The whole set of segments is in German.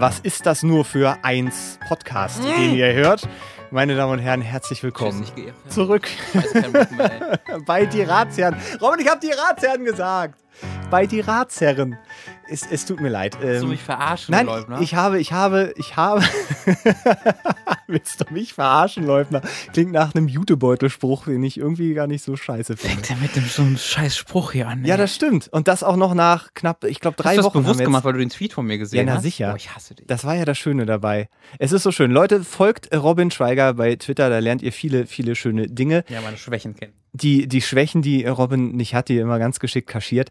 Was ist das nur für eins Podcast, den ihr hört? Meine Damen und Herren, herzlich willkommen Tschüss, ich gehe. zurück bei die Ratsherren. Robin, ich habe die Ratsherren gesagt. Bei die Ratsherren. Es, es tut mir leid. Willst du Ähm, mich verarschen, Nein, Leutner? ich habe, ich habe, ich habe. Willst du mich verarschen, Leutner? Klingt nach einem Jutebeutelspruch, den ich irgendwie gar nicht so scheiße finde. Fängt der mit dem so einem scheiß Spruch hier an. Ja, ey. das stimmt. Und das auch noch nach knapp, ich glaube, drei Hast du das Wochen. bewusst gemacht, weil du den Tweet von mir gesehen Ja, na hast? sicher. Oh, ich hasse dich. Das war ja das Schöne dabei. Es ist so schön. Leute, folgt Robin Schweiger bei Twitter, da lernt ihr viele, viele schöne Dinge. ja, meine Schwächen kennen. Die, die Schwächen, die Robin nicht hat, die er immer ganz geschickt kaschiert.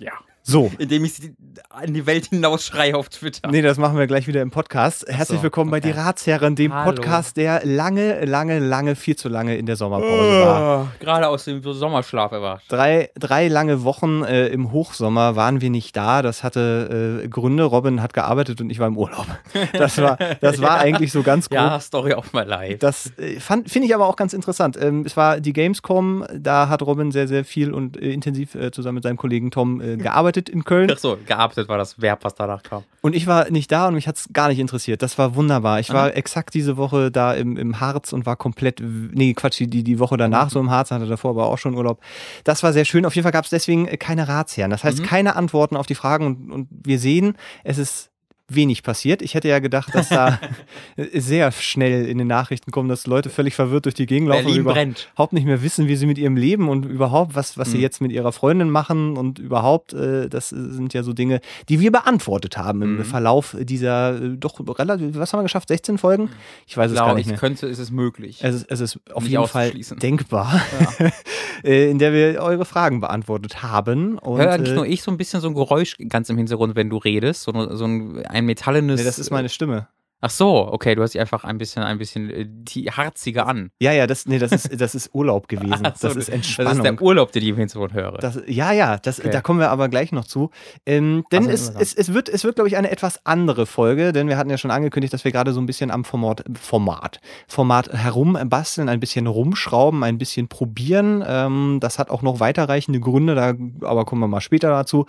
Ja. So. Indem ich sie an die Welt hinausschreie auf Twitter. Nee, das machen wir gleich wieder im Podcast. Herzlich so, willkommen bei okay. Die Ratsherren, dem Hallo. Podcast, der lange, lange, lange, viel zu lange in der Sommerpause war. Oh, gerade aus dem Sommerschlaf erwacht. Drei, drei lange Wochen äh, im Hochsommer waren wir nicht da. Das hatte äh, Gründe. Robin hat gearbeitet und ich war im Urlaub. Das war, das war eigentlich so ganz grob. Ja, Story of my life. Das äh, finde ich aber auch ganz interessant. Ähm, es war die Gamescom, da hat Robin sehr, sehr viel und äh, intensiv äh, zusammen mit seinem Kollegen Tom äh, gearbeitet in Köln. Ach so, gearbeitet war das Verb, was danach kam. Und ich war nicht da und mich hat es gar nicht interessiert. Das war wunderbar. Ich war exakt diese Woche da im, im Harz und war komplett, nee, Quatsch, die, die Woche danach so im Harz, hatte davor aber auch schon Urlaub. Das war sehr schön. Auf jeden Fall gab es deswegen keine Ratsherren. Das heißt, keine Antworten auf die Fragen und, und wir sehen, es ist wenig passiert. Ich hätte ja gedacht, dass da sehr schnell in den Nachrichten kommen, dass Leute völlig verwirrt durch die Gegend laufen Berlin und über- brennt. überhaupt nicht mehr wissen, wie sie mit ihrem Leben und überhaupt, was, was sie Mhm. jetzt mit ihrer Freundin machen und überhaupt, äh, das sind ja so Dinge, die wir beantwortet haben im Mhm. Verlauf dieser äh, doch relativ, was haben wir geschafft, 16 Folgen? Ich weiß es gar nicht ich, mehr. könnte, ist es möglich. Es ist, es ist auf Nicht jeden Fall denkbar, äh, in der wir eure Fragen beantwortet haben. Und, Hör eigentlich äh, nur ich so ein bisschen so ein Geräusch ganz im Hintergrund, wenn du redest, so, so ein, ein metallenes. nee, das ist meine Stimme. Ach so, okay, du hast dich einfach ein bisschen, ein bisschen äh, die harziger an. Ja, ja, das, nee, das ist, das ist Urlaub gewesen. So, das ist Das ist Entspannung. der Urlaub, den ich im Hintergrund höre. Das, ja, ja, das, Okay. da kommen wir aber gleich noch zu. Ähm, denn Also, es, es, es wird, es wird glaube ich, eine etwas andere Folge, denn wir hatten ja schon angekündigt, dass wir gerade so ein bisschen am Format, Format, Format herumbasteln, ein bisschen rumschrauben, ein bisschen probieren. Ähm, das hat auch noch weiterreichende Gründe, da, aber kommen wir mal später dazu.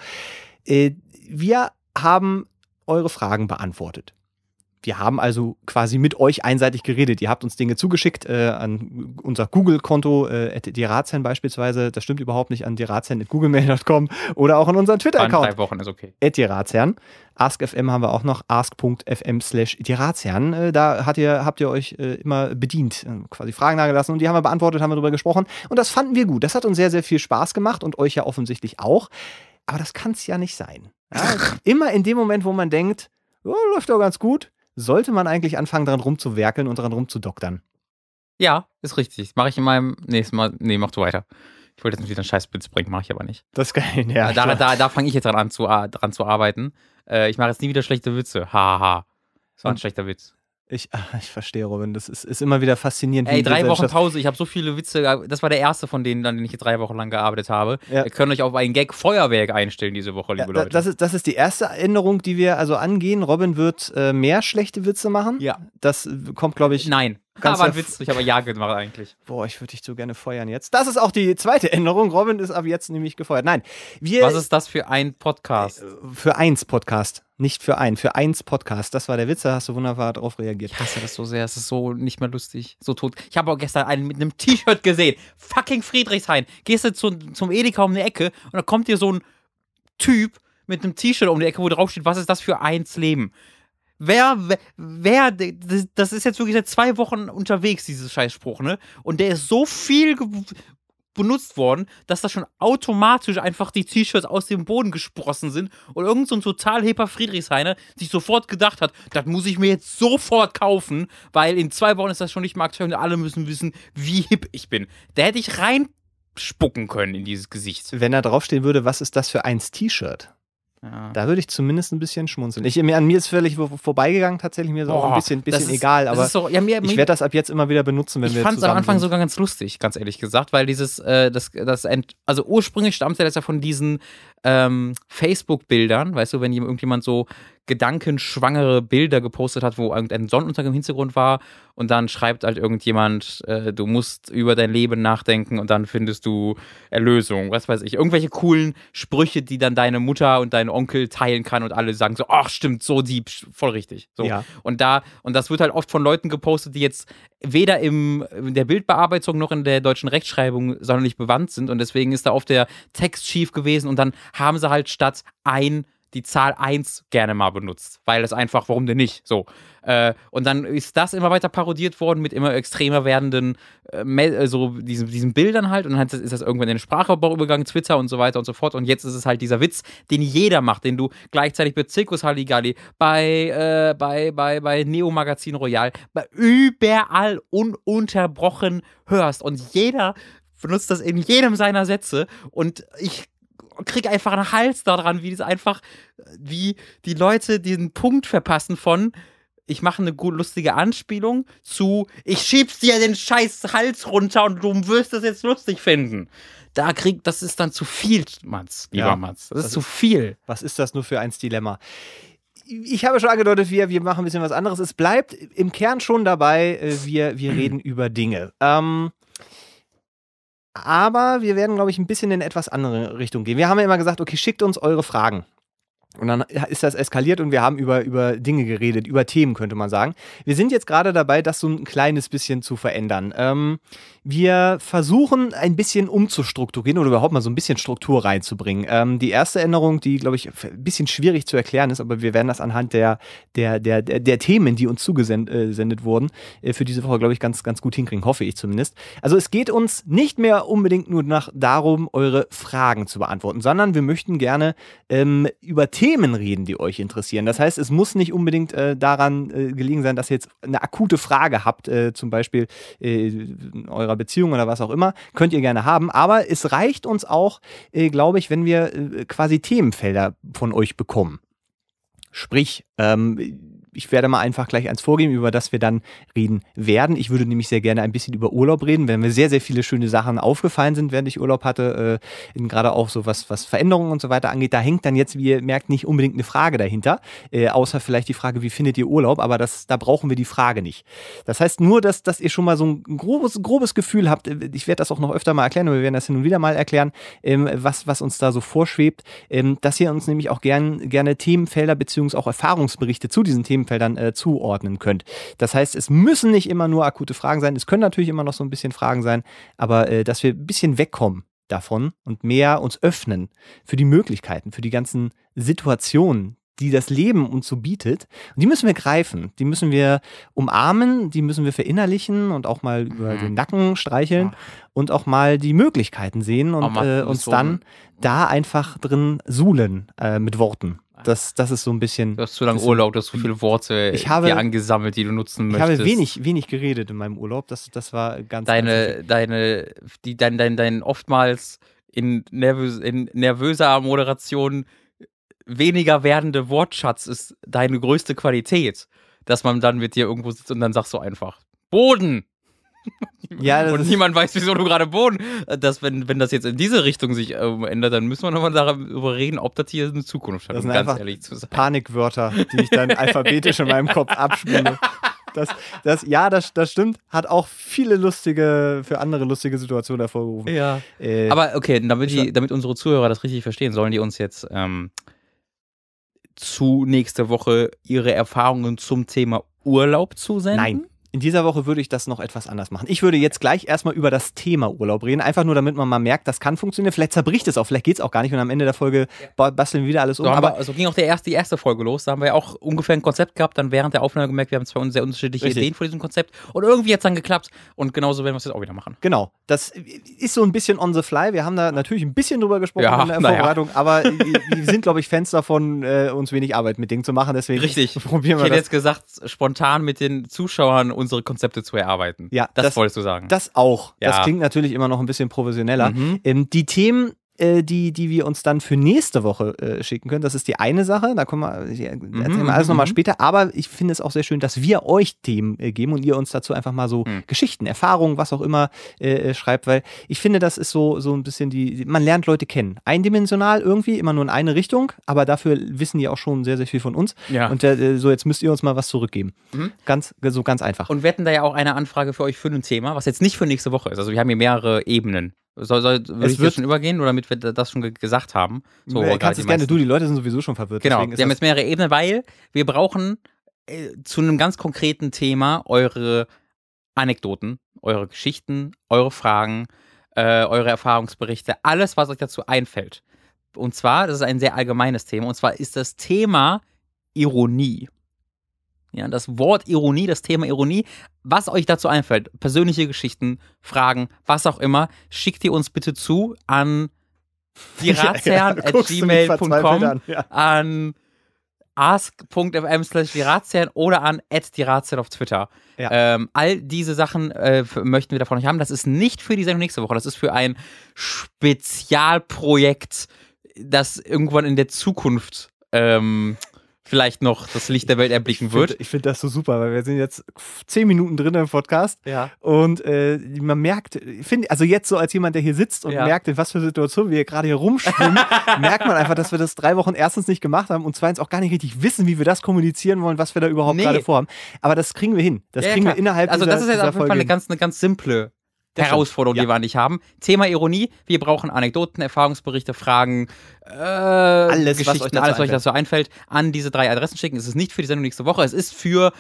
Äh, wir haben eure Fragen beantwortet. Wir haben also quasi mit euch einseitig geredet. Ihr habt uns Dinge zugeschickt äh, an unser Google-Konto, äh, at Dirazien beispielsweise. Das stimmt überhaupt nicht an dirazien.googlemail.com oder auch an unseren Twitter-Account. drei Wochen, ist okay. At Dirazien. AskFM haben wir auch noch, ask.fm slash Dirazien. Äh, da hat ihr, habt ihr euch äh, immer bedient, äh, quasi Fragen nagelassen und die haben wir beantwortet, haben wir darüber gesprochen. Und das fanden wir gut. Das hat uns sehr, sehr viel Spaß gemacht und euch ja offensichtlich auch. Aber das kann es ja nicht sein. Ja, immer in dem Moment, wo man denkt, oh, läuft doch ganz gut, sollte man eigentlich anfangen, daran rumzuwerkeln und daran rumzudoktern. Ja, ist richtig. Mache ich in meinem nächsten Mal. Nee, mach du weiter. Ich wollte jetzt nicht wieder einen Scheißwitz bringen, mache ich aber nicht. Das ist geil. Ja, da da, da fange ich jetzt dran an zu, a- dran zu arbeiten. Äh, ich mache jetzt nie wieder schlechte Witze. Haha. Ha. Das war ein schlechter Witz. Ich, ah, ich verstehe, Robin. Das ist, ist immer wieder faszinierend. Ey, drei Wochen Pause. Ich habe so viele Witze. Das war der erste von denen, an denen ich drei Wochen lang gearbeitet habe. Ja. Ihr könnt euch auf ein Gag-Feuerwerk einstellen diese Woche, Ja, liebe da- Leute. das, ist, das ist die erste Änderung, die wir also angehen. Robin wird äh, mehr schlechte Witze machen. ja. Das äh, kommt, glaube ich. Nein. Ganz Aber ein Witz. Ich habe ja gemacht eigentlich. Boah, ich würde dich so gerne feuern jetzt. Das ist auch die zweite Änderung. Robin ist ab jetzt nämlich gefeuert. Nein, wir Was ist das für ein Podcast? für eins Podcast, nicht für ein, für eins Podcast. Das war der Witz. Da hast du wunderbar darauf reagiert. Ich hasse das so sehr. Es ist so nicht mehr lustig. So tot. Ich habe auch gestern einen mit einem T-Shirt gesehen. Fucking Friedrichshain. Gehst du zu, zum Edeka um die Ecke und da kommt dir so ein Typ mit einem T-Shirt um die Ecke, wo drauf steht, was ist das für eins Leben? Wer, wer, das- ist jetzt wirklich seit zwei Wochen unterwegs, dieses Scheißspruch, ne? Und der ist so viel benutzt worden, dass da schon automatisch einfach die T-Shirts aus dem Boden gesprossen sind und irgend so ein total hipper Friedrichshainer sich sofort gedacht hat, das muss ich mir jetzt sofort kaufen, weil in zwei Wochen ist das schon nicht mehr aktuell und alle müssen wissen, wie hip ich bin. Da hätte ich reinspucken können in dieses Gesicht. Wenn da draufstehen würde, was ist das für eins T-Shirt? Ja. Da würde ich zumindest ein bisschen schmunzeln. Ich, mir, an mir ist völlig vor- vorbeigegangen, tatsächlich. Mir ist auch ein Boah, bisschen, bisschen ist- egal, aber so, ja, mir, ich werde das ab jetzt immer wieder benutzen, wenn ich wir fand es am Anfang sind. sogar ganz lustig, ganz ehrlich gesagt, weil dieses, äh, das, das Ent also ursprünglich stammt ja das ja von diesen ähm, Facebook-Bildern, weißt du, wenn jem- irgendjemand so gedankenschwangere Bilder gepostet hat, wo irgendein Sonnenuntergang im Hintergrund war und dann schreibt halt irgendjemand, äh, du musst über dein Leben nachdenken und dann findest du Erlösung, was weiß ich. Irgendwelche coolen Sprüche, die dann deine Mutter und dein Onkel teilen kann und alle sagen so, ach stimmt, so deep, voll richtig. So. Ja. Und da, und das wird halt oft von Leuten gepostet, die jetzt weder im, in der Bildbearbeitung noch in der deutschen Rechtschreibung sonderlich bewandt sind und deswegen ist da oft der Text schief gewesen und dann haben sie halt statt ein die Zahl 1 gerne mal benutzt, weil das einfach, warum denn nicht? So. Äh, und dann ist das immer weiter parodiert worden mit immer extremer werdenden, äh, Me- äh, so diesen, diesen Bildern halt. Und dann ist das irgendwann in den Sprachgebrauch übergegangen, Twitter und so weiter und so fort. Und jetzt ist es halt dieser Witz, den jeder macht, den du gleichzeitig bei Zirkus Halligalli, bei, äh, bei, bei, bei Neo Magazin Royal, bei überall ununterbrochen hörst. Und jeder benutzt das in jedem seiner Sätze. Und ich krieg einfach einen Hals daran, wie das einfach, wie die Leute diesen Punkt verpassen von ich mache eine gut lustige Anspielung zu ich schieb's dir den scheiß Hals runter und du wirst es jetzt lustig finden. Da krieg, das ist dann zu viel, Mats, lieber Ja, Mats. Das, das ist zu viel. Was ist das nur für ein Dilemma? Ich habe schon angedeutet, wir, wir machen ein bisschen was anderes. Es bleibt im Kern schon dabei, äh, wir, wir reden über Dinge. Ähm, aber wir werden, glaube ich, ein bisschen in eine etwas andere Richtung gehen. Wir haben ja immer gesagt, okay, schickt uns eure Fragen. Und dann ist das eskaliert und wir haben über, über Dinge geredet, über Themen, könnte man sagen. Wir sind jetzt gerade dabei, das so ein kleines bisschen zu verändern. Ähm, wir versuchen ein bisschen umzustrukturieren oder überhaupt mal so ein bisschen Struktur reinzubringen. Ähm, die erste Änderung, die, glaube ich, ein bisschen schwierig zu erklären ist, aber wir werden das anhand der, der, der, der, Themen, die uns zugesendet wurden, äh, für diese Woche, glaube ich, ganz, ganz gut hinkriegen, hoffe ich zumindest. Also es geht uns nicht mehr unbedingt nur nach darum, eure Fragen zu beantworten, sondern wir möchten gerne ähm, über Themen reden, die euch interessieren. Das heißt, es muss nicht unbedingt äh, daran äh, gelegen sein, dass ihr jetzt eine akute Frage habt, äh, zum Beispiel äh, in eurer Beziehung oder was auch immer, könnt ihr gerne haben. Aber es reicht uns auch, äh, glaube ich, wenn wir äh, quasi Themenfelder von euch bekommen. Sprich, ähm, ich werde mal einfach gleich eins vorgeben, über das wir dann reden werden. Ich würde nämlich sehr gerne ein bisschen über Urlaub reden, wenn mir sehr, sehr viele schöne Sachen aufgefallen sind, während ich Urlaub hatte, äh, gerade auch so was, was Veränderungen und so weiter angeht. Da hängt dann jetzt, wie ihr merkt, nicht unbedingt eine Frage dahinter, äh, außer vielleicht die Frage, wie findet ihr Urlaub, aber das, da brauchen wir die Frage nicht. Das heißt nur, dass, dass ihr schon mal so ein grobes, grobes Gefühl habt, ich werde das auch noch öfter mal erklären, aber wir werden das hin und wieder mal erklären, ähm, was, was uns da so vorschwebt, ähm, dass ihr uns nämlich auch gern, gerne Themenfelder beziehungsweise auch Erfahrungsberichte zu diesen Themenfeldern äh, zuordnen könnt. Das heißt, es müssen nicht immer nur akute Fragen sein, es können natürlich immer noch so ein bisschen Fragen sein, aber äh, dass wir ein bisschen wegkommen davon und mehr uns öffnen für die Möglichkeiten, für die ganzen Situationen, die das Leben uns so bietet. Und die müssen wir greifen, die müssen wir umarmen, die müssen wir verinnerlichen und auch mal über Mhm. den Nacken streicheln und auch mal die Möglichkeiten sehen und äh, uns dann da einfach drin suhlen äh, mit Worten. Das, das ist so ein bisschen. Du hast zu lange Urlaub, du hast zu viele Worte Ich habe- dir angesammelt, die du nutzen Ich möchtest. habe wenig, wenig geredet in meinem Urlaub. Das, das war ganz. ganz deine, deine, die, dein, dein, dein oftmals in, nervös, in nervöser Moderation weniger werdende Wortschatz ist deine größte Qualität. Dass man dann mit dir irgendwo sitzt und dann sagst du einfach, Boden! Ja, das und niemand weiß, wieso du gerade Boden. Das, wenn, wenn das jetzt in diese Richtung sich ähm, ändert, dann müssen wir nochmal darüber reden, ob das hier eine Zukunft hat, Das um sind ganz einfach ehrlich zu sein. Panikwörter, die ich dann alphabetisch in meinem Kopf abspiele. Das, das, ja, das, das stimmt. Hat auch viele lustige, für andere lustige Situationen hervorgerufen. Ja. Äh, Aber okay, damit, die, damit unsere Zuhörer das richtig verstehen, sollen die uns jetzt ähm, zu nächste Woche ihre Erfahrungen zum Thema Urlaub zusenden? Nein. In dieser Woche würde ich das noch etwas anders machen. Ich würde jetzt gleich erstmal über das Thema Urlaub reden, einfach nur damit man mal merkt, das kann funktionieren. Vielleicht zerbricht es auch, vielleicht geht es auch gar nicht und am Ende der Folge ba- basteln wir wieder alles um. So, Aber wir, so ging auch der erste, die erste Folge los. Da haben wir ja auch ungefähr ein Konzept gehabt, dann während der Aufnahme gemerkt, wir haben zwei sehr unterschiedliche Richtig. Ideen von diesem Konzept und irgendwie hat es dann geklappt und genauso werden wir es jetzt auch wieder machen. Genau, das ist so ein bisschen on the fly. Wir haben da natürlich ein bisschen drüber gesprochen Ja, in der na ja. Vorbereitung, aber wir sind, glaube ich, Fans davon, äh, uns wenig Arbeit mit Dingen zu machen. Deswegen Richtig. probieren Ich wir hätte das. jetzt gesagt, spontan mit den Zuschauern unsere Konzepte zu erarbeiten. Ja, das, das- wolltest du sagen. Das auch. Das Ja. klingt natürlich immer noch ein bisschen professioneller. Mhm. Ähm, die Themen äh, die, die wir uns dann für nächste Woche äh, schicken können. Das ist die eine Sache. Da kommen wir, ja, erzählen wir alles nochmal mhm. später. Aber ich finde es auch sehr schön, dass wir euch Themen äh, geben und ihr uns dazu einfach mal so Mhm. Geschichten, Erfahrungen, was auch immer äh, äh, schreibt, weil ich finde, das ist so, so ein bisschen die, man lernt Leute kennen. Eindimensional irgendwie, immer nur in eine Richtung, aber dafür wissen die auch schon sehr, sehr viel von uns. Ja. Und äh, so, jetzt müsst ihr uns mal was zurückgeben. Mhm. Ganz, so ganz einfach. Und wir hätten da ja auch eine Anfrage für euch für ein Thema, was jetzt nicht für nächste Woche ist. Also wir haben hier mehrere Ebenen. Soll, soll, Es ich wird- schon übergehen oder damit wir das schon ge gesagt haben? So, gerade kannst die es gerne du, die Leute sind sowieso schon verwirrt. Genau, wir haben jetzt mehrere Ebenen, weil wir brauchen äh, zu einem ganz konkreten Thema eure Anekdoten, eure Geschichten, eure Fragen, äh, eure Erfahrungsberichte, alles, was euch dazu einfällt. Und zwar, das ist ein sehr allgemeines Thema, und zwar ist das Thema Ironie. Ja, das Wort Ironie, das Thema Ironie, was euch dazu einfällt, persönliche Geschichten, Fragen, was auch immer, schickt ihr uns bitte zu an die Ja, guckst du mich verzweifelt gmail.com an, ja. an ask.fm slash die Ratsherren oder an die Ratsherren auf Twitter. Ja. Ähm, all diese Sachen äh, möchten wir davon euch haben. Das ist nicht für die Sendung nächste Woche, das ist für ein Spezialprojekt, das irgendwann in der Zukunft ähm, vielleicht noch das Licht der Welt erblicken Ich wird. finde ich find das so super, weil wir sind jetzt zehn Minuten drin im Podcast Ja. und äh, man merkt, ich finde, also jetzt so als jemand, der hier sitzt und Ja. merkt, in was für Situationen wir gerade hier rumschwimmen, merkt man einfach, dass wir das drei Wochen erstens nicht gemacht haben und zweitens auch gar nicht richtig wissen, wie wir das kommunizieren wollen, was wir da überhaupt Nee. gerade vorhaben. Aber das kriegen wir hin. Das Ja, kriegen klar. wir innerhalb Also dieser, das ist jetzt auf jeden Fall eine ganz, eine ganz simple Das. Herausforderung, Ja. die wir nicht haben. Thema Ironie. Wir brauchen Anekdoten, Erfahrungsberichte, Fragen, äh, alles, was euch Geschichten, dazu alles, was euch einfällt. dazu einfällt, an diese drei Adressen schicken. Es ist nicht für die Sendung nächste Woche. Es ist für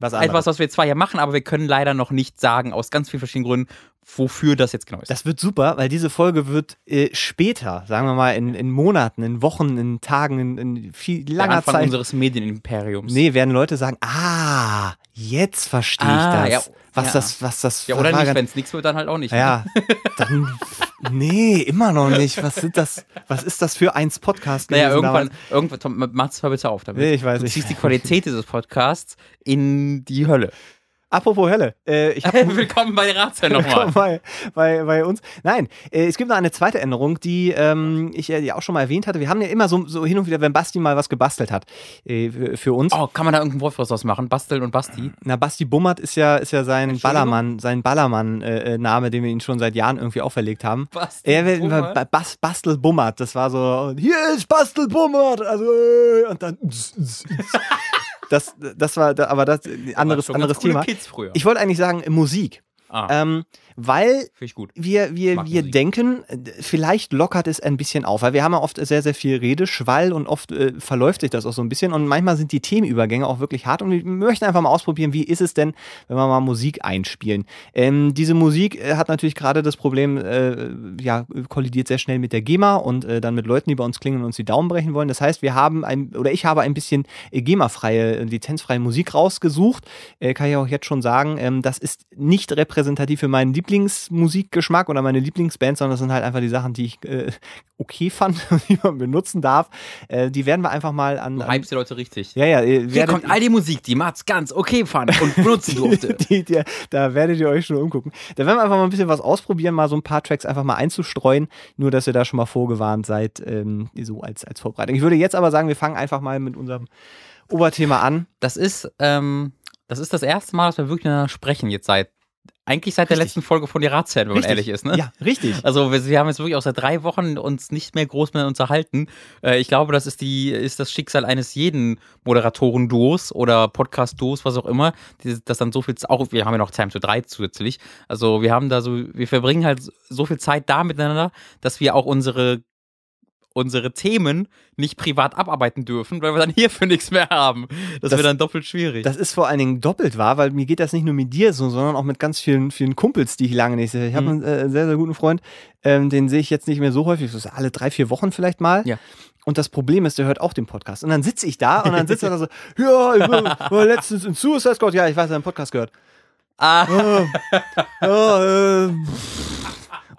was etwas, was wir zwar hier machen, aber wir können leider noch nicht sagen, aus ganz vielen verschiedenen Gründen, wofür das jetzt genau ist. Das wird super, weil diese Folge wird äh, später, sagen wir mal in, in Monaten, in Wochen, in Tagen, in, in viel der langer Anfang Zeit. unseres Medienimperiums. Nee, werden Leute sagen, ah, jetzt verstehe ich Ah, das. ja, was ja. das, was das Ja, oder war nicht, wenn es nichts wird, dann halt auch nicht. ne? Ja, dann, nee, immer noch nicht. Was sind das, was ist das für eins Podcast gewesen Naja, irgendwann, damals? irgendwann, Tom, mach's mal bitte auf damit. Nee, ich weiß du nicht. ziehst die Qualität dieses Podcasts in die Hölle. Apropos Hölle, äh, ich Willkommen bei Ratsherr nochmal. bei, bei, bei uns. Nein, äh, es gibt noch eine zweite Änderung, die ähm, ich ja ja auch schon mal erwähnt hatte. Wir haben ja immer so, so hin und wieder, wenn Basti mal was gebastelt hat äh, für, uns. Oh, kann man da irgendeinen Wort draus machen? Basteln und Basti? Na, Basti Bummert ist ja, ist ja sein? Ballermann, sein Ballermann-Name, den wir ihn schon seit Jahren irgendwie auferlegt haben. Basti Er Bummert? Bas, Bastel Bummert, das war so, hier ist Bastel Bummert, also, äh, und dann, das, das war, aber das, anderes, anderes Thema. Ich wollte eigentlich sagen, Musik, ah, ähm, weil wir, wir, wir denken, äh, vielleicht lockert es ein bisschen auf, weil wir haben ja oft sehr, sehr viel Redeschwall und oft äh, verläuft sich das auch so ein bisschen und manchmal sind die Themenübergänge auch wirklich hart und wir möchten einfach mal ausprobieren, wie ist es denn, wenn wir mal Musik einspielen. Ähm, diese Musik äh, hat natürlich gerade das Problem, äh, ja, kollidiert sehr schnell mit der GEMA und äh, dann mit Leuten, die bei uns klingen und uns die Daumen brechen wollen. Das heißt, wir haben ein, oder ich habe ein bisschen GEMA-freie, lizenzfreie Musik rausgesucht. Kann ich auch jetzt schon sagen, ähm, das ist nicht repräsentativ für meinen Lieblingsmusikgeschmack oder meine Lieblingsband, sondern das sind halt einfach die Sachen, die ich äh, okay fand, die man benutzen darf. Äh, die werden wir einfach mal an. Du an hypst die Leute richtig. ja, ja, Hier kommt all die Musik, die Mats ganz okay fand und benutzen durfte. die, die, da werdet ihr euch schon umgucken. Da werden wir einfach mal ein bisschen was ausprobieren, mal so ein paar Tracks einfach mal einzustreuen, nur dass ihr da schon mal vorgewarnt seid, ähm, so als, als Vorbereitung. Ich würde jetzt aber sagen, wir fangen einfach mal mit unserem Oberthema an. Das ist, ähm, das ist das erste Mal, dass wir wirklich sprechen jetzt seit, eigentlich seit der Richtig. letzten Folge von die Ratsherren, wenn man ehrlich ist, ne? Ja, richtig. Also wir, wir haben jetzt wirklich auch seit drei Wochen uns nicht mehr groß mehr unterhalten. Äh, ich glaube, das ist die ist das Schicksal eines jeden Moderatoren-Duos oder Podcast-Duos, was auch immer, die, das dann so viel auch wir haben ja noch Time to 3 zusätzlich. Also wir haben da so wir verbringen halt so viel Zeit da miteinander, dass wir auch unsere unsere Themen nicht privat abarbeiten dürfen, weil wir dann hierfür nichts mehr haben. Das, Das- wäre dann doppelt schwierig. Das ist vor allen Dingen doppelt wahr, weil mir geht das nicht nur mit dir so, sondern auch mit ganz vielen, vielen Kumpels, die ich lange nicht sehe. Ich habe Mhm. einen äh, sehr, sehr guten Freund, ähm, den sehe ich jetzt nicht mehr so häufig, so alle drei, vier Wochen vielleicht mal. Ja. Und das Problem ist, der hört auch den Podcast. Und dann sitze ich da und dann sitzt er da so, ja, ich war, letztens in Suicide Squad, ja, ich weiß, er hat einen Podcast gehört. ah, Ja, ja, äh,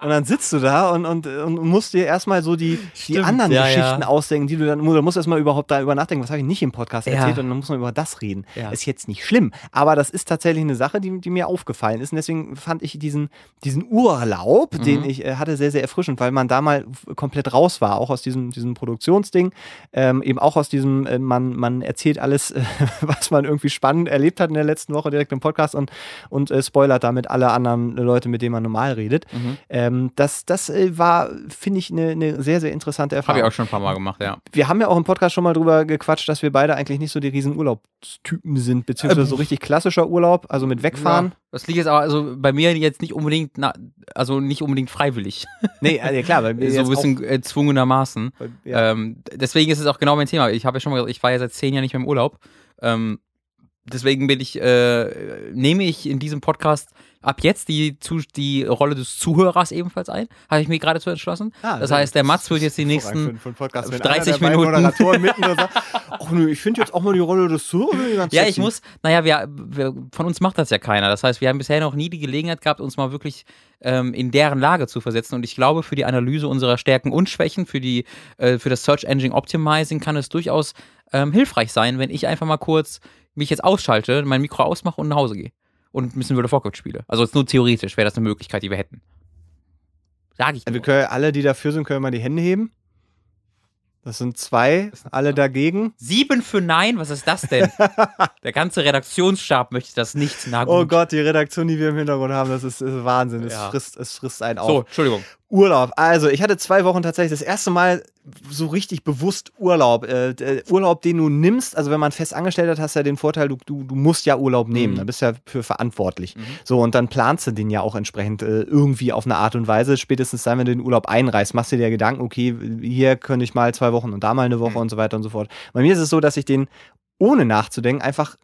Und dann sitzt du da und, und, und musst dir erstmal so die, die anderen ja, Geschichten ja. ausdenken, die du dann, du musst erstmal überhaupt darüber nachdenken, was habe ich nicht im Podcast erzählt und dann muss man über das reden. Ist jetzt nicht schlimm, aber das ist tatsächlich eine Sache, die, die mir aufgefallen ist und deswegen fand ich diesen, diesen Urlaub, Mhm. den ich äh, hatte, sehr, sehr erfrischend, weil man da mal komplett raus war, auch aus diesem, diesem Produktionsding, ähm, eben auch aus diesem, äh, man, man erzählt alles, äh, was man irgendwie spannend erlebt hat in der letzten Woche direkt im Podcast und, und äh, spoilert damit alle anderen Leute, mit denen man normal redet. Mhm. Ähm, das das äh, war, finde ich, eine eine sehr, sehr interessante Habe Erfahrung. ich auch schon ein paar Mal gemacht, ja. Wir haben ja auch im Podcast schon mal drüber gequatscht, dass wir beide eigentlich nicht so die riesen Urlaubstypen sind, beziehungsweise Ähm, so richtig klassischer Urlaub, also mit Wegfahren. Ja, das liegt jetzt aber also bei mir jetzt nicht unbedingt, na, also nicht unbedingt freiwillig. Nee, also, klar, weil wir so ein bisschen zwungenermaßen. auch, ja. Ähm, deswegen ist es auch genau mein Thema. Ich habe ja schon mal gesagt, ich war ja seit zehn Jahren nicht mehr im Urlaub. Ähm, deswegen bin ich, äh, nehme ich in diesem Podcast ab jetzt die, zu, die Rolle des Zuhörers ebenfalls ein. Habe ich mir gerade zu entschlossen. Ah, das heißt, der. Mats wird jetzt die nächsten für, für einen Podcast, wenn 30 einer der beiden Minuten- ach nö, ich finde jetzt auch mal die Rolle des Zuhörers ganz Ja, ich muss, naja, wir, wir, von uns macht das ja keiner. Das heißt, wir haben bisher noch nie die Gelegenheit gehabt, uns mal wirklich ähm, in deren Lage zu versetzen. Und ich glaube, für die Analyse unserer Stärken und Schwächen, für, die, äh, für das Search Engine Optimizing kann es durchaus ähm, hilfreich sein, wenn ich einfach mal kurz mich jetzt ausschalte, mein Mikro ausmache und nach Hause gehe. Und ein bisschen World of Warcraft spiele. Also jetzt nur theoretisch wäre das eine Möglichkeit, die wir hätten. Sag ich Wir nur. können alle, die dafür sind, können mal die Hände heben. Das sind zwei, alle dagegen. Sieben für Nein, was ist das denn? Der ganze Redaktionsstab möchte das nicht. Na gut. Oh Gott, die Redaktion, die wir im Hintergrund haben, das ist, ist Wahnsinn. Es, Ja. frisst, es frisst einen auf. So, Entschuldigung. Urlaub. Also, ich hatte zwei Wochen tatsächlich das erste Mal so richtig bewusst Urlaub. Äh, äh, Urlaub, den du nimmst. Also, wenn man fest angestellt hat, hast du ja den Vorteil, du, du, du musst ja Urlaub nehmen. Mhm. Da bist du ja für verantwortlich. Mhm. So, und dann planst du den ja auch entsprechend äh, irgendwie auf eine Art und Weise. Spätestens dann, wenn du den Urlaub einreißt, machst du dir Gedanken, okay, hier könnte ich mal zwei Wochen und da mal eine Woche Mhm. und so weiter und so fort. Bei mir ist es so, dass ich den ohne nachzudenken einfach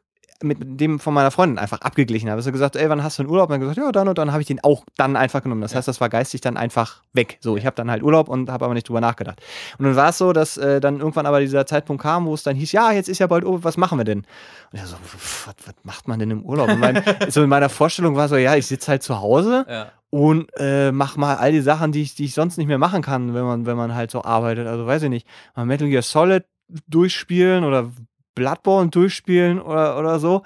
mit dem von meiner Freundin einfach abgeglichen habe. Sie hat gesagt, ey, wann hast du einen Urlaub? Und dann gesagt, ja, dann und dann habe ich den auch dann einfach genommen. Das heißt, das war geistig dann einfach weg. So, ich habe dann halt Urlaub und habe aber nicht drüber nachgedacht. Und dann war es so, dass äh, dann irgendwann aber dieser Zeitpunkt kam, wo es dann hieß, ja, jetzt ist ja bald Urlaub, was machen wir denn? Und ich so, pff, was, was macht man denn im Urlaub? Und mein, so in meiner Vorstellung war so, ja, ich sitze halt zu Hause Ja. und äh, mach mal all die Sachen, die ich, die ich sonst nicht mehr machen kann, wenn man, wenn man halt so arbeitet. Also weiß ich nicht, mal Metal Gear Solid durchspielen oder Bloodborne durchspielen oder, oder so.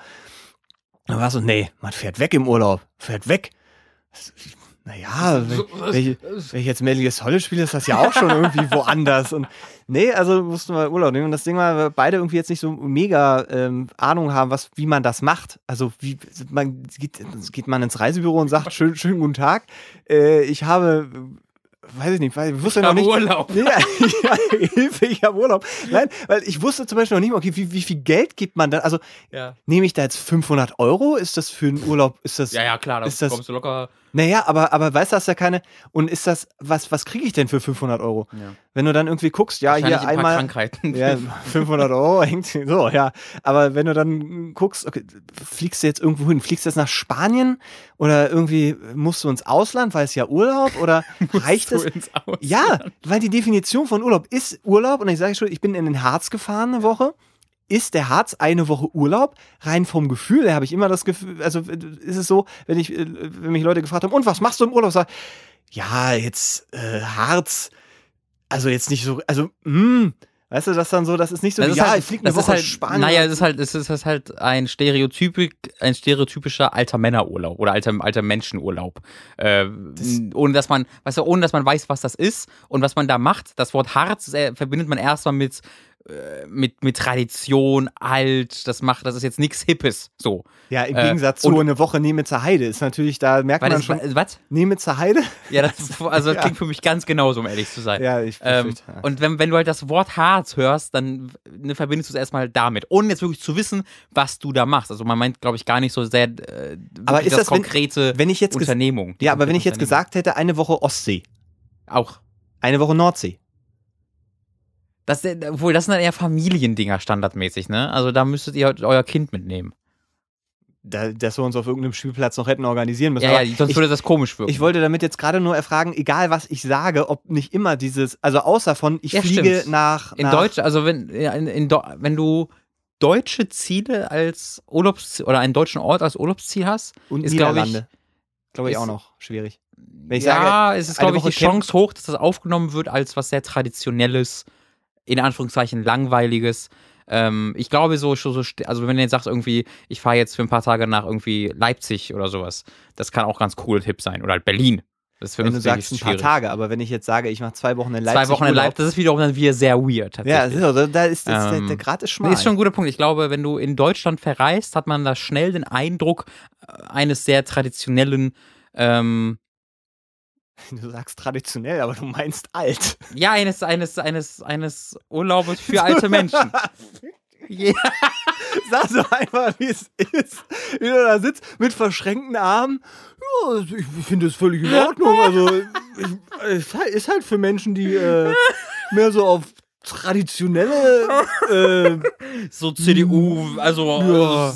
Dann war so, nee, man fährt weg im Urlaub, fährt weg. Naja, wenn, wenn, ich, wenn ich jetzt Metal Solid spiele, ist das ja auch schon irgendwie woanders. Und nee, also mussten wir Urlaub nehmen. Und das Ding war, wir beide irgendwie jetzt nicht so mega ähm, Ahnung haben, was, wie man das macht. Also wie man geht, geht man ins Reisebüro und sagt, schön, schönen guten Tag. Äh, ich habe, weiß ich nicht, weil ich wusste Ich noch nicht. Urlaub. Ja, ja, Hilfe, ich habe Urlaub. Nein, weil ich wusste zum Beispiel noch nicht, mal, okay, wie, wie viel Geld gibt man da? Also Ja. nehme ich da jetzt 500 Euro? Ist das für einen Urlaub? Ist das? Ja, ja, klar, da Ist das- kommst du locker. Naja, aber, aber weißt du, hast ja keine. Und ist das, was, was kriege ich denn für 500 Euro? Ja. Wenn du dann irgendwie guckst, ja, hier ein einmal. Krankheiten. Ja, 500 Euro hängt so, ja. Aber wenn du dann guckst, okay, fliegst du jetzt irgendwo hin? Fliegst du jetzt nach Spanien? Oder irgendwie musst du ins Ausland, weil es ja Urlaub? Oder reicht es? Ja, weil die Definition von Urlaub ist Urlaub. Und ich sage schon, ich bin in den Harz gefahren eine Woche. Ist der Harz eine Woche Urlaub? Rein vom Gefühl, da habe ich immer das Gefühl, also ist es so, wenn ich, äh, wenn mich Leute gefragt haben, und was machst du im Urlaub? Sag, ja, jetzt äh, Harz, also jetzt nicht so, also, mh, weißt du, das dann so, das ist nicht so, Das wie, ist ja, halt, ich fliege eine das ist Woche halt, Spanien. Naja, es ist halt, es ist, halt ein Stereotypik, ein stereotypischer alter Männerurlaub oder alter, alter Menschenurlaub. Äh, ohne dass man, weißt du, ohne dass man weiß, was das ist und was man da macht. Das Wort Harz äh, verbindet man erstmal mit, mit, mit Tradition, alt, das macht, das ist jetzt nichts Hippes, so. ja, im äh, Gegensatz zu und- eine Woche Nemitzer Heide ist natürlich, da merkt man das, schon, was? Nemitzer Heide? Ja, das, also das Ja. klingt für mich ganz genauso, um ehrlich zu sein. Ja, ich Ähm, ja. und wenn, wenn du halt das Wort Harz hörst, dann ne, verbindest du es erstmal damit, ohne jetzt wirklich zu wissen, was du da machst. Also man meint, glaube ich, gar nicht so sehr äh, Aber ist das, wenn- konkrete wenn ich jetzt Unternehmung. Ja, aber wenn ich jetzt gesagt hätte, eine Woche Ostsee. Auch. eine Woche Nordsee. Das, äh, obwohl, das sind dann eher Familiendinger standardmäßig, ne? Also da müsstet ihr euer Kind mitnehmen. Da, dass wir uns auf irgendeinem Spielplatz noch hätten organisieren müssen. Ja, ja, sonst ich, würde das komisch wirken. ich wollte damit jetzt gerade nur erfragen, egal was ich sage, ob nicht immer dieses, also außer von, ich Ja, fliege stimmt. nach, in nach Deutsch, also wenn, in, in, wenn du deutsche Ziele als Urlaubsziel oder einen deutschen Ort als Urlaubsziel hast, und ist, glaub ich, glaube ich, auch noch schwierig. Wenn ich ja, sage, es ist, glaube ich, die Chance hoch, dass das aufgenommen wird als was sehr Traditionelles, in Anführungszeichen langweiliges. Ähm, ich glaube so, so, so, also wenn du jetzt sagst irgendwie, ich fahre jetzt für ein paar Tage nach irgendwie Leipzig oder sowas, das kann auch ganz cool Tipp sein. Oder halt Berlin. Das ist für wenn uns du sagst ein paar. Tage, aber wenn ich jetzt sage, ich mache zwei Wochen in Leipzig. Zwei Wochen in Leipzig, das ist wiederum dann wieder sehr weird. Ja, ist, also, da ist, das, der, Ähm, der Grad ist schmal. ist schon ein guter Punkt. Ich glaube, wenn du in Deutschland verreist, hat man da schnell den Eindruck äh, eines sehr traditionellen, ähm, Du sagst traditionell, aber du meinst alt. ja, eines, eines, eines, eines Urlaubes für alte Menschen. Ja. Sag so einfach, wie es ist. Wie du da sitzt mit verschränkten Armen. Ja, also ich finde das völlig in Ordnung. Also, ich, es ist halt für Menschen, die äh, mehr so auf traditionelle. Äh, So CDU, also Ja.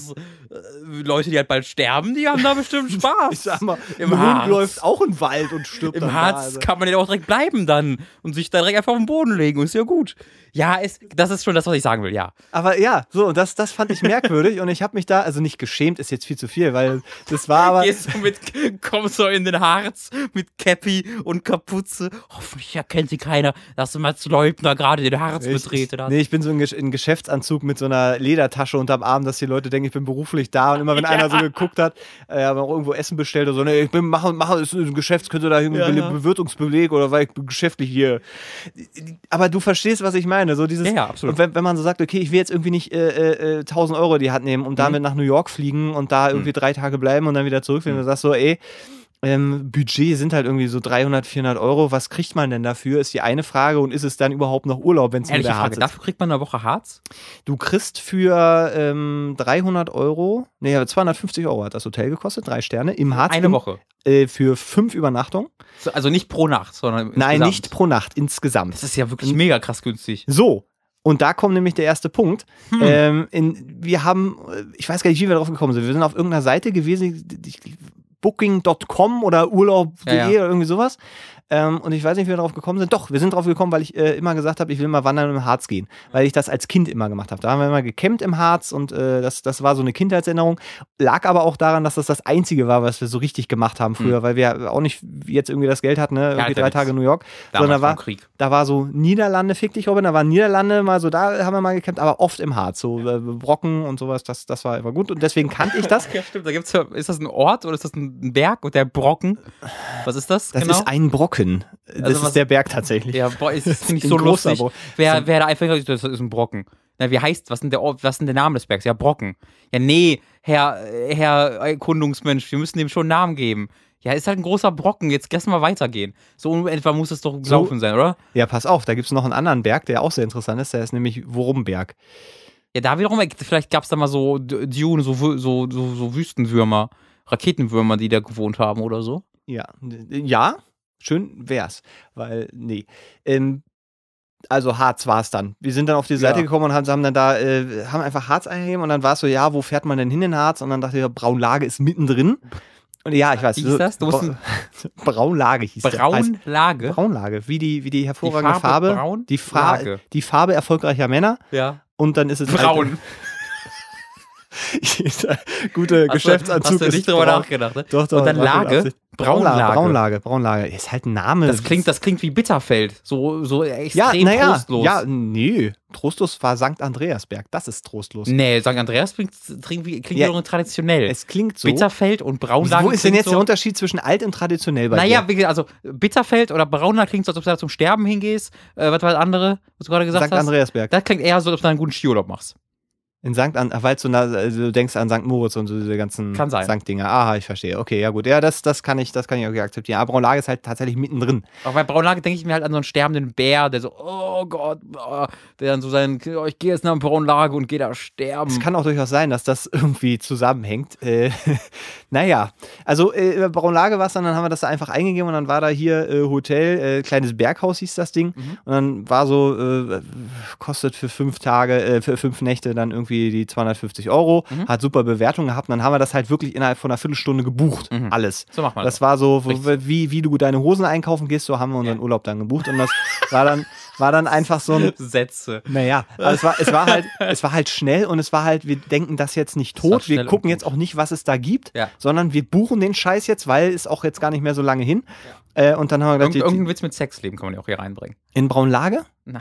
Äh, Leute, die halt bald sterben, die haben da bestimmt Spaß. ich sag mal, Im ein Hund Harz. läuft auch im Wald und stirbt Im Harz da, also. kann man ja auch direkt bleiben dann und sich da direkt einfach auf den Boden legen. Ist ja gut. Ja, es, das ist schon das, was ich sagen will, ja. Aber ja, so, und das, das fand ich merkwürdig und ich habe mich da, also nicht geschämt, ist jetzt viel zu viel, weil das war aber. Gehst du mit, kommst so in den Harz mit Cappy und Kapuze. Hoffentlich erkennt sie keiner, dass du Mats Leubner gerade den Harz Ich, betreten hat. nee, ich bin so in, in Geschäftsanzug mit so einer Ledertasche unterm Arm, dass die Leute denken, ich bin beruflich da. Und immer wenn einer so geguckt hat, äh, haben auch irgendwo Essen bestellt oder so, nee, ich bin mache, mache ist ein Geschäft, könnte da irgendwie Ja, ja. Bewirtungsbeleg oder weil ich geschäftlich hier. Aber du verstehst, was ich meine. So dieses, Ja, ja, absolut. Und wenn, wenn man so sagt, okay, ich will jetzt irgendwie nicht äh, äh, 1000 Euro in die Hand nehmen und Mhm. damit nach New York fliegen und da irgendwie drei Tage bleiben und dann wieder zurückfliegen, Mhm. du sagst so, ey, ähm, Budget sind halt irgendwie so 300, 400 Euro. Was kriegt man denn dafür? Ist die eine Frage. Und ist es dann überhaupt noch Urlaub, wenn es wieder Frage, ist? dafür kriegt man eine Woche Harz? Du kriegst für ähm, 300 Euro, nee, 250 Euro hat das Hotel gekostet, drei Sterne, im Harz. Eine im, Woche. Äh, für fünf Übernachtungen. So, Also nicht pro Nacht, sondern Nein, insgesamt. nicht pro Nacht, insgesamt. Das ist ja wirklich mega krass günstig. So. Und da kommt nämlich der erste Punkt. Hm. Ähm, in, wir haben, äh, ich weiß gar nicht, wie wir drauf gekommen sind. Wir sind auf irgendeiner Seite gewesen, die- die- Booking.com oder Urlaub.de Ja, ja. oder irgendwie sowas. Ähm, und ich weiß nicht, wie wir darauf gekommen sind. Doch, wir sind drauf gekommen, weil ich äh, immer gesagt habe, ich will mal wandern im Harz gehen. Weil ich das als Kind immer gemacht habe. Da haben wir immer gecampt im Harz und äh, das, das war so eine Kindheitserinnerung. Lag aber auch daran, dass das das Einzige war, was wir so richtig gemacht haben früher, weil wir auch nicht jetzt irgendwie das Geld hatten, ne? irgendwie alter drei. Tage in New York. Sondern war, vom Krieg. da war so Niederlande, fick dich, Robin, da waren Niederlande mal so, da haben wir mal gecampt, aber oft im Harz, so äh, Brocken und sowas, das, das war immer gut und deswegen kannte ich das. Ja, stimmt. Da gibt's ja, ist das ein Ort oder ist das ein Berg und der Brocken? Was ist das? Das genau? ist ein Brocken. Das Also was- ist der Berg tatsächlich. ja, boah, ist das nicht so lustig. Brocken. Wer, wer da einfach das ist ein Brocken. Na, wie heißt, was ist denn der Ort, was ist denn der Name des Bergs? Ja, Brocken. Ja, nee, Herr, Herr Erkundungsmensch, wir müssen dem schon einen Namen geben. Ja, ist halt ein großer Brocken, jetzt lass mal weitergehen. So etwa muss es doch gelaufen sein, oder? Ja, pass auf, da gibt es noch einen anderen Berg, der auch sehr interessant ist, der ist nämlich Worumberg. Ja, da wiederum, vielleicht gab es da mal so Dune, so, so, so, so Wüstenwürmer, Raketenwürmer, die da gewohnt haben oder so. Ja, ja, schön wär's, weil, nee. Ähm, also Harz war es dann. Wir sind dann auf die Seite Ja. gekommen und haben, haben dann da, äh, haben einfach Harz eingegeben und dann war es so, ja, wo fährt man denn hin in Harz? Und dann dachte ich, Braunlage ist mittendrin. Und ja, ich weiß. Wie hieß das? Du musst Bra Braunlage hieß der. Heißt Braunlage. Braunlage, wie die, wie die hervorragende Die Farbe Farbe. braun? Die, Lage. die Farbe erfolgreicher Männer. Ja. Und dann ist es Braun. Dieser gute Hast du- Geschäftsanzug Hast du nicht drüber braun. nachgedacht, ne? Doch, doch, Und dann Lage. Braunlage. Braunlage, Braunlage. Ist halt ein Name. Das klingt, das klingt wie Bitterfeld. So, so ja, extrem naja, trostlos. ja, nee. Trostlos war St. Andreasberg. Das ist trostlos. Nee, St. Andreas klingt, klingt, Ja, traditionell. Es klingt so. Bitterfeld und Braunlage. Wo ist denn jetzt so, der Unterschied zwischen alt und traditionell bei Naja, dir? gesagt, also Bitterfeld oder Braunlage klingt so, als ob du da zum Sterben hingehst. Äh, was war das andere, was du gerade gesagt St. hast? Andreasberg. Das klingt eher so, als ob du einen guten Skiurlaub machst. In St. An, weil du, also du denkst an St. Moritz und so diese ganzen Kann sein. St. Dinger. Aha, ich verstehe. Okay, ja gut. Ja, das, das kann ich, das kann ich okay akzeptieren. Aber Braunlage ist halt tatsächlich mittendrin. Auch bei Braunlage denke ich mir halt an so einen sterbenden Bär, der so, oh Gott, oh, der dann so sein, oh, ich gehe jetzt nach Braunlage und gehe da sterben. Es kann auch durchaus sein, dass das irgendwie zusammenhängt. Äh, naja, also äh, Braunlage war es dann, dann haben wir das da einfach eingegeben und dann war da hier äh, Hotel, äh, kleines Berghaus hieß das Ding. Mhm. Und dann war so, äh, kostet für fünf Tage, äh, für fünf Nächte dann irgendwie irgendwie die 250 Euro, Mhm. hat super Bewertung gehabt und dann haben wir das halt wirklich innerhalb von einer Viertelstunde gebucht. Mhm. Alles. So macht man Das war so, Richtig. wie, wie du deine Hosen einkaufen gehst, so haben wir unseren Urlaub dann gebucht und das war dann, war dann einfach so ein, Sätze. naja, also es war, es war halt, es war halt schnell und es war halt, wir denken das jetzt nicht tot, wir gucken jetzt auch nicht, was es da gibt, Ja. sondern wir buchen den Scheiß jetzt, weil es auch jetzt gar nicht mehr so lange hin. Äh, und dann haben wir Irgend, gedacht, die, irgendein Witz mit Sexleben kann man ja auch hier reinbringen. in Braunlage? Na.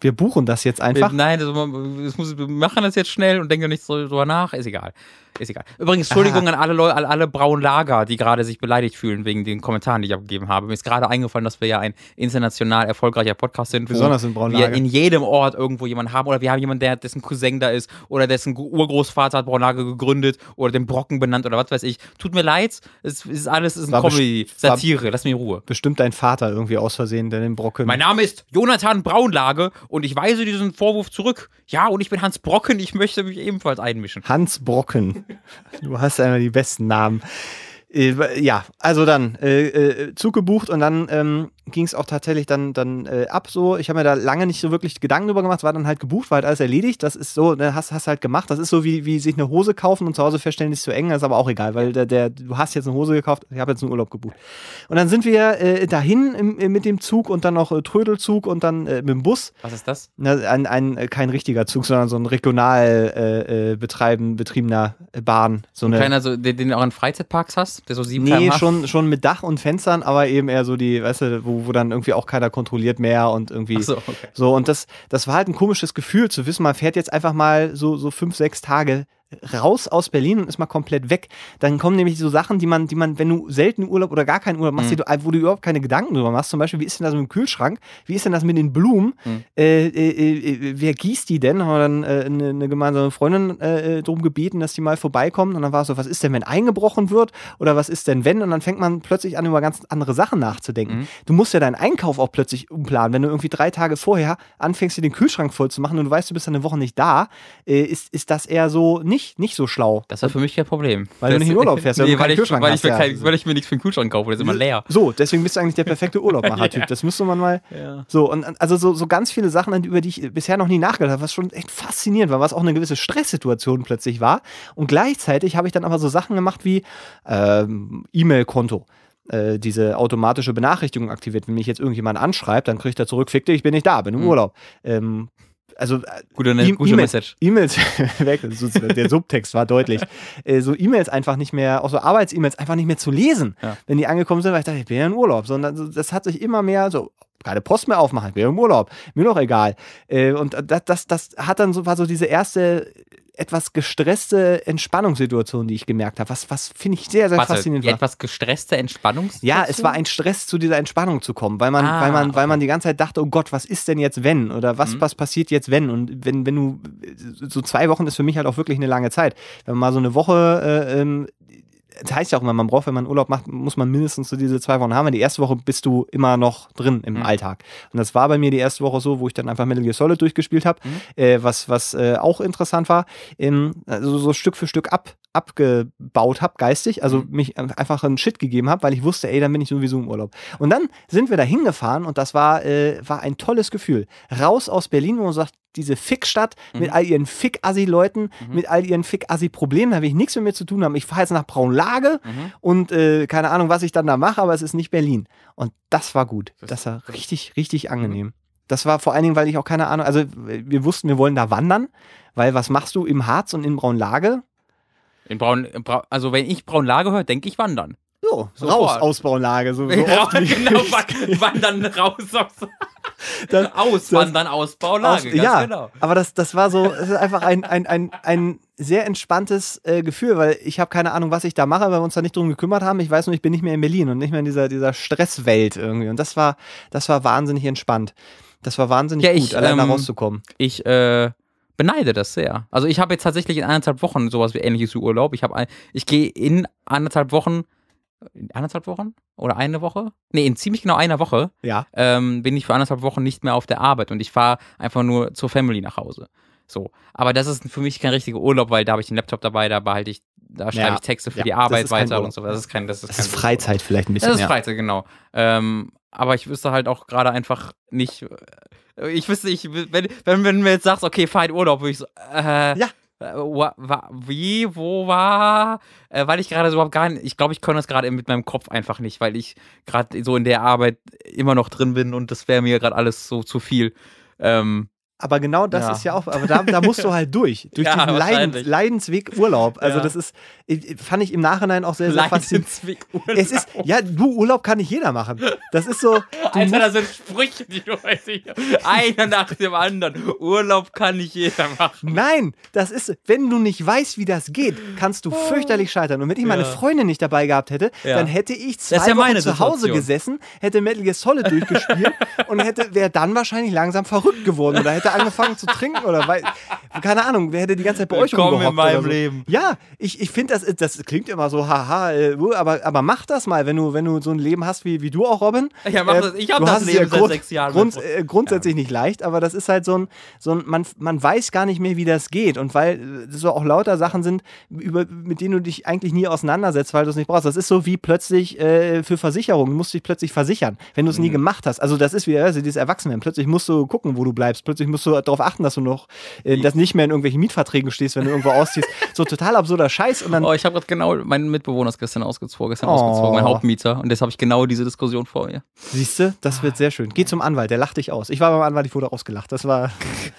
Wir buchen das jetzt einfach. Nein, das, das muss, wir machen das jetzt schnell und denken nicht so drüber nach. Ist egal. Ist egal. Übrigens, Entschuldigung an alle Leute, alle, alle Braunlager, die gerade sich beleidigt fühlen wegen den Kommentaren, die ich abgegeben habe. Mir ist gerade eingefallen, dass wir ja ein international erfolgreicher Podcast sind, Besonders in wir Braunlage. in jedem Ort irgendwo jemanden haben oder wir haben jemanden, der dessen Cousin da ist oder dessen Urgroßvater hat Braunlage gegründet oder den Brocken benannt oder was weiß ich. Tut mir leid, es ist alles es ist ein Comedy, Satire, lass mich in Ruhe. Bestimmt dein Vater irgendwie aus Versehen, der den Brocken. Mein Name ist Jonathan Braunlage und ich weise diesen Vorwurf zurück. Ja, und ich bin Hans Brocken, ich möchte mich ebenfalls einmischen. Hans Brocken. Du hast einmal die besten Namen. Äh, ja, also dann äh, äh, Zug gebucht und dann ähm, ging es auch tatsächlich dann, dann äh, ab so. Ich habe mir da lange nicht so wirklich Gedanken drüber gemacht, war dann halt gebucht, war halt alles erledigt. Das ist so, ne, hast, hast halt gemacht. Das ist so wie, wie sich eine Hose kaufen und zu Hause feststellen, die ist zu eng, das ist aber auch egal, weil der, der, du hast jetzt eine Hose gekauft, ich habe jetzt einen Urlaub gebucht. Und dann sind wir äh, dahin im, im, mit dem Zug und dann noch äh, Trödelzug und dann äh, mit dem Bus. Was ist das? Na, ein, ein, äh, kein richtiger Zug, sondern so ein regional äh, äh, betreiben, betriebener äh, Bahn. So eine, Keiner so, den, den du auch in Freizeitparks hast, so sieben nee, schon, schon mit Dach und Fenstern, aber eben eher so die, weißt du, wo, wo dann irgendwie auch keiner kontrolliert mehr und irgendwie. Ach so, okay. So, und das, das war halt ein komisches Gefühl zu wissen, man fährt jetzt einfach mal so, so fünf, sechs Tage raus aus Berlin und ist mal komplett weg. Dann kommen nämlich so Sachen, die man, die man, wenn du selten Urlaub oder gar keinen Urlaub machst, Mhm. du, wo du überhaupt keine Gedanken drüber machst, zum Beispiel, wie ist denn das mit dem Kühlschrank? Wie ist denn das mit den Blumen? Mhm. Äh, äh, äh, wer gießt die denn? Haben wir dann äh, eine, eine gemeinsame Freundin äh, drum gebeten, dass die mal vorbeikommen und dann war es so, was ist denn, wenn eingebrochen wird? Oder was ist denn, wenn? Und dann fängt man plötzlich an, über ganz andere Sachen nachzudenken. Mhm. Du musst ja deinen Einkauf auch plötzlich umplanen. Wenn du irgendwie drei Tage vorher anfängst, dir den Kühlschrank voll zu machen und du weißt, du bist dann eine Woche nicht da, äh, ist, ist das eher so nicht, nicht so schlau. Das war für mich kein Problem. Weil du das, nicht in Urlaub fährst, weil nee, du keinen weil, ich, Kühlschrank weil, hast, ich mir ja. kein, weil ich mir nichts für den Kühlschrank kaufe, der ist immer leer. So, deswegen bist du eigentlich der perfekte Urlaubmacher-Typ. Ja. Das müsste man mal. Ja. So, und also so, so ganz viele Sachen, über die ich bisher noch nie nachgedacht habe, was schon echt faszinierend war, was auch eine gewisse Stresssituation plötzlich war. Und gleichzeitig habe ich dann aber so Sachen gemacht wie ähm, E-Mail-Konto. Äh, diese automatische Benachrichtigung aktiviert. Wenn mich jetzt irgendjemand anschreibt, dann kriegt er zurück, fick dich, ich bin nicht da, bin im Mhm. Urlaub. Ähm, also Gute, ne, E- gute E-Mail- Message. E-Mails weg, der Subtext war deutlich. Äh, so E-Mails einfach nicht mehr, auch so Arbeits-E-Mails einfach nicht mehr zu lesen, Ja. wenn die angekommen sind, weil ich dachte, ich bin ja im Urlaub. Sondern so, das hat sich immer mehr so, keine Post mehr aufmachen, ich bin ja im Urlaub, mir doch egal. Äh, und das, das, das hat dann so, war so diese erste etwas gestresste Entspannungssituation, die ich gemerkt habe. Was, was finde ich sehr, sehr Warte, faszinierend war. etwas gestresste Entspannungs Ja, es war ein Stress, zu dieser Entspannung zu kommen, weil man, Ah, weil man, weil okay. man die ganze Zeit dachte, oh Gott, was ist denn jetzt wenn? Oder was, Mhm. was passiert jetzt wenn? Und wenn, wenn du, so zwei Wochen ist für mich halt auch wirklich eine lange Zeit. Wenn man mal so eine Woche, äh, ähm, das heißt ja auch immer, man braucht, wenn man Urlaub macht, muss man mindestens so diese zwei Wochen haben. Weil Die erste Woche bist du immer noch drin im Mhm. Alltag. Und das war bei mir die erste Woche so, wo ich dann einfach Metal Gear Solid durchgespielt habe, Mhm. äh, was, was äh, auch interessant war. Ähm, also so Stück für Stück ab, abgebaut habe, geistig. Also Mhm. mich einfach einen Shit gegeben habe, weil ich wusste, ey, dann bin ich sowieso im Urlaub. Und dann sind wir da hingefahren und das war, äh, war ein tolles Gefühl. Raus aus Berlin, wo man sagt, diese Fickstadt mit Mhm. all ihren Fick-Assi-Leuten, Mhm. mit all ihren Fick-Assi-Problemen, da will ich nichts mit mir zu tun haben. Ich fahre jetzt nach Braunlage Mhm. und äh, keine Ahnung, was ich dann da mache, aber es ist nicht Berlin. Und das war gut. Das- war richtig, richtig angenehm. Das war vor allen Dingen, weil ich auch keine Ahnung, also wir wussten, wir wollen da wandern, weil was machst du im Harz und in Braunlage? In Braun, also wenn ich Braunlage höre, denke ich wandern. So, Sofort. raus aus Braunlage. So, so Ja, genau, wa- wandern raus aus, Das- auswandern aus Braunlage, Aus- ja, genau. aber das, das war so, es ist einfach ein, ein, ein, ein sehr entspanntes äh, Gefühl, weil ich habe keine Ahnung, was ich da mache, weil wir uns da nicht drum gekümmert haben. Ich weiß nur, ich bin nicht mehr in Berlin und nicht mehr in dieser, dieser Stresswelt irgendwie. Und das war, das war wahnsinnig entspannt. Das war wahnsinnig Ja, gut, ich, allein da ähm, rauszukommen. Ich äh, beneide das sehr. Also ich habe jetzt tatsächlich in anderthalb Wochen sowas wie ähnliches wie Urlaub. Ich habe ein, ich gehe in anderthalb Wochen, in anderthalb Wochen oder eine Woche? Nee, in ziemlich genau einer Woche Ja. ähm, bin ich für anderthalb Wochen nicht mehr auf der Arbeit und ich fahre einfach nur zur Family nach Hause. So. Aber das ist für mich kein richtiger Urlaub, weil da habe ich den Laptop dabei, da behalte ich, da schreibe Ja. ich Texte für Ja, die Arbeit weiter und so. Das ist kein, das ist Das ist Freizeit vielleicht ein bisschen. das ist. Freizeit, genau. Ähm, aber ich wüsste halt auch gerade einfach nicht. Ich wüsste, ich, wenn, wenn, wenn du mir jetzt sagst, okay, fahr in Urlaub, würde ich so, äh, Ja. wa, wa, wie, wo war, äh, weil ich gerade so überhaupt gar nicht, ich glaube, ich kann das gerade mit meinem Kopf einfach nicht, weil ich gerade so in der Arbeit immer noch drin bin und das wäre mir gerade alles so zu viel. Ähm, Aber genau das Ja. ist ja auch, aber da, da musst du halt durch. Durch Ja, diesen Leidens. Leidensweg Urlaub. Also Ja. das ist, fand ich im Nachhinein auch sehr, sehr faszinierend. Leidensweg Urlaub. Es ist, ja, du, Urlaub kann nicht jeder machen. Das ist so, Alter, das sind Sprüche, die du weißt nicht. Einer nach dem anderen. Urlaub kann nicht jeder machen. Nein, das ist, wenn du nicht weißt, wie das geht, kannst du fürchterlich scheitern. Und wenn ich meine. Freundin nicht dabei gehabt hätte, dann hätte ich zwei Wochen zu Hause gesessen, hätte Metal Gear Solid durchgespielt und hätte, wäre dann wahrscheinlich langsam verrückt geworden oder hätte angefangen zu trinken oder weil, keine Ahnung, wer hätte die ganze Zeit bei euch Willkommen in rumgehockt meinem oder so. Leben. Ja, ich, ich finde, das, das klingt immer so, haha, äh, aber, aber mach das mal, wenn du, wenn du so ein Leben hast wie, wie du auch, Robin. Ja, mach das. Ich hab das Leben seit grund- sechs Jahren, Grund, mein äh, grundsätzlich nicht leicht, aber das ist halt so ein, so ein man, man weiß gar nicht mehr, wie das geht. Und weil äh, so auch lauter Sachen sind, über, mit denen du dich eigentlich nie auseinandersetzt, weil du es nicht brauchst. Das ist so wie plötzlich äh, für Versicherungen. Du musst dich plötzlich versichern, wenn du es Mhm. nie gemacht hast. Also das ist wieder also dieses Erwachsenen. Plötzlich musst du gucken, wo du bleibst. Plötzlich musst du darauf achten, dass du noch äh, dass nicht mehr in irgendwelchen Mietverträgen stehst, wenn du irgendwo ausziehst. So total absurder Scheiß. Und dann Oh, ich habe gerade genau, mein Mitbewohner ist gestern ausgezogen, gestern Oh. ausgezogen, mein Hauptmieter. Und jetzt habe ich genau diese Diskussion vor mir. Siehst du, das wird sehr schön. Geh zum Anwalt, der lacht dich aus. Ich war beim Anwalt, ich wurde ausgelacht. Das war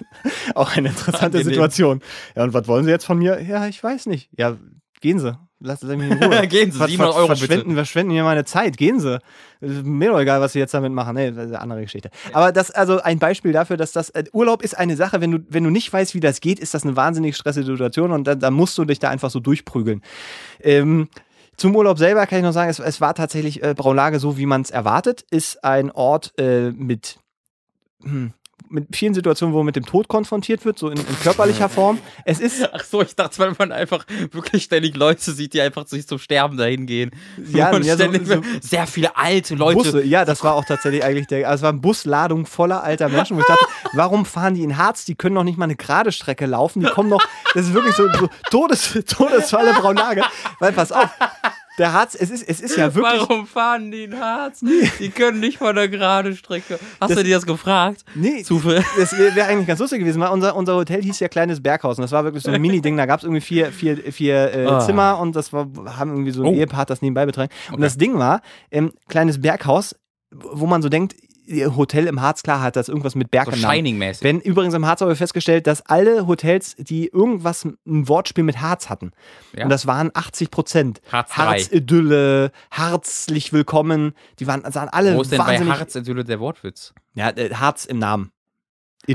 auch eine interessante. Situation. Ja, und was wollen Sie jetzt von mir? Ja, ich weiß nicht. Ja, gehen Sie. Lassen Sie mich in Ruhe. Gehen Sie, Ver- 700 ver- Euro verschwenden, verschwenden mir meine Zeit. Gehen Sie. Mir doch egal, was Sie jetzt damit machen. Nee, das ist eine andere Geschichte. Aber das also ein Beispiel dafür, dass das äh, Urlaub ist eine Sache, wenn du, wenn du nicht weißt, wie das geht, ist das eine wahnsinnig stressige Situation und da, da musst du dich da einfach so durchprügeln. Ähm, zum Urlaub selber kann ich noch sagen, es, es war tatsächlich äh, Braunlage so, wie man es erwartet. Ist ein Ort äh, mit, hm, mit vielen Situationen, wo man mit dem Tod konfrontiert wird, so in, in körperlicher Form. Es ist, Ach so, ich dachte, weil man einfach wirklich ständig Leute sieht, die einfach sich zum Sterben dahin gehen. Ja, und ja, so- ständig so- sehr viele alte Leute. Busse, ja, das war auch tatsächlich eigentlich der, also es war eine Busladung voller alter Menschen, wo ich dachte, warum fahren die in Harz? Die können noch nicht mal eine gerade Strecke laufen, die kommen noch, das ist wirklich so, so Todes, Todesfalle Braunlage, weil pass auf, der Harz, es ist, es ist ja wirklich, Warum fahren die in Harz? Die können nicht von der gerade Strecke. Hast Das- du dir das gefragt? nee, Zufall. das wäre wär eigentlich ganz lustig gewesen, weil unser, unser Hotel hieß ja Kleines Berghaus und das war wirklich so ein Mini-Ding, da gab es irgendwie vier, vier, vier äh, Ah. Zimmer und das war, haben irgendwie so ein Oh. Ehepaar das nebenbei betreut. Und Okay. das Ding war, ähm, Kleines Berghaus, wo man so denkt, Hotel im Harz, klar hat das irgendwas mit Berg So. Shining-mäßig. Wenn übrigens im Harz habe ich festgestellt, dass alle Hotels, die irgendwas ein Wortspiel mit Harz hatten, Ja. und das waren 80 Prozent. Harz drei. Harzidylle, herzlich willkommen, die waren, sahen alle Wo ist denn bei wahnsinnig. Harz Idylle der Wortwitz? ja, äh, Harz im Namen.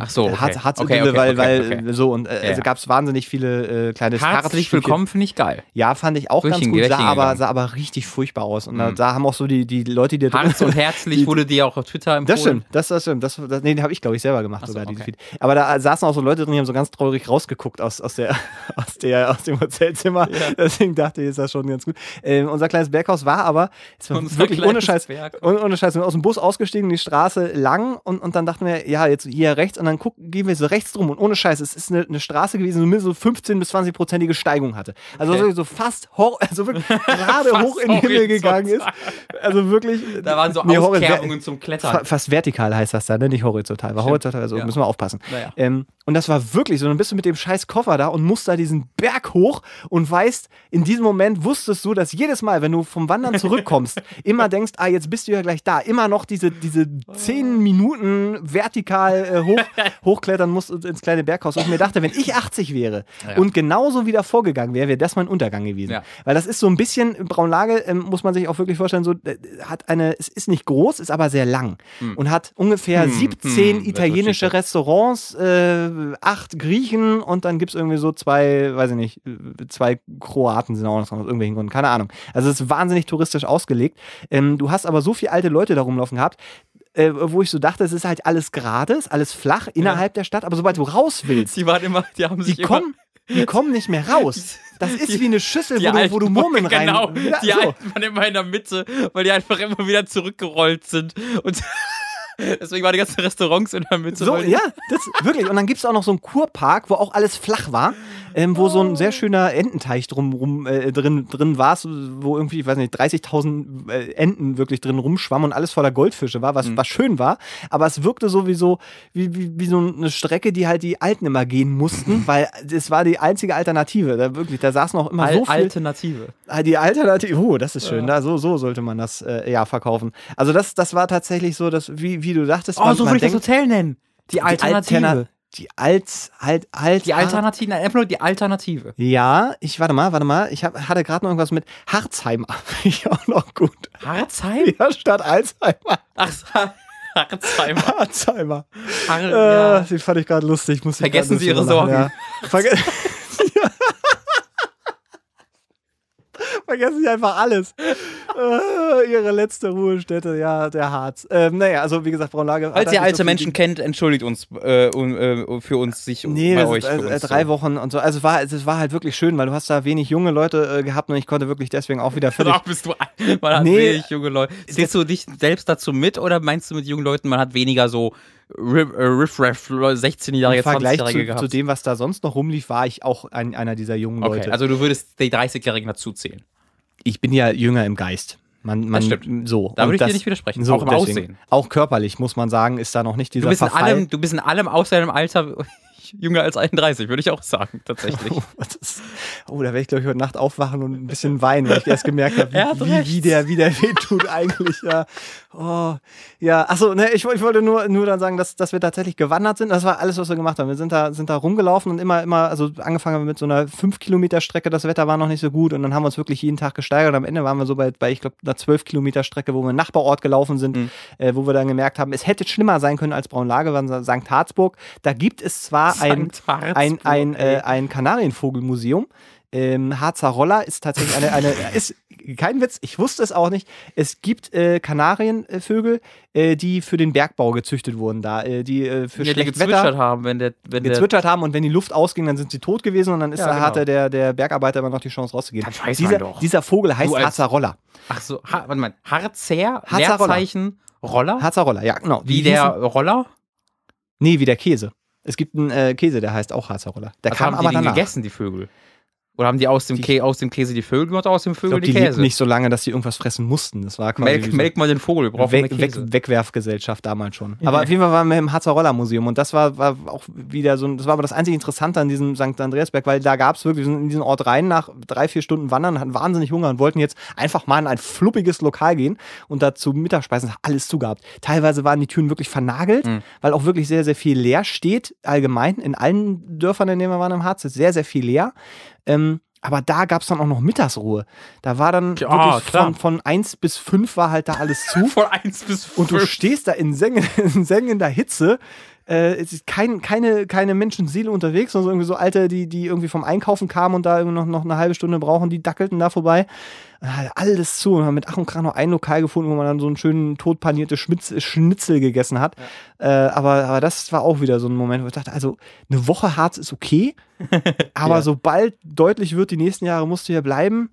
Ach so, okay. Harz, Harz Okay, okay, weil, weil so und äh, Ja, also gab es wahnsinnig viele äh, kleine Herzlich willkommen, finde ich geil. Ja, fand ich auch Durch ganz gut, sah aber, sah aber richtig furchtbar aus. Und da, Mhm. da haben auch so die, die Leute, die da drin- Harz und herzlich Die- wurde dir auch auf Twitter empfohlen. Das stimmt, das, das stimmt. Das, das, nee, den habe ich, glaube ich, selber gemacht Ach so, sogar. okay. Feed. Aber da saßen auch so Leute drin, die haben so ganz traurig rausgeguckt aus, aus, der, aus, der, aus dem Hotelzimmer. Ja. Deswegen dachte ich, ist das schon ganz gut. Ähm, unser kleines Berghaus war aber, war wirklich ohne Scheiß, ohne Scheiß, wir sind aus dem Bus ausgestiegen, die Straße lang und, und dann dachten wir, ja, jetzt hier rechts und dann gucken, gehen wir so rechts drum und ohne Scheiß, es ist eine, eine Straße gewesen, die so 15 bis 20 prozentige Steigung hatte. Also Okay. so fast, also wirklich gerade hoch in den Himmel gegangen ist. Also wirklich. Da waren so nee, Auskerbungen zum Klettern. Fa- Fast vertikal heißt das da, ne? Nicht horizontal. Weil Stimmt. horizontal, also Ja. müssen wir aufpassen. Naja. Ähm, und das war wirklich so. Dann bist du mit dem scheiß Koffer da und musst da diesen Berg hoch und weißt, in diesem Moment wusstest du, dass jedes Mal, wenn du vom Wandern zurückkommst, immer denkst, ah, jetzt bist du ja gleich da. Immer noch diese, diese zehn Minuten vertikal äh, hoch, hochklettern musst ins kleine Berghaus. Und ich mir dachte, wenn ich 80 wäre Ja. und genauso wieder vorgegangen wäre, wäre das mein Untergang gewesen. Ja. Weil das ist so ein bisschen, Braunlage, ähm, muss man sich auch wirklich vorstellen, so, äh, hat eine, es ist nicht groß, ist aber sehr lang und hat ungefähr Hm, 17 hm, italienische Restaurants, äh, acht Griechen und dann gibt es irgendwie so zwei, weiß ich nicht, zwei Kroaten sind auch noch dran, aus irgendwelchen Gründen, keine Ahnung. Also es ist wahnsinnig touristisch ausgelegt. Ähm, du hast aber so viele alte Leute da rumlaufen gehabt, äh, wo ich so dachte, es ist halt alles gerade, ist alles flach innerhalb der Stadt, aber sobald du raus willst, Die waren immer, die haben die sich immer kommen, die kommen nicht mehr raus. Das ist Die- wie eine Schüssel, die wo du, wo du Murmeln rein. Genau, Ja, die so. alten waren immer in der Mitte, weil die einfach immer wieder zurückgerollt sind. Und Deswegen waren die ganzen Restaurants in der Mitte. So, ja, das wirklich. Und dann gibt es auch noch so einen Kurpark, wo auch alles flach war, ähm, wo so ein sehr schöner Ententeich drum, rum, äh, drin, drin war, wo irgendwie, ich weiß nicht, 30.000 äh, Enten wirklich drin rumschwammen und alles voller Goldfische war, was, was schön war. Aber es wirkte sowieso wie, wie, wie so eine Strecke, die halt die Alten immer gehen mussten, weil das war die einzige Alternative. Da wirklich, da saßen auch immer Al so viel. Alternative. Ah, Die Alternative, oh, das ist schön. Da, so, so sollte man das äh, ja verkaufen. Also das, das war tatsächlich so, dass, wie, wie du dachtest, Oh, man, so würde ich das denkt, Hotel nennen. Die Alternative. Alterna- Die Alt, Alt, Alt. die Alternative, nein, einfach nur die Alternative. Ja, ich warte mal, warte mal. Ich hab, hatte gerade noch irgendwas mit Harzheimer. ich auch noch gut. Harzheim? Ja, statt Alzheimer. Ach, Harzheimer. Harzheimer. Har Äh, ja. Die fand ich gerade lustig. Muss Vergessen Sie Ihre Sorgen. Ja. Verge Vergessen Sie einfach alles. Äh, ihre letzte Ruhestätte, ja, der Harz. Ähm, naja, also wie gesagt, Braunlage. hat Falls ihr alte so Menschen kennt, entschuldigt uns äh, um, äh, für uns sich Nee, bei euch. ist, für äh, uns, drei so. Wochen und so. Also es war, es war halt wirklich schön, weil du hast da wenig junge Leute äh, gehabt und ich konnte wirklich deswegen auch wieder völlig. Ach, bist du ein- man hat Nee. wenig junge Leute. Zählst du dich selbst dazu mit oder meinst du mit jungen Leuten, man hat weniger so Riff, Riff-Raff, 16-Jährige, Im Vergleich 20-Jährige zu, gehabt? zu dem, was da sonst noch rumlief, war ich auch ein, einer dieser jungen okay, Leute. also du würdest die 30-Jährigen dazu zählen. Ich bin ja jünger im Geist. Man, man, stimmt. So. Da würde ich dir das- nicht widersprechen. So, auch im deswegen. Aussehen. Auch körperlich, muss man sagen, ist da noch nicht dieser Du bist, in Verfall. allem, du bist in allem außer deinem Alter jünger als 31, würde ich auch sagen, tatsächlich. Das ist, oh, da werde ich, glaube ich, heute Nacht aufwachen und ein bisschen weinen, weil ich erst gemerkt habe, wie, wie, wie, der, wie der weh tut eigentlich. Ja, oh, ja. achso, ne, ich, ich wollte nur, nur dann sagen, dass, dass wir tatsächlich gewandert sind. Das war alles, was wir gemacht haben. Wir sind da, sind da rumgelaufen und immer, immer, also angefangen haben wir mit so einer 5-Kilometer-Strecke. Das Wetter war noch nicht so gut und dann haben wir uns wirklich jeden Tag gesteigert. Und am Ende waren wir so bei, bei ich glaube, einer 12-Kilometer-Strecke, wo wir einen Nachbarort gelaufen sind, Mhm. äh, wo wir dann gemerkt haben, es hätte schlimmer sein können als Braunlage, waren St. Harzburg. Da gibt es zwar ein, ein, ein, äh, ein Kanarienvogelmuseum. Ähm, Harzer Roller ist tatsächlich eine, eine ist kein Witz, ich wusste es auch nicht. Es gibt äh, Kanarienvögel, äh, die für den Bergbau gezüchtet wurden da, äh, die äh, für Ja, die gezwitschert Wetter haben, wenn der, wenn der gezwitschert haben und wenn die Luft ausging, dann sind sie tot gewesen und dann ist Ja, da genau. hatte der, der Bergarbeiter immer noch die Chance rauszugehen. Das weiß man dieser, doch. dieser Vogel heißt Harzer Roller. Ach so, ha, warte mal, Harzer, Harzer Roller. Roller? Harzer Roller, ja, genau. Wie Die der hießen- Roller? Nee, wie der Käse. Es gibt einen äh, Käse, der heißt auch Harzer Roller. Der Also kam haben aber die den danach. gegessen, die Vögel? Oder haben die aus dem, Die- aus dem Käse die Vögel gemacht oder aus dem Vögel glaube, die die Käse? nicht so lange, dass sie irgendwas fressen mussten. Das war quasi melk, so- melk mal den Vogel, wir brauchen Weg, Weg. Wegwerfgesellschaft damals schon. Aber auf jeden Fall waren wir im Harzer Roller Museum und das war, war auch wieder so, ein- das war aber das einzige Interessante an diesem St. Andreasberg, weil da gab es wirklich, wir sind in diesen Ort rein nach drei, vier Stunden Wandern, hatten wahnsinnig Hunger und wollten jetzt einfach mal in ein fluppiges Lokal gehen und dazu hat alles zugehabt. Teilweise waren die Türen wirklich vernagelt, Mhm. weil auch wirklich sehr, sehr viel leer steht, allgemein. In allen Dörfern, in denen wir waren im Harz, ist sehr, sehr viel leer. Ähm, aber da gab es dann auch noch Mittagsruhe. Da war dann Ja, wirklich klar. von, von 1 bis 5 war halt da alles zu. Von 1 bis 5. Und du stehst da in, Sengen, in sengender Hitze. Äh, es ist kein, keine, keine Menschenseele unterwegs, sondern so irgendwie so Alte, die, die irgendwie vom Einkaufen kamen und da irgendwie noch, noch eine halbe Stunde brauchen, die dackelten da vorbei. Äh, alles zu. Und wir haben mit Ach und Krach noch ein Lokal gefunden, wo man dann so einen schönen totpaniertes Schmitz, Schnitzel gegessen hat. Äh, aber, aber das war auch wieder so ein Moment, wo ich dachte, also eine Woche Harz ist okay, aber Ja. sobald deutlich wird, die nächsten Jahre musst du hier bleiben,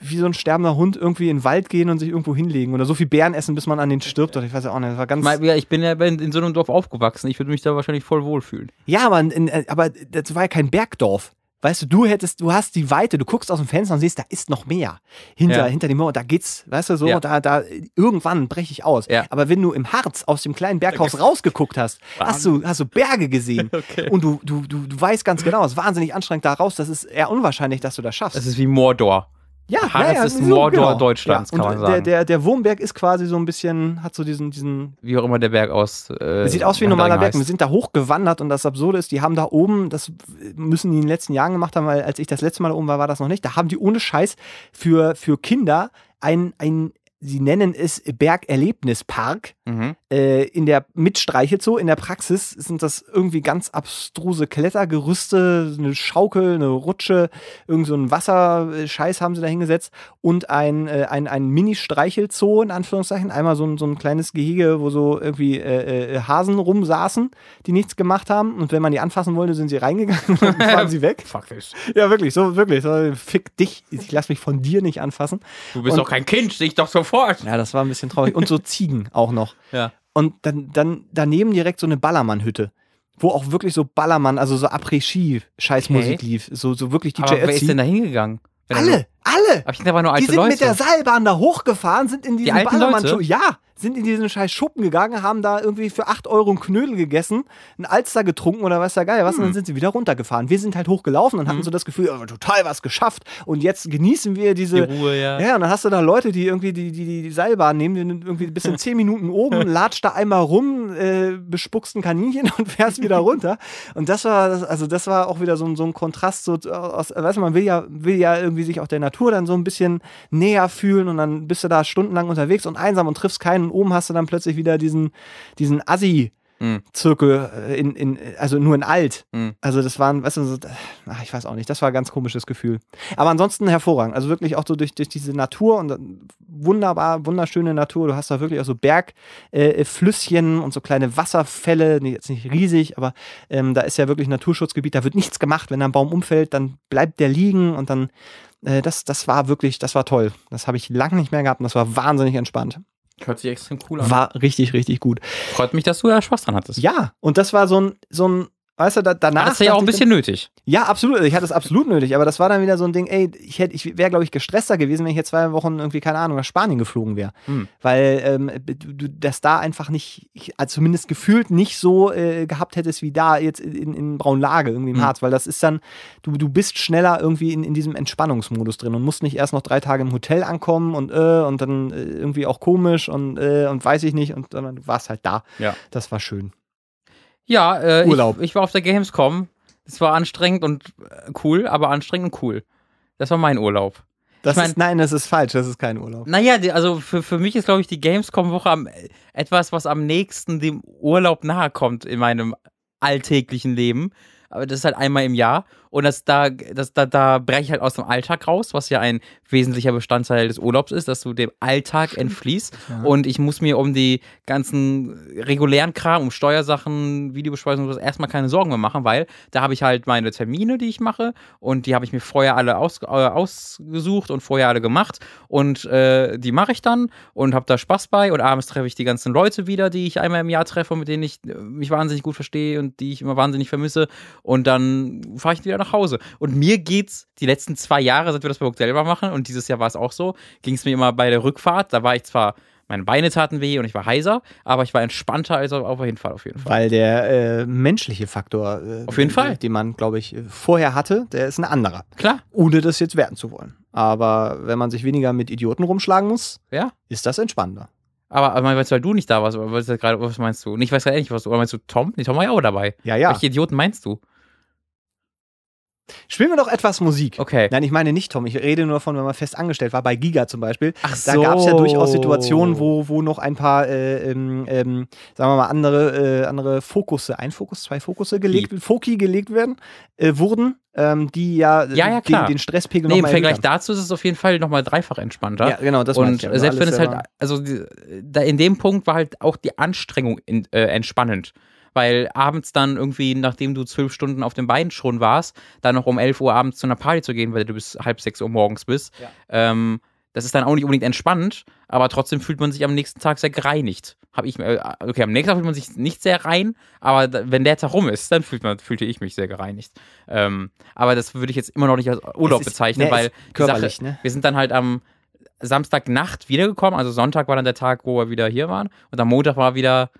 wie so ein sterbender Hund irgendwie in den Wald gehen und sich irgendwo hinlegen oder so viel Beeren essen, bis man an den stirbt. Oder ich weiß ja auch nicht, das war ganz. Ich bin ja in, in so einem Dorf aufgewachsen. Ich würde mich da wahrscheinlich voll wohlfühlen. Ja, aber, in, aber das war ja kein Bergdorf. Weißt du, du hättest, du hast die Weite, du guckst aus dem Fenster und siehst, da ist noch mehr. Hinter, Ja. hinter dem Mauer, da geht's, weißt du, so, Ja. da, da, irgendwann breche ich aus. Ja. Aber wenn du im Harz aus dem kleinen Berghaus rausgeguckt hast, hast du, hast du Berge gesehen. Okay. Und du, du, du, du weißt ganz genau, es ist wahnsinnig anstrengend da raus, das ist eher unwahrscheinlich, dass du das schaffst. Das ist wie Mordor. Ja, Harz ja, ist so, Mordor Deutschlands, ja. kann man sagen. Der, der, der Wurmberg ist quasi so ein bisschen, hat so diesen, diesen Wie auch immer der Berg aus. Äh, sieht aus wie ein normaler Berg. Wir sind da hochgewandert und das Absurde ist, die haben da oben, das müssen die in den letzten Jahren gemacht haben, weil als ich das letzte Mal da oben war, war das noch nicht. Da haben die ohne Scheiß für, für Kinder ein, ein, sie nennen es Bergerlebnispark Mhm. äh, in der mit Streichelzoo. In der Praxis sind das irgendwie ganz abstruse Klettergerüste, eine Schaukel, eine Rutsche, irgend so ein Wasserscheiß haben sie da hingesetzt und ein, äh, ein, ein Mini-Streichelzoo in Anführungszeichen. Einmal so ein, so ein kleines Gehege, wo so irgendwie äh, äh, Hasen rumsaßen, die nichts gemacht haben. Und wenn man die anfassen wollte, sind sie reingegangen und dann waren sie weg. Fuck this. Ja, wirklich, so wirklich. So, fick dich. Ich lass mich von dir nicht anfassen. Du bist Und- doch kein Kind, sehe ich doch sofort. Ja, das war ein bisschen traurig. Und so Ziegen auch noch. Ja. Und dann, dann daneben direkt so eine Ballermann-Hütte. Wo auch wirklich so Ballermann, also so Après-Ski-Scheißmusik Okay. lief. So, so wirklich DJ Aber wer ist denn da hingegangen? Alle, alle! Aber ich waren nur Die alte sind Leute. mit der Seilbahn da hochgefahren, sind in diesen alten ballermann Leute? Ja, sind in diesen scheiß Schuppen gegangen, haben da irgendwie für 8 Euro einen Knödel gegessen, einen Alster getrunken oder was da geil was, und Hm. dann sind sie wieder runtergefahren. Wir sind halt hochgelaufen und hatten so das Gefühl, oh, total was geschafft und jetzt genießen wir die diese. Ruhe, ja. Ja, und dann hast du da Leute, die irgendwie die, die, die, die Seilbahn nehmen, die sind irgendwie bis in 10 Minuten oben, latscht da einmal rum, äh, bespuckst ein Kaninchen und fährst wieder runter. Und das war, also das war auch wieder so, ein- so ein Kontrast, so aus, weißt du, man will ja, will ja irgendwie sich auch der Natur dann so ein bisschen näher fühlen und dann bist du da stundenlang unterwegs und einsam und triffst keinen. Und oben hast du dann plötzlich wieder diesen, diesen Assi. Zirkel äh, in, in, also nur in alt. Mhm. Also das waren, weißt du, so, ach, ich weiß auch nicht, das war ein ganz komisches Gefühl. Aber ansonsten hervorragend. Also wirklich auch so durch, durch diese Natur und wunderbar, wunderschöne Natur. Du hast da wirklich auch so Bergflüsschen äh, und so kleine Wasserfälle, nee, jetzt nicht riesig, aber ähm, da ist ja wirklich Naturschutzgebiet, da wird nichts gemacht. Wenn da ein Baum umfällt, dann bleibt der liegen und dann, äh, das, das war wirklich, das war toll. Das habe ich lange nicht mehr gehabt und das war wahnsinnig entspannt. Hört sich extrem cool an. War richtig, richtig gut. Freut mich, dass du da Spaß dran hattest. Ja, und das war so ein, so ein, weißt du, da, danach. Hattest du ja auch ein bisschen nötig. Ja, absolut. Ich hatte es absolut nötig, aber das war dann wieder so ein Ding, ey, ich, hätte, ich wäre, glaube ich, gestresster gewesen, wenn ich jetzt zwei Wochen irgendwie, keine Ahnung, nach Spanien geflogen wäre. Hm. Weil ähm, du das da einfach nicht, ich, also zumindest gefühlt nicht so äh, gehabt hättest wie da jetzt in, in Braunlage, irgendwie im Hm. Harz, weil das ist dann, du, du bist schneller irgendwie in, in diesem Entspannungsmodus drin und musst nicht erst noch drei Tage im Hotel ankommen und äh, und dann äh, irgendwie auch komisch und, äh, und weiß ich nicht, und sondern du warst halt da. Ja. Das war schön. Ja, äh, Urlaub. Ich, ich war auf der Gamescom. Es war anstrengend und äh, cool, aber anstrengend und cool. Das war mein Urlaub. Das mein- ist, nein, das ist falsch, das ist kein Urlaub. Naja, die, also für, für mich ist, glaube ich, die Gamescom-Woche am, etwas, was am nächsten dem Urlaub nahe kommt in meinem alltäglichen Leben. Aber das ist halt einmal im Jahr. Und das, da, das, da, da breche ich halt aus dem Alltag raus, was ja ein wesentlicher Bestandteil des Urlaubs ist, dass du dem Alltag entfließt. Und ich muss mir um die ganzen regulären Kram, um Steuersachen, Videobesprechungen und so erstmal keine Sorgen mehr machen, weil da habe ich halt meine Termine, die ich mache. Und die habe ich mir vorher alle aus, äh, ausgesucht und vorher alle gemacht. Und äh, die mache ich dann und habe da Spaß bei. Und abends treffe ich die ganzen Leute wieder, die ich einmal im Jahr treffe, mit denen ich mich wahnsinnig gut verstehe und die ich immer wahnsinnig vermisse. Und dann fahre ich wieder nach Hause. Und mir geht's die letzten zwei Jahre, seit wir das Produkt selber machen, und dieses Jahr war es auch so, ging es mir immer bei der Rückfahrt. Da war ich zwar, meine Beine taten weh und ich war heiser, aber ich war entspannter als auf der Hinfahrt auf jeden Fall. Weil der äh, menschliche Faktor, äh, Auf jeden Fall. den man, glaube ich, vorher hatte, der ist ein anderer. Klar, Ohne das jetzt werten zu wollen. Aber wenn man sich weniger mit Idioten rumschlagen muss, ja. ist das entspannender. Aber, aber weißt du, weil du nicht da warst, aber was, gerade- was meinst du? Und ich weiß gerade nicht, was du, oder meinst du Tom? Nee, Tom war ja auch dabei. Ja, ja. Welche Idioten meinst du? Spielen wir doch etwas Musik. Okay. Nein, ich meine nicht Tom. Ich rede nur von, wenn man fest angestellt war, bei Giga zum Beispiel. Ach Da gab es ja durchaus Situationen, wo, wo noch ein paar, äh, ähm, ähm, sagen wir mal, andere, äh, andere Fokusse, ein Fokus, zwei Fokusse gelegt, Foki gelegt werden, äh, wurden, ähm, die ja, äh, Ja, ja, den, klar. den Stresspegel Nee, im nochmal Vergleich dazu ist es auf jeden Fall nochmal dreifach entspannter. Ja, genau, das und ich ja. Also selbst wenn es halt, also die, da in dem Punkt war halt auch die Anstrengung in, äh, entspannend. Weil abends dann irgendwie, nachdem du zwölf Stunden auf den Beinen schon warst, dann noch um 11 Uhr abends zu einer Party zu gehen, weil du bis halb sechs Uhr morgens bist, Ja. ähm, das ist dann auch nicht unbedingt entspannt, aber trotzdem fühlt man sich am nächsten Tag sehr gereinigt. Hab ich, äh, okay, am nächsten Tag fühlt man sich nicht sehr rein, aber wenn der Tag rum ist, dann fühlt man, fühlte ich mich sehr gereinigt. Ähm, aber das würde ich jetzt immer noch nicht als Urlaub ist- bezeichnen, ne, weil körperlich, Sache, ne? wir sind dann halt am Samstagnacht wiedergekommen, also Sonntag war dann der Tag, wo wir wieder hier waren und am Montag war wieder,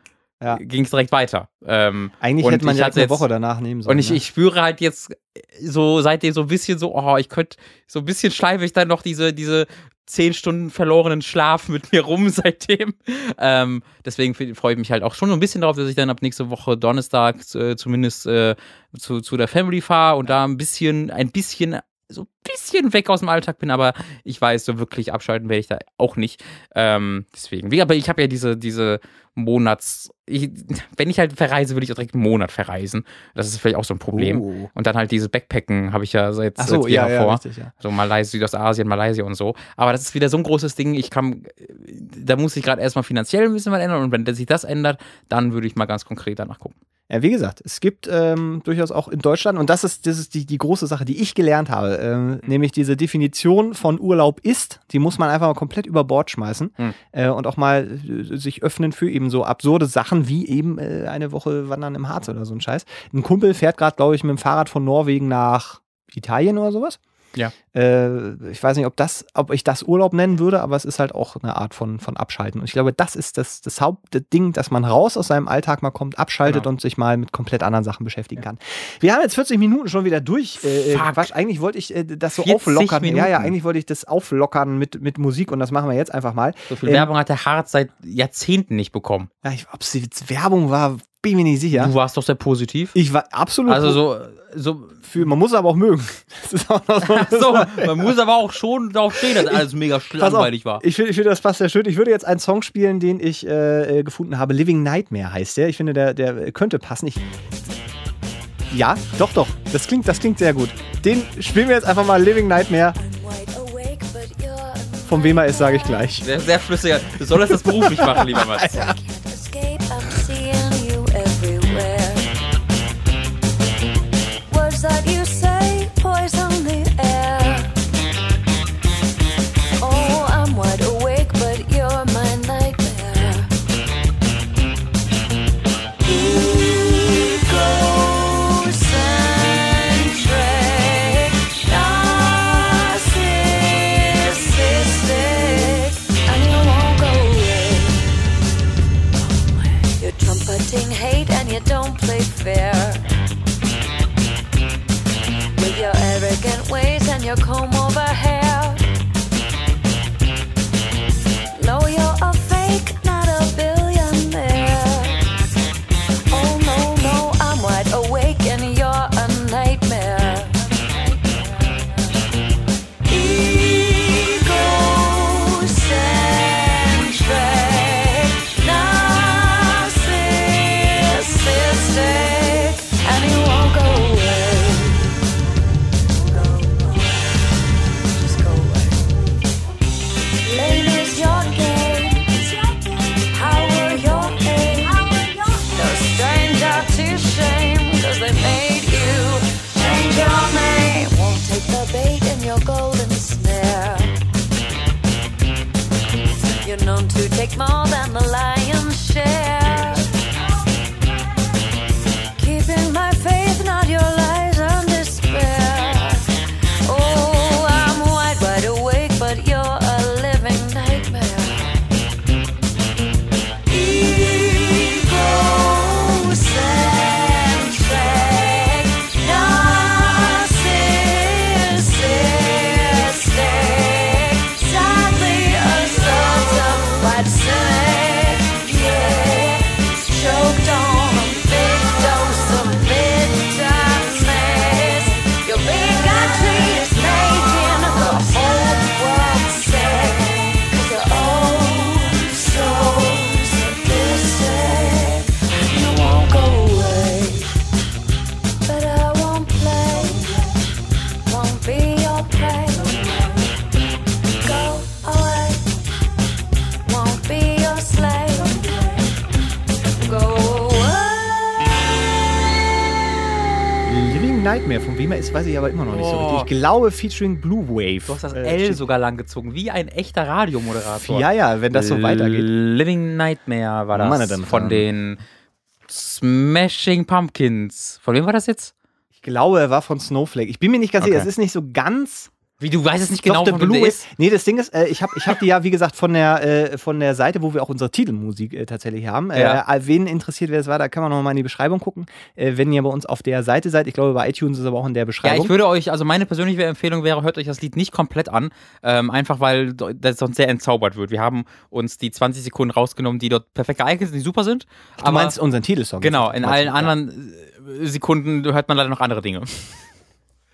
Ja. ging es direkt weiter. Ähm, Eigentlich hätte man ja eine Woche danach nehmen sollen. und ich, ne? ich spüre halt jetzt so seitdem so ein bisschen so, oh, ich könnte so ein bisschen schleife ich dann noch diese, diese zehn Stunden verlorenen Schlaf mit mir rum seitdem. Ähm, deswegen freue ich mich halt auch schon so ein bisschen darauf, dass ich dann ab nächste Woche Donnerstag äh, zumindest äh, zu, zu der Family fahre und da ein bisschen, ein bisschen, so ein bisschen weg aus dem Alltag bin, aber ich weiß, so wirklich abschalten werde ich da auch nicht. Ähm, deswegen, wie, aber ich habe ja diese, diese Monats, ich, wenn ich halt verreise, würde ich auch direkt einen Monat verreisen. Das ist vielleicht auch so ein Problem. Oh. Und dann halt diese Backpacken habe ich ja seit, Ach so, seit ja, ja, vor. richtig, ja. So Malaysia, Südostasien, Malaysia und so. Aber das ist wieder so ein großes Ding. Ich kann, da muss ich gerade erstmal finanziell ein bisschen was ändern. Und wenn sich das ändert, dann würde ich mal ganz konkret danach gucken. Ja, wie gesagt, es gibt ähm, durchaus auch in Deutschland, und das ist, das ist die, die große Sache, die ich gelernt habe, ähm, nämlich diese Definition von Urlaub ist, die muss man einfach mal komplett über Bord schmeißen Hm. äh, und auch mal äh, sich öffnen für eben so absurde Sachen wie eben äh, eine Woche Wandern im Harz oder so ein Scheiß. Ein Kumpel fährt gerade, glaube ich, mit dem Fahrrad von Norwegen nach Italien oder sowas. Ja. Äh, ich weiß nicht, ob, das, ob ich das Urlaub nennen würde, aber es ist halt auch eine Art von, von Abschalten. Und ich glaube, das ist das, das Hauptding, dass man raus aus seinem Alltag mal kommt, abschaltet Genau. und sich mal mit komplett anderen Sachen beschäftigen kann. Wir haben jetzt 40 Minuten schon wieder durch. Äh, äh. Quatsch, eigentlich wollte ich äh, das so 40 auflockern. Ja, ja, Minuten. eigentlich wollte ich das auflockern mit, mit Musik und das machen wir jetzt einfach mal. So viel Ähm, Werbung hat der Harz seit Jahrzehnten nicht bekommen. Ja, ob es jetzt Werbung war, bin mir nicht sicher. Du warst doch sehr positiv. Ich war absolut Also so, so, für, man muss es aber auch mögen. Das ist auch noch so, so, man muss aber auch schon darauf stehen, dass alles mega langweilig war. Ich finde, ich finde, das passt sehr schön. Ich würde jetzt einen Song spielen, den ich äh, äh, gefunden habe. Living Nightmare heißt der. Ich finde, der, der könnte passen. Ich ja, doch, doch. Das klingt, das klingt sehr gut. Den spielen wir jetzt einfach mal Living Nightmare. Von wem er ist, sage ich gleich. Sehr, sehr flüssiger. Du solltest das beruflich machen, lieber Mats. escape. Wem er ist, weiß ich aber immer noch nicht so Oh. richtig. Ich glaube, featuring Blue Wave. Du hast das Äh, L steht- sogar lang gezogen, wie ein echter Radiomoderator. Ja, ja, wenn das so weitergeht. Living Nightmare war das. Meine Damen und von den Smashing Pumpkins. Von wem war das jetzt? Ich glaube, er war von Snowflake. Ich bin mir nicht ganz Okay. sicher, es ist nicht so ganz. Wie, du weißt es nicht genau, Doch, der von wem ist. Nee, das Ding ist, äh, ich habe ich hab die ja, wie gesagt, von der, äh, von der Seite, wo wir auch unsere Titelmusik äh, tatsächlich haben. Ja. Äh, wen interessiert, wer das war, da kann man noch mal in die Beschreibung gucken. Äh, wenn ihr bei uns auf der Seite seid, ich glaube, bei iTunes ist es aber auch in der Ja, Beschreibung. ich würde euch, also meine persönliche Empfehlung wäre, hört euch das Lied nicht komplett an, ähm, einfach weil das sonst sehr entzaubert wird. Wir haben uns die 20 Sekunden rausgenommen, die dort perfekt geeignet sind, die super sind. du meinst unseren Titelsong? genau, in allen Ja. anderen äh, Sekunden hört man leider noch andere Dinge.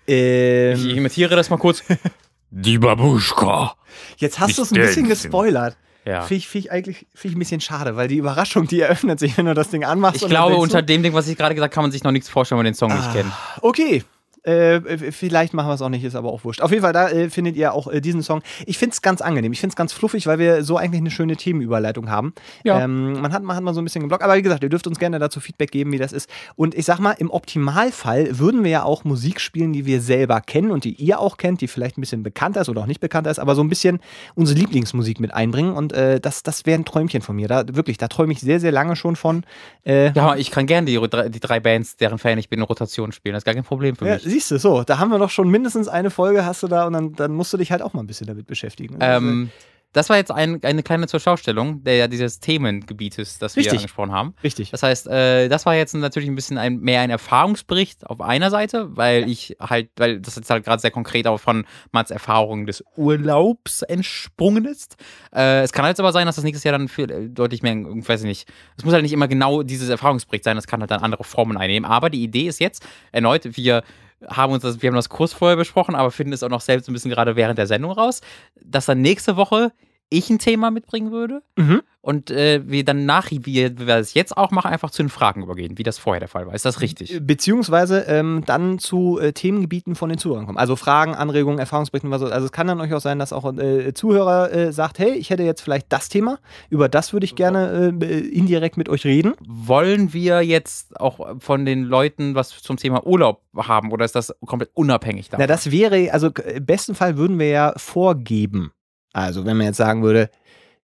Ich Ähm, imitiere das mal kurz. Die Babuschka. jetzt hast du es ein bisschen gespoilert. Ja. Finde ich, find ich eigentlich find ich ein bisschen schade, weil die Überraschung, die eröffnet sich, wenn du das Ding anmachst. Ich glaube, unter dem Ding, was ich gerade gesagt habe, kann man sich noch nichts vorstellen, wenn man den Song nicht kennt. Okay. Äh, vielleicht machen wir es auch nicht, ist aber auch wurscht. Auf jeden Fall, da äh, findet ihr auch äh, diesen Song. Ich finde es ganz angenehm. Ich finde es ganz fluffig, weil wir so eigentlich eine schöne Themenüberleitung haben. Ja. Ähm, man, hat, man hat mal so ein bisschen geblockt. Aber wie gesagt, ihr dürft uns gerne dazu Feedback geben, wie das ist. Und ich sag mal, im Optimalfall würden wir ja auch Musik spielen, die wir selber kennen und die ihr auch kennt, die vielleicht ein bisschen bekannter ist oder auch nicht bekannter ist, aber so ein bisschen unsere Lieblingsmusik mit einbringen. Und äh, das, das wäre ein Träumchen von mir. Da, wirklich, da träume ich sehr, sehr lange schon von. Äh, Ja, ich kann gerne die, drei- die drei Bands, deren Fan ich bin, in Rotation spielen. Das ist gar kein Problem für Ja, mich. Siehst du, so, da haben wir doch schon mindestens eine Folge, hast du da, und dann, dann musst du dich halt auch mal ein bisschen damit beschäftigen. Ähm, das war jetzt ein, eine kleine Zurschaustellung der, dieses Themengebietes, das wir Richtig. angesprochen haben. Richtig. Das heißt, äh, das war jetzt natürlich ein bisschen ein, mehr ein Erfahrungsbericht auf einer Seite, weil ich halt, weil das jetzt halt gerade sehr konkret auch von Mats Erfahrungen des Urlaubs entsprungen ist. Äh, es kann halt aber sein, dass das nächstes Jahr dann für äh, deutlich mehr, ich weiß ich nicht, es muss halt nicht immer genau dieses Erfahrungsbericht sein, das kann halt dann andere Formen einnehmen. Aber die Idee ist jetzt erneut, wir haben uns das, wir haben das kurz vorher besprochen, aber finden es auch noch selbst ein bisschen gerade während der Sendung raus, dass dann nächste Woche ich ein Thema mitbringen würde Mhm. und äh, wir dann nach, wie wir, das jetzt auch machen, einfach zu den Fragen übergehen, wie das vorher der Fall war. Ist das richtig? Beziehungsweise ähm, dann zu äh, Themengebieten von den Zuhörern kommen. Also Fragen, Anregungen, Erfahrungsberichten, was so. Also es kann dann durchaus sein, dass auch ein äh, Zuhörer äh, sagt, hey, ich hätte jetzt vielleicht das Thema, über das würde ich gerne äh, indirekt mit euch reden. Wollen wir jetzt auch von den Leuten was zum Thema Urlaub haben oder ist das komplett unabhängig davon? Na, das wäre, also im besten Fall würden wir ja vorgeben. Also wenn man jetzt sagen würde,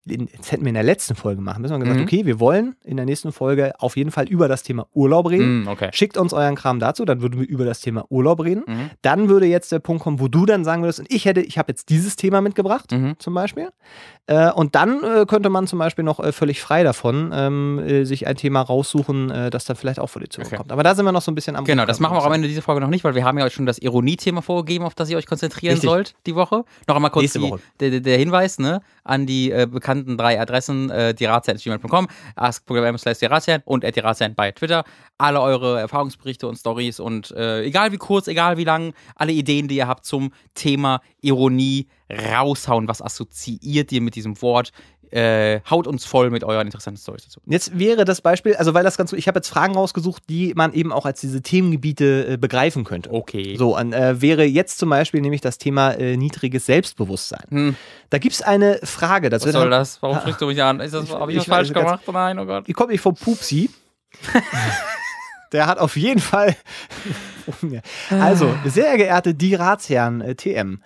das hätten wir in der letzten Folge machen müssen, wir haben gesagt, Mhm. okay, wir wollen in der nächsten Folge auf jeden Fall über das Thema Urlaub reden. Mm, okay. Schickt uns euren Kram dazu, dann würden wir über das Thema Urlaub reden. Mhm. Dann würde jetzt der Punkt kommen, wo du dann sagen würdest, und ich hätte, ich habe jetzt dieses Thema mitgebracht, Mhm. zum Beispiel. Äh, und dann äh, könnte man zum Beispiel noch äh, völlig frei davon ähm, äh, sich ein Thema raussuchen, äh, das dann vielleicht auch vor die Zuhörer Okay. kommt. Aber da sind wir noch so ein bisschen am Genau, das machen wir auch am Ende dieser Folge noch nicht, weil wir haben ja schon das Ironie-Thema vorgegeben, auf das ihr euch konzentrieren Richtig. sollt die Woche. Noch einmal kurz die, der- der Hinweis ne, an die äh, bekannten drei Adressen, äh, dirazian.gmail.com, ask.m slash dirazian und dirazian bei Twitter. Alle eure Erfahrungsberichte und Stories und äh, egal wie kurz, egal wie lang, alle Ideen, die ihr habt zum Thema Ironie raushauen. Was assoziiert ihr mit diesem Wort? Äh, haut uns voll mit euren interessanten Stories dazu. Jetzt wäre das Beispiel, also weil das ganz, ich habe jetzt Fragen rausgesucht, die man eben auch als diese Themengebiete äh, begreifen könnte. Okay. So, und, äh, wäre jetzt zum Beispiel nämlich das Thema äh, niedriges Selbstbewusstsein. Hm, Da gibt es eine Frage dazu. was soll das? Warum sprichst du mich an? Ist das, Ich- habe ich, ich was falsch gemacht? Nein, oh Gott. Die kommt nicht vom Pupsi. Der hat auf jeden Fall. also, sehr geehrte Dirazian äh, TM,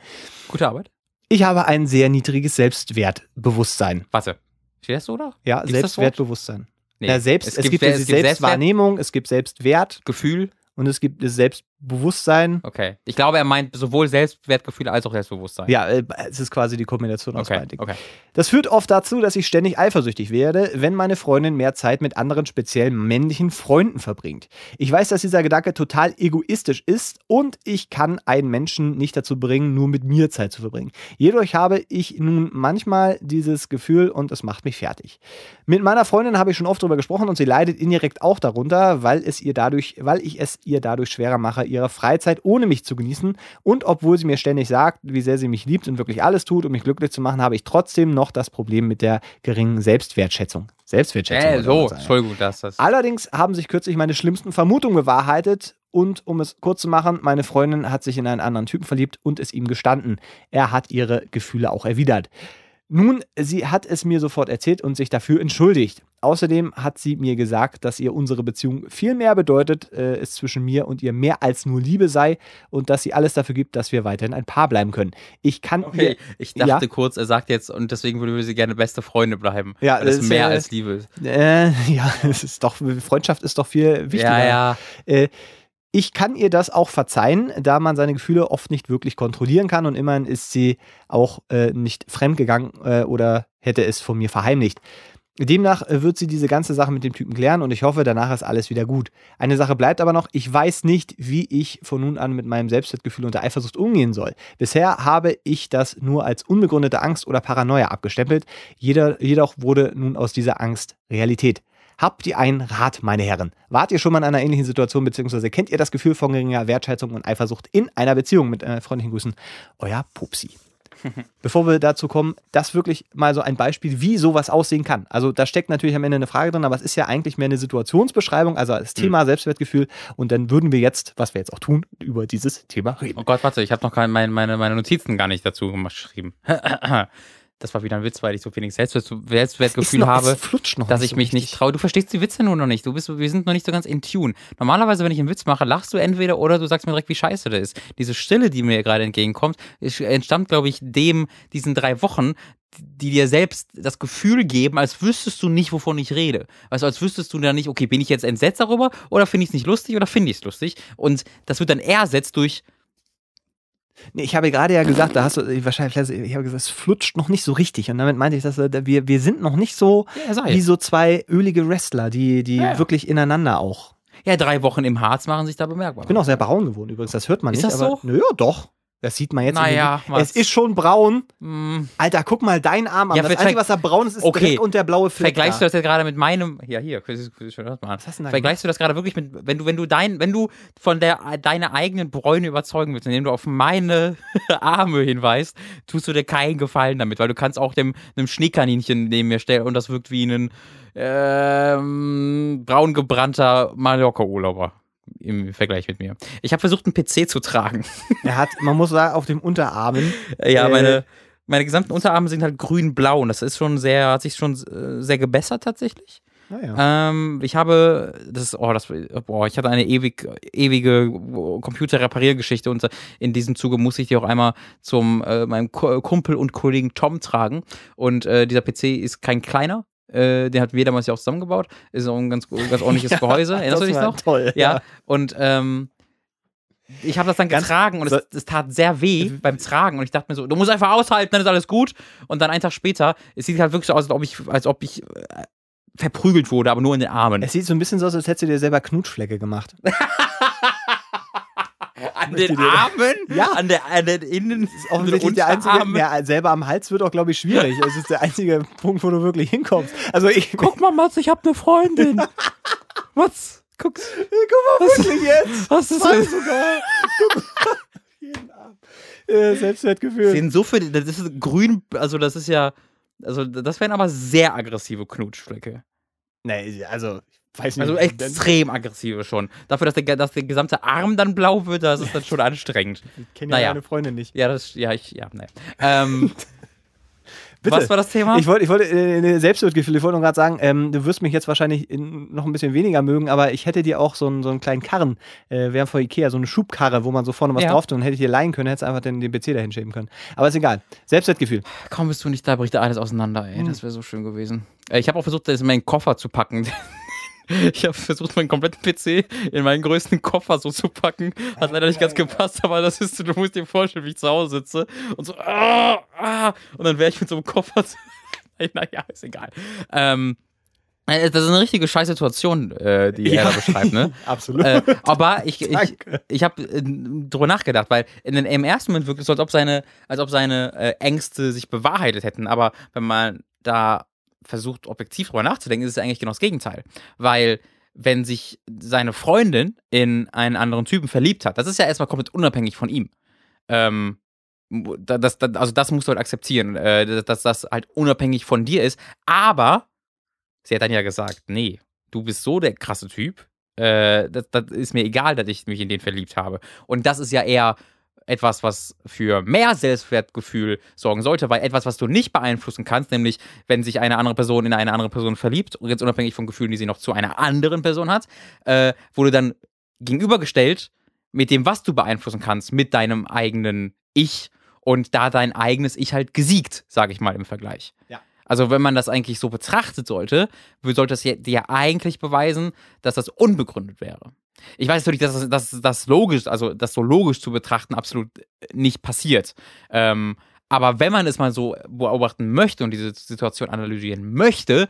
Gute Arbeit. Ich habe ein sehr niedriges Selbstwertbewusstsein. Warte. Steht das so, oder? Ja, Gibt's? Selbstwertbewusstsein. Nee. Ja, selbst, es, gibt, Wer- die Selbstwahrnehmung, es gibt Selbstwert Gefühl. und es gibt das Selbstbewusstsein. Okay. Ich glaube, er meint sowohl Selbstwertgefühl als auch Selbstbewusstsein. Ja, äh, es ist quasi die Kombination aus Okay. beiden. Dingen. Okay. Das führt oft dazu, dass ich ständig eifersüchtig werde, wenn meine Freundin mehr Zeit mit anderen speziell männlichen Freunden verbringt. Ich weiß, dass dieser Gedanke total egoistisch ist und ich kann einen Menschen nicht dazu bringen, nur mit mir Zeit zu verbringen. Jedoch habe ich nun manchmal dieses Gefühl und es macht mich fertig. Mit meiner Freundin habe ich schon oft darüber gesprochen und sie leidet indirekt auch darunter, weil es ihr dadurch, weil ich es ihr dadurch schwerer mache, ihre Freizeit ohne mich zu genießen und obwohl sie mir ständig sagt, wie sehr sie mich liebt und wirklich alles tut, um mich glücklich zu machen, habe ich trotzdem noch das Problem mit der geringen Selbstwertschätzung. Selbstwertschätzung. Äh, so. Voll gut, dass das. Allerdings haben sich kürzlich meine schlimmsten Vermutungen bewahrheitet und um es kurz zu machen, meine Freundin hat sich in einen anderen Typen verliebt und es ihm gestanden. Er hat ihre Gefühle auch erwidert. Nun, sie hat es mir sofort erzählt und sich dafür entschuldigt. Außerdem hat sie mir gesagt, dass ihr unsere Beziehung viel mehr bedeutet, äh, es zwischen mir und ihr mehr als nur Liebe sei und dass sie alles dafür gibt, dass wir weiterhin ein Paar bleiben können. Ich kann Okay, ihr, ich dachte Ja. kurz, er sagt jetzt, und deswegen würde sie gerne beste Freunde bleiben. Ja, weil das ist, mehr äh, als Liebe äh, ja, es ist doch Freundschaft ist doch viel wichtiger. Ja, ja. Ich kann ihr das auch verzeihen, da man seine Gefühle oft nicht wirklich kontrollieren kann und immerhin ist sie auch äh, nicht fremdgegangen äh, oder hätte es von mir verheimlicht. Demnach äh, wird sie diese ganze Sache mit dem Typen klären und ich hoffe, danach ist alles wieder gut. Eine Sache bleibt aber noch, ich weiß nicht, wie ich von nun an mit meinem Selbstwertgefühl und der Eifersucht umgehen soll. Bisher habe ich das nur als unbegründete Angst oder Paranoia abgestempelt, Jeder, jedoch wurde nun aus dieser Angst Realität. Habt ihr einen Rat, meine Herren? Wart ihr schon mal in einer ähnlichen Situation, beziehungsweise kennt ihr das Gefühl von geringer Wertschätzung und Eifersucht in einer Beziehung? Mit äh, freundlichen Grüßen, euer Pupsi. bevor wir dazu kommen, das wirklich mal so ein Beispiel, wie sowas aussehen kann. Also da steckt natürlich am Ende eine Frage drin, aber es ist ja eigentlich mehr eine Situationsbeschreibung, also das Thema Selbstwertgefühl. Und dann würden wir jetzt, was wir jetzt auch tun, über dieses Thema reden. Oh Gott, warte, ich habe noch keine, meine, meine, meine Notizen gar nicht dazu geschrieben. Das war wieder ein Witz, weil ich so wenig Selbstwert, Selbstwertgefühl noch- habe, dass ich so mich nicht traue. Du verstehst die Witze nur noch nicht. Du bist, wir sind noch nicht so ganz in Tune. Normalerweise, wenn ich einen Witz mache, lachst du entweder oder du sagst mir direkt, wie scheiße der ist. Diese Stille, die mir gerade entgegenkommt, entstammt, glaube ich, dem, diesen drei Wochen, die dir selbst das Gefühl geben, als wüsstest du nicht, wovon ich rede. Also als wüsstest du dann nicht, okay, bin ich jetzt entsetzt darüber oder finde ich es nicht lustig oder finde ich es lustig? Und das wird dann ersetzt durch, Nee, ich habe gerade ja gesagt, da hast du wahrscheinlich, ich habe gesagt, es flutscht noch nicht so richtig. Und damit meinte ich, dass äh, wir, wir sind noch nicht so ja, wie so zwei ölige Wrestler, die, die Ja, ja. wirklich ineinander auch. ja, drei Wochen im Harz machen sich da bemerkbar. Ich bin auch sehr braun geworden übrigens, das hört man Ist nicht. das aber, so? Naja, doch. Das sieht man jetzt. Naja, es ist schon braun. Hm. Alter, guck mal deinen Arm an. Ja, das Einzige, was da braun ist, ist Okay. Dreck und der blaue Fleck. Vergleichst du da. das jetzt gerade mit meinem, ja hier, was hast du denn da Vergleichst du das gerade wirklich mit, wenn du, wenn du dein, wenn du von der deine eigenen Bräune überzeugen willst, indem du auf meine Arme hinweist, tust du dir keinen Gefallen damit, weil du kannst auch dem einem Schneekaninchen neben mir stellen und das wirkt wie ein ähm, braun gebrannter Mallorca-Urlauber im Vergleich mit mir. Ich habe versucht, einen PC zu tragen. Er hat, man muss sagen, auf dem Unterarmen. Ja, Äh, meine, meine gesamten Unterarme sind halt grün-blau und das ist schon sehr, hat sich schon äh, sehr gebessert tatsächlich. Naja. Ähm, ich habe, das ist, oh, das, boah, ich hatte eine ewig, ewige Computerrepariergeschichte und in diesem Zuge muss ich die auch einmal zum äh, meinem Ku- Kumpel und Kollegen Tom tragen. Und äh, dieser PC ist kein kleiner. Äh, den hatten wir damals ja auch zusammengebaut. Ist auch ein ganz, ganz ordentliches Gehäuse. Erinnerst du dich noch? Toll. Ja. Und ähm, ich habe das dann getragen und es, es tat sehr weh beim Tragen und ich dachte mir so, du musst einfach aushalten, dann ist alles gut. Und dann einen Tag später, es sieht halt wirklich so aus, als ob ich, als ob ich äh, verprügelt wurde, aber nur in den Armen. Es sieht so ein bisschen so aus, als hättest du dir selber Knutschflecke gemacht. An den Armen? Ja. An der, an den Innen, Offensichtlich der einzige, ja, selber am Hals wird auch, glaube ich, schwierig. Es ist der einzige Punkt, wo du wirklich hinkommst. Also ich, Guck mal, Mats, ich hab eine Freundin. Was? Guck, guck mal wirklich jetzt. was ist das? sogar. Guck mal. Jeden Abend. Äh, Selbstwertgefühl. Sehen so viele, das ist grün, also das ist ja, also das wären aber sehr aggressive Knutschflecke. Nee, also, weiß nicht. Also extrem aggressive schon. Dafür, dass der, dass der gesamte Arm dann blau wird, das ist dann schon anstrengend. Ich kenne ja Naja. meine Freundin nicht. Ja, das, ja, ich, ja, ne. Ähm, Bitte. was war das Thema? Ich wollte, ich wollte, äh, Selbstwertgefühl, ich wollte nur gerade sagen, ähm, du wirst mich jetzt wahrscheinlich in, noch ein bisschen weniger mögen, aber ich hätte dir auch so einen, so einen kleinen Karren, äh, wir haben vor Ikea so eine Schubkarre, wo man so vorne was Ja. drauf tut und hätte ich dir leihen können, hättest einfach den, den PC dahin schieben können. Aber ist egal. Selbstwertgefühl. Kaum bist du nicht da, bricht da alles auseinander, ey. Das wäre so schön gewesen. Äh, Ich habe auch versucht, das in meinen Koffer zu packen. Ich habe versucht, meinen kompletten PC in meinen größten Koffer so zu packen. Hat leider nicht ganz gepasst, aber das ist, du musst dir vorstellen, wie ich zu Hause sitze und so, ah, ah, und dann wäre ich mit so einem Koffer. zu- naja, ist egal. Ähm, äh, das ist eine richtige Scheißsituation, äh, die er da beschreibt, ne? Absolut. äh, aber ich, ich, ich habe äh, drüber nachgedacht, weil in den, im ersten Moment wirkt es so, als ob seine, als ob seine Ängste sich bewahrheitet hätten. Aber wenn man da versucht, objektiv drüber nachzudenken, ist es eigentlich genau das Gegenteil. Weil wenn sich seine Freundin in einen anderen Typen verliebt hat, das ist ja erstmal komplett unabhängig von ihm. Ähm, da- das, das, also das musst du halt akzeptieren, äh, dass das halt unabhängig von dir ist. Aber sie hat dann ja gesagt, nee, du bist so der krasse Typ, äh, das, das ist mir egal, dass ich mich in den verliebt habe. Und das ist ja eher etwas, was für mehr Selbstwertgefühl sorgen sollte, weil etwas, was du nicht beeinflussen kannst, nämlich wenn sich eine andere Person in eine andere Person verliebt, und jetzt unabhängig von Gefühlen, die sie noch zu einer anderen Person hat, äh, wurde dann gegenübergestellt mit dem, was du beeinflussen kannst, mit deinem eigenen Ich und da dein eigenes Ich halt gesiegt, sage ich mal im Vergleich. Ja. Also wenn man das eigentlich so betrachtet sollte, sollte das dir ja eigentlich beweisen, dass das unbegründet wäre. Ich weiß natürlich, dass das, dass das logisch, also das so logisch zu betrachten, absolut nicht passiert. Ähm, aber wenn man es mal so beobachten möchte und diese Situation analysieren möchte,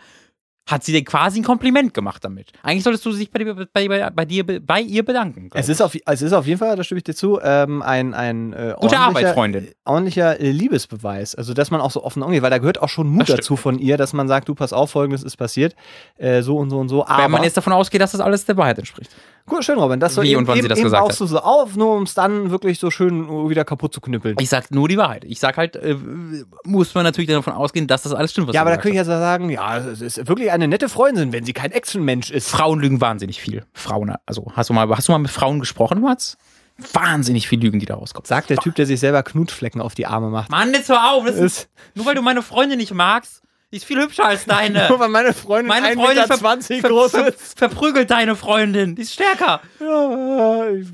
hat sie dir quasi ein Kompliment gemacht damit. Eigentlich solltest du dich bei, dir- bei, bei, bei, dir, bei ihr bedanken. Es ist, auf, es ist auf jeden Fall, da stimme ich dir zu, ähm, ein, ein äh, Gute ordentlicher- Arbeitsfreundin. ordentlicher äh, Liebesbeweis. Also, dass man auch so offen umgeht, weil da gehört auch schon Mut dazu von ihr, dass man sagt, du pass auf, folgendes ist passiert, äh, so und so und so. Aber, Wenn man jetzt davon ausgeht, dass das alles der Wahrheit entspricht. Gut, schön, Robin, das Wie eben, und wann sie eben, das eben gesagt baust du so auf, nur um es dann wirklich so schön wieder kaputt zu knüppeln. Ich sag nur die Wahrheit. Ich sag halt, äh, muss man natürlich davon ausgehen, dass das alles stimmt, was ja, aber da könnte ich hast. jetzt sagen, ja, es ist wirklich eine nette Freundin, wenn sie kein Actionmensch ist. Frauen lügen wahnsinnig viel. Frauen, also hast du mal, hast du mal mit Frauen gesprochen, Mats? Wahnsinnig viel Lügen, die da rauskommen. Sagt der Typ, der sich selber Knutflecken auf die Arme macht. Mann, jetzt hör auf. Das ist, Ist, nur weil du meine Freundin nicht magst, die ist viel hübscher als deine. nur weil meine Freundin, Meine 1,20 Freundin Meter ver ver groß ver ist. verprügelt deine Freundin. Die ist stärker. Ja, ich-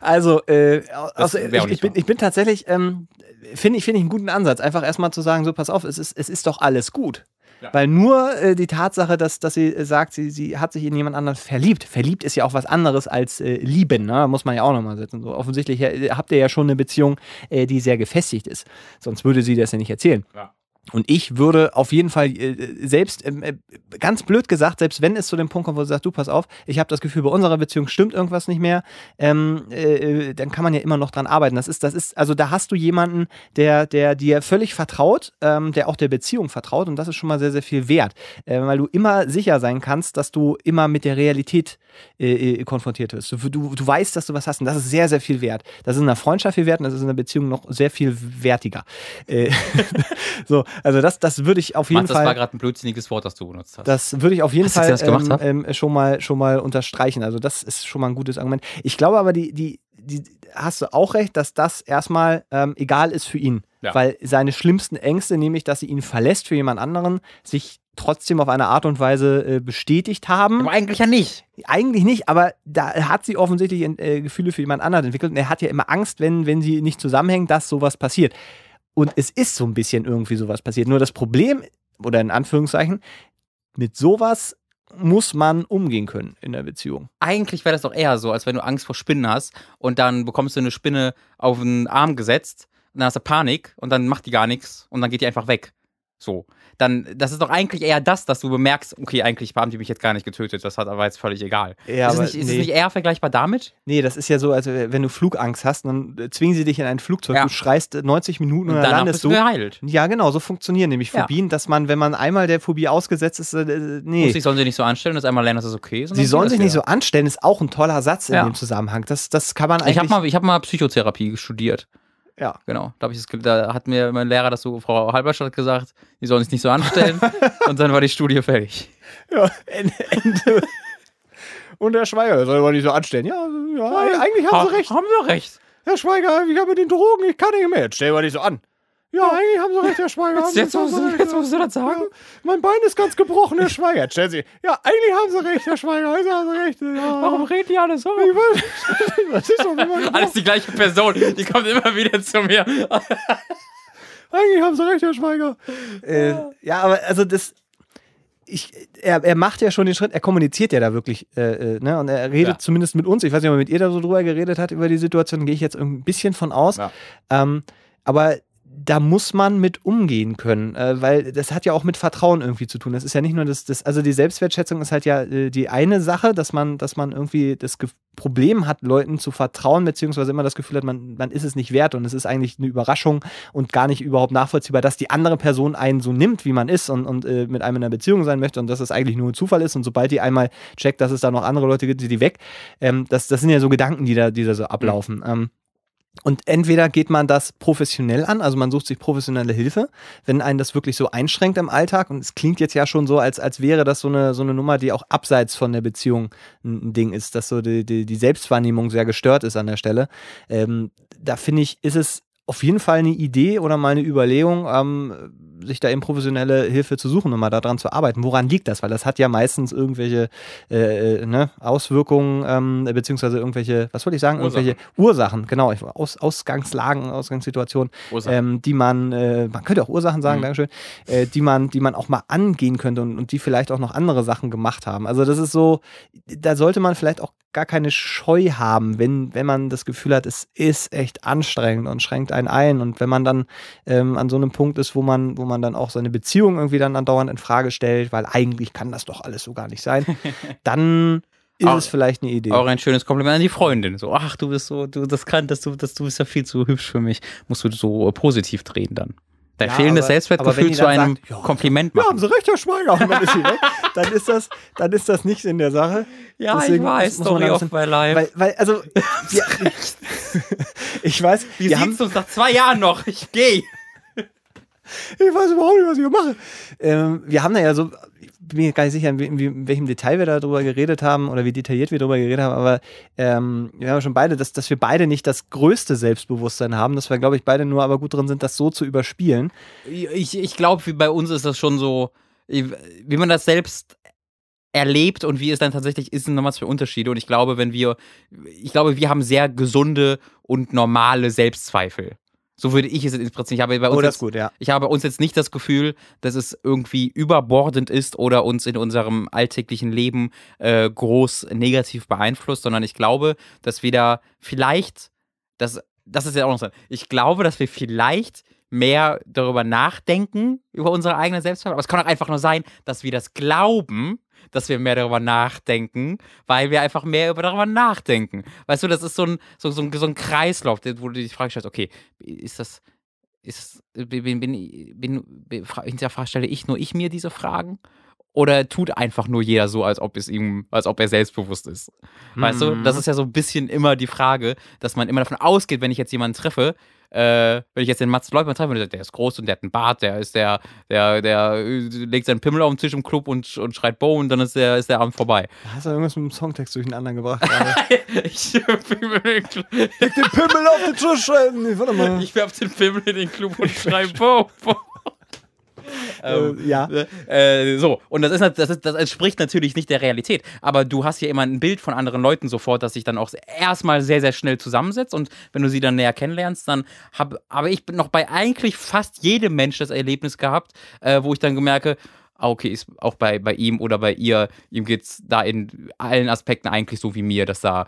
also, äh, also ich, ich, bin, ich bin tatsächlich, ähm, finde ich, finde ich einen guten Ansatz, einfach erstmal zu sagen, so pass auf, es ist, es ist doch alles gut. Ja. Weil nur äh, die Tatsache, dass, dass sie äh, sagt, sie, sie hat sich in jemand anderen verliebt. Verliebt ist ja auch was anderes als äh, lieben, ne? Da muss man ja auch nochmal setzen. So, offensichtlich äh, habt ihr ja schon eine Beziehung, äh, die sehr gefestigt ist. Sonst würde sie das ja nicht erzählen. Ja. Und ich würde auf jeden Fall äh, selbst, ähm, äh, ganz blöd gesagt, selbst wenn es zu dem Punkt kommt, wo du sagst, du pass auf, ich habe das Gefühl, bei unserer Beziehung stimmt irgendwas nicht mehr, ähm, äh, dann kann man ja immer noch dran arbeiten. Das ist, das ist, also da hast du jemanden, der, der dir völlig vertraut, ähm, der auch der Beziehung vertraut und das ist schon mal sehr, sehr viel wert, äh, weil du immer sicher sein kannst, dass du immer mit der Realität äh, äh, konfrontiert wirst. Du, du, du weißt, dass du was hast und das ist sehr, sehr viel wert. Das ist in einer Freundschaft viel wert und das ist in einer Beziehung noch sehr viel wertiger. Äh, so, also das, das würde ich auf jeden Mats, das war Fall. gerade ein blödsinniges Wort, das du benutzt hast. Das würde ich auf jeden Hast Fall ähm, ähm, schon, mal, schon mal unterstreichen. Also, das ist schon mal ein gutes Argument. Ich glaube aber, die, die, die hast du auch recht, dass das erstmal ähm, egal ist für ihn. Ja. Weil seine schlimmsten Ängste, nämlich, dass sie ihn verlässt für jemand anderen, sich trotzdem auf eine Art und Weise äh, bestätigt haben. aber eigentlich ja nicht. Eigentlich nicht, aber da hat sie offensichtlich äh, Gefühle für jemand anderen entwickelt. Und er hat ja immer Angst, wenn, wenn sie nicht zusammenhängen, dass sowas passiert. Und es ist so ein bisschen irgendwie sowas passiert. Nur das Problem, oder in Anführungszeichen, mit sowas muss man umgehen können in der Beziehung. Eigentlich wäre das doch eher so, als wenn du Angst vor Spinnen hast und dann bekommst du eine Spinne auf den Arm gesetzt und dann hast du Panik und dann macht die gar nichts und dann geht die einfach weg. So. Dann, das ist doch eigentlich eher das, dass du bemerkst, okay, eigentlich haben die mich jetzt gar nicht getötet, das hat aber jetzt völlig egal. Ja, ist es nicht, ist nee. es nicht eher vergleichbar damit? Nee, das ist ja so, als wenn du Flugangst hast, dann äh, zwingen sie dich in ein Flugzeug, Ja. du schreist äh, 90 Minuten und, dann danach landest bist du geheilt. Ja, genau, so funktionieren nämlich Ja. Phobien, dass man, wenn man einmal der Phobie ausgesetzt ist, äh, äh, nee. Muss ich sollen sie nicht so anstellen, dass einmal lernen, dass es okay ist? und Sie dann sollen sich nicht so anstellen, ist auch ein toller Satz in dem Zusammenhang. Das, das kann man eigentlich. Ich habe mal, ich hab mal Psychotherapie studiert. Ja. Genau. Da, ich das, da hat mir mein Lehrer das so, Frau Halberstadt gesagt, die sollen sich nicht so anstellen. und dann war die Studie fertig. Ja, Ende. Ende. Und der Schweiger soll aber nicht so anstellen. Ja, ja eigentlich haben Ha- Sie recht. Haben sie recht. Herr Schweiger, ich habe mit den Drogen, ich kann nicht mehr. Jetzt stell mal nicht so an. Ja, eigentlich haben Sie recht, Herr Schweiger. Jetzt, jetzt, musst, haben du, jetzt musst du das sagen. Ja, mein Bein ist ganz gebrochen, Herr Schweiger. Jetzt stellen Sie. Ja, eigentlich haben Sie recht, Herr Schweiger. Eigentlich haben Sie recht. Ja. Warum reden die alle so? Ich weiß, das ist doch immer. Alles die gleiche Person, die kommt immer wieder zu mir. Eigentlich haben Sie recht, Herr Schweiger. Äh, ja, aber also das. Ich, er, er macht ja schon den Schritt, er kommuniziert ja da wirklich, äh, äh, ne? Und er redet Ja. zumindest mit uns. Ich weiß nicht, ob er mit ihr da so drüber geredet hat, über die Situation, gehe ich jetzt ein bisschen von aus. Ja. Ähm, aber da muss man mit umgehen können, äh, weil das hat ja auch mit Vertrauen irgendwie zu tun. Das ist ja nicht nur das, das also die Selbstwertschätzung ist halt ja äh, die eine Sache, dass man, dass man irgendwie das Ge Problem hat, Leuten zu vertrauen, beziehungsweise immer das Gefühl hat, man, man ist es nicht wert und es ist eigentlich eine Überraschung und gar nicht überhaupt nachvollziehbar, dass die andere Person einen so nimmt, wie man ist und, und äh, mit einem in einer Beziehung sein möchte und dass es eigentlich nur ein Zufall ist und sobald die einmal checkt, dass es da noch andere Leute gibt, sind die weg. Ähm, das, das sind ja so Gedanken, die da, die da so ablaufen. Ähm, und entweder geht man das professionell an, also man sucht sich professionelle Hilfe, wenn einen das wirklich so einschränkt im Alltag. Und es klingt jetzt ja schon so, als, als wäre das so eine, so eine Nummer, die auch abseits von der Beziehung ein, Ding ist, dass so die, die, die Selbstwahrnehmung sehr gestört ist an der Stelle. Ähm, da finde ich, ist es auf jeden Fall eine Idee oder mal eine Überlegung, ähm, sich da eben professionelle Hilfe zu suchen und mal daran zu arbeiten. Woran liegt das? Weil das hat ja meistens irgendwelche äh, äh, ne, Auswirkungen, ähm, beziehungsweise irgendwelche, was wollte ich sagen, Ursachen. irgendwelche Ursachen, genau, Aus, Ausgangslagen, Ausgangssituationen, ähm, die man, äh, man könnte auch Ursachen sagen, Mhm. Dankeschön, äh, die man, die man auch mal angehen könnte und, und die vielleicht auch noch andere Sachen gemacht haben. Also das ist so, da sollte man vielleicht auch gar keine Scheu haben, wenn, wenn man das Gefühl hat, es ist echt anstrengend und schränkt einen einen ein. Und wenn man dann ähm, an so einem Punkt ist, wo man, wo man dann auch seine Beziehung irgendwie dann andauernd in Frage stellt, weil eigentlich kann das doch alles so gar nicht sein, dann ist Auch- es vielleicht eine Idee. Auch ein schönes Kompliment an die Freundin. So, ach, du bist so, du, das kann, dass du, dass du bist ja viel zu hübsch für mich. Musst du so positiv drehen dann. Dein Ja, fehlendes Selbstwertgefühl zu einem sagt, ja, Kompliment Ja, machen. haben Sie recht, Herr Schweiger. Und dann ist sie weg. Dann ist das, dann ist das nicht in der Sache. Ja, Deswegen ich weiß, ein of my life. Weil, weil also, wir, ich weiß, Wie wir sieht's haben, uns nach zwei Jahren noch? Ich geh. Ich weiß überhaupt nicht, was ich mache. Ähm, wir haben da ja so, ich bin mir gar nicht sicher, in, wie- in welchem Detail wir darüber geredet haben oder wie detailliert wir darüber geredet haben, aber ähm, wir haben schon beide, dass, dass wir beide nicht das größte Selbstbewusstsein haben, dass wir, glaube ich, beide nur aber gut drin sind, das so zu überspielen. Ich, ich glaube, bei uns ist das schon so, wie man das selbst erlebt und wie es dann tatsächlich ist, sind nochmal zwei Unterschiede. Und ich glaube, wenn wir, ich glaube, wir haben sehr gesunde und normale Selbstzweifel. So würde ich es interpretieren. Ich habe bei uns Oh, jetzt, gut, ja. Ich habe bei uns jetzt nicht das Gefühl, dass es irgendwie überbordend ist oder uns in unserem alltäglichen Leben äh, groß negativ beeinflusst, sondern ich glaube, dass wir da vielleicht, das, das ist ja auch noch so, ich glaube, dass wir vielleicht mehr darüber nachdenken, über unsere eigene Selbstzweifel. Aber es kann auch einfach nur sein, dass wir das glauben, dass wir mehr darüber nachdenken, weil wir einfach mehr über darüber nachdenken. Weißt du, das ist so ein, so, so ein, so ein Kreislauf, wo du dich fragst, okay, ist das, ist bin, bin, bin, bin, fra- hinterfrage, stelle ich nur ich mir diese Fragen? Oder tut einfach nur jeder so, als ob es ihm, als ob er selbstbewusst ist? Weißt du, Mhm. das ist ja so ein bisschen immer die Frage, dass man immer davon ausgeht, wenn ich jetzt jemanden treffe, äh, wenn ich jetzt den Mats Leutmann treffe der der ist groß und der hat einen Bart, der ist der, der, der äh, legt seinen Pimmel auf den Tisch im Club und, und schreit Bo und dann ist der, ist der Abend vorbei. Hast du irgendwas mit dem Songtext durcheinander gebracht ich, Leg den Pimmel auf den Tisch. äh, Nee, warte mal. ich werf den Pimmel in den Club und schrei Bo, Bo. Äh, ja. Äh, so, und das, ist, das, ist, das entspricht natürlich nicht der Realität. Aber du hast ja immer ein Bild von anderen Leuten sofort, das sich dann auch erstmal sehr, sehr schnell zusammensetzt. Und wenn du sie dann näher kennenlernst, dann habe aber ich bin noch bei eigentlich fast jedem Mensch das Erlebnis gehabt, äh, wo ich dann gemerke, ah, okay, ist auch bei, bei ihm oder bei ihr, ihm geht's da in allen Aspekten eigentlich so wie mir, dass da,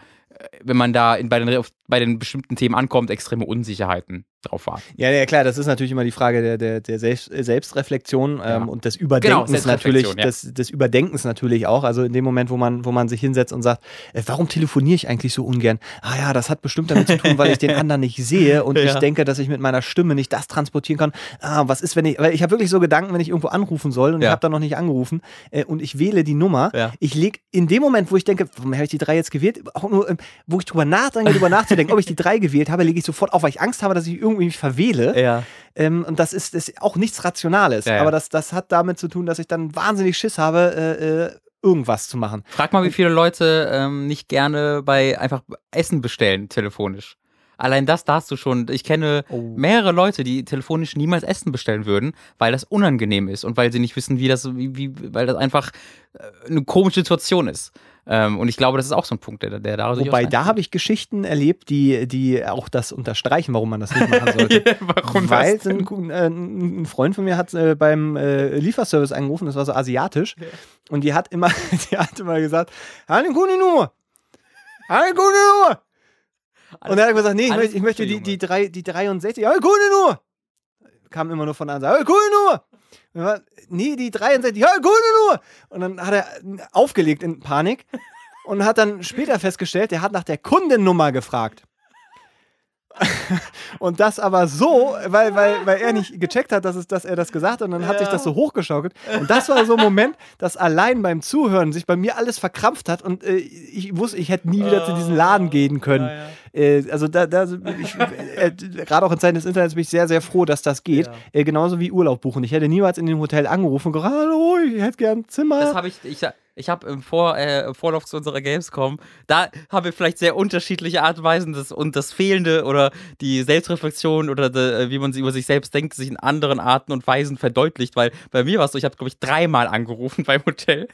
wenn man da in, bei, den, bei den bestimmten Themen ankommt, extreme Unsicherheiten drauf warten. Ja, ja, klar, das ist natürlich immer die Frage der, der, der Selbst, Selbstreflexion ähm, Ja. und des Überdenkens Genau, natürlich, ja. des, des Überdenkens natürlich auch. Also in dem Moment, wo man, wo man sich hinsetzt und sagt, äh, warum telefoniere ich eigentlich so ungern? Ah ja, das hat bestimmt damit zu tun, weil ich den anderen nicht sehe und Ja. ich denke, dass ich mit meiner Stimme nicht das transportieren kann. Ah, was ist, wenn ich, weil ich habe wirklich so Gedanken, wenn ich irgendwo anrufen soll und ich habe da noch nicht angerufen äh, und ich wähle die Nummer. Ich leg in dem Moment, wo ich denke, warum habe ich die drei jetzt gewählt? Auch nur, ähm, wo ich drüber nachdenke, drüber nachzudenken, ob ich die drei gewählt habe, lege ich sofort auf, weil ich Angst habe, dass ich irgendwie mich verwähle. Ja. Ähm, und das ist, ist auch nichts Rationales. Ja, ja. Aber das, das hat damit zu tun, dass ich dann wahnsinnig Schiss habe, äh, äh, irgendwas zu machen. Frag mal, wie viele Leute ähm, nicht gerne bei einfach Essen bestellen, telefonisch. Allein das darfst du schon. Ich kenne Oh. mehrere Leute, die telefonisch niemals Essen bestellen würden, weil das unangenehm ist und weil sie nicht wissen, wie das, wie, wie, weil das einfach äh, eine komische Situation ist. Ähm, und ich glaube, das ist auch so ein Punkt, der, der da Wobei, da habe ich Geschichten erlebt, die, die auch das unterstreichen, warum man das nicht machen sollte. Warum Weil ein, äh, ein Freund von mir hat äh, beim äh, Lieferservice angerufen, das war so asiatisch, und die hat immer, die hat immer gesagt, eine gute Nummer, eine gute Nummer. Und er hat gesagt, nee, ich möchte, ich möchte die, die, drei, die 63, eine gute Nummer. Kam immer nur von der Ansage, eine gute Nummer. Und er war, nee, die 63, ja, gute Nummer. Und dann hat er aufgelegt in Panik und hat dann später festgestellt, der hat nach der Kundennummer gefragt. Und das aber so, weil, weil, weil er nicht gecheckt hat, dass, es, dass er das gesagt hat und dann hat sich das so hochgeschaukelt. Und das war so ein Moment, dass allein beim Zuhören sich bei mir alles verkrampft hat und äh, ich wusste, ich hätte nie wieder zu diesem Laden gehen können. Äh, also da, da ich, äh, gerade auch in Zeiten des Internets bin ich sehr, sehr froh, dass das geht. Ja. Äh, genauso wie Urlaub buchen. Ich hätte niemals in dem Hotel angerufen und gesagt, hallo, ich hätte gern ein Zimmer. Das habe ich, ich, ich habe im, Vor, äh, im Vorlauf zu unserer Gamescom, da haben wir vielleicht sehr unterschiedliche Art und Weisen das, und das Fehlende oder die Selbstreflexion oder de, wie man sie über sich selbst denkt, sich in anderen Arten und Weisen verdeutlicht, weil bei mir war es so, ich habe, glaube ich, dreimal angerufen beim Hotel,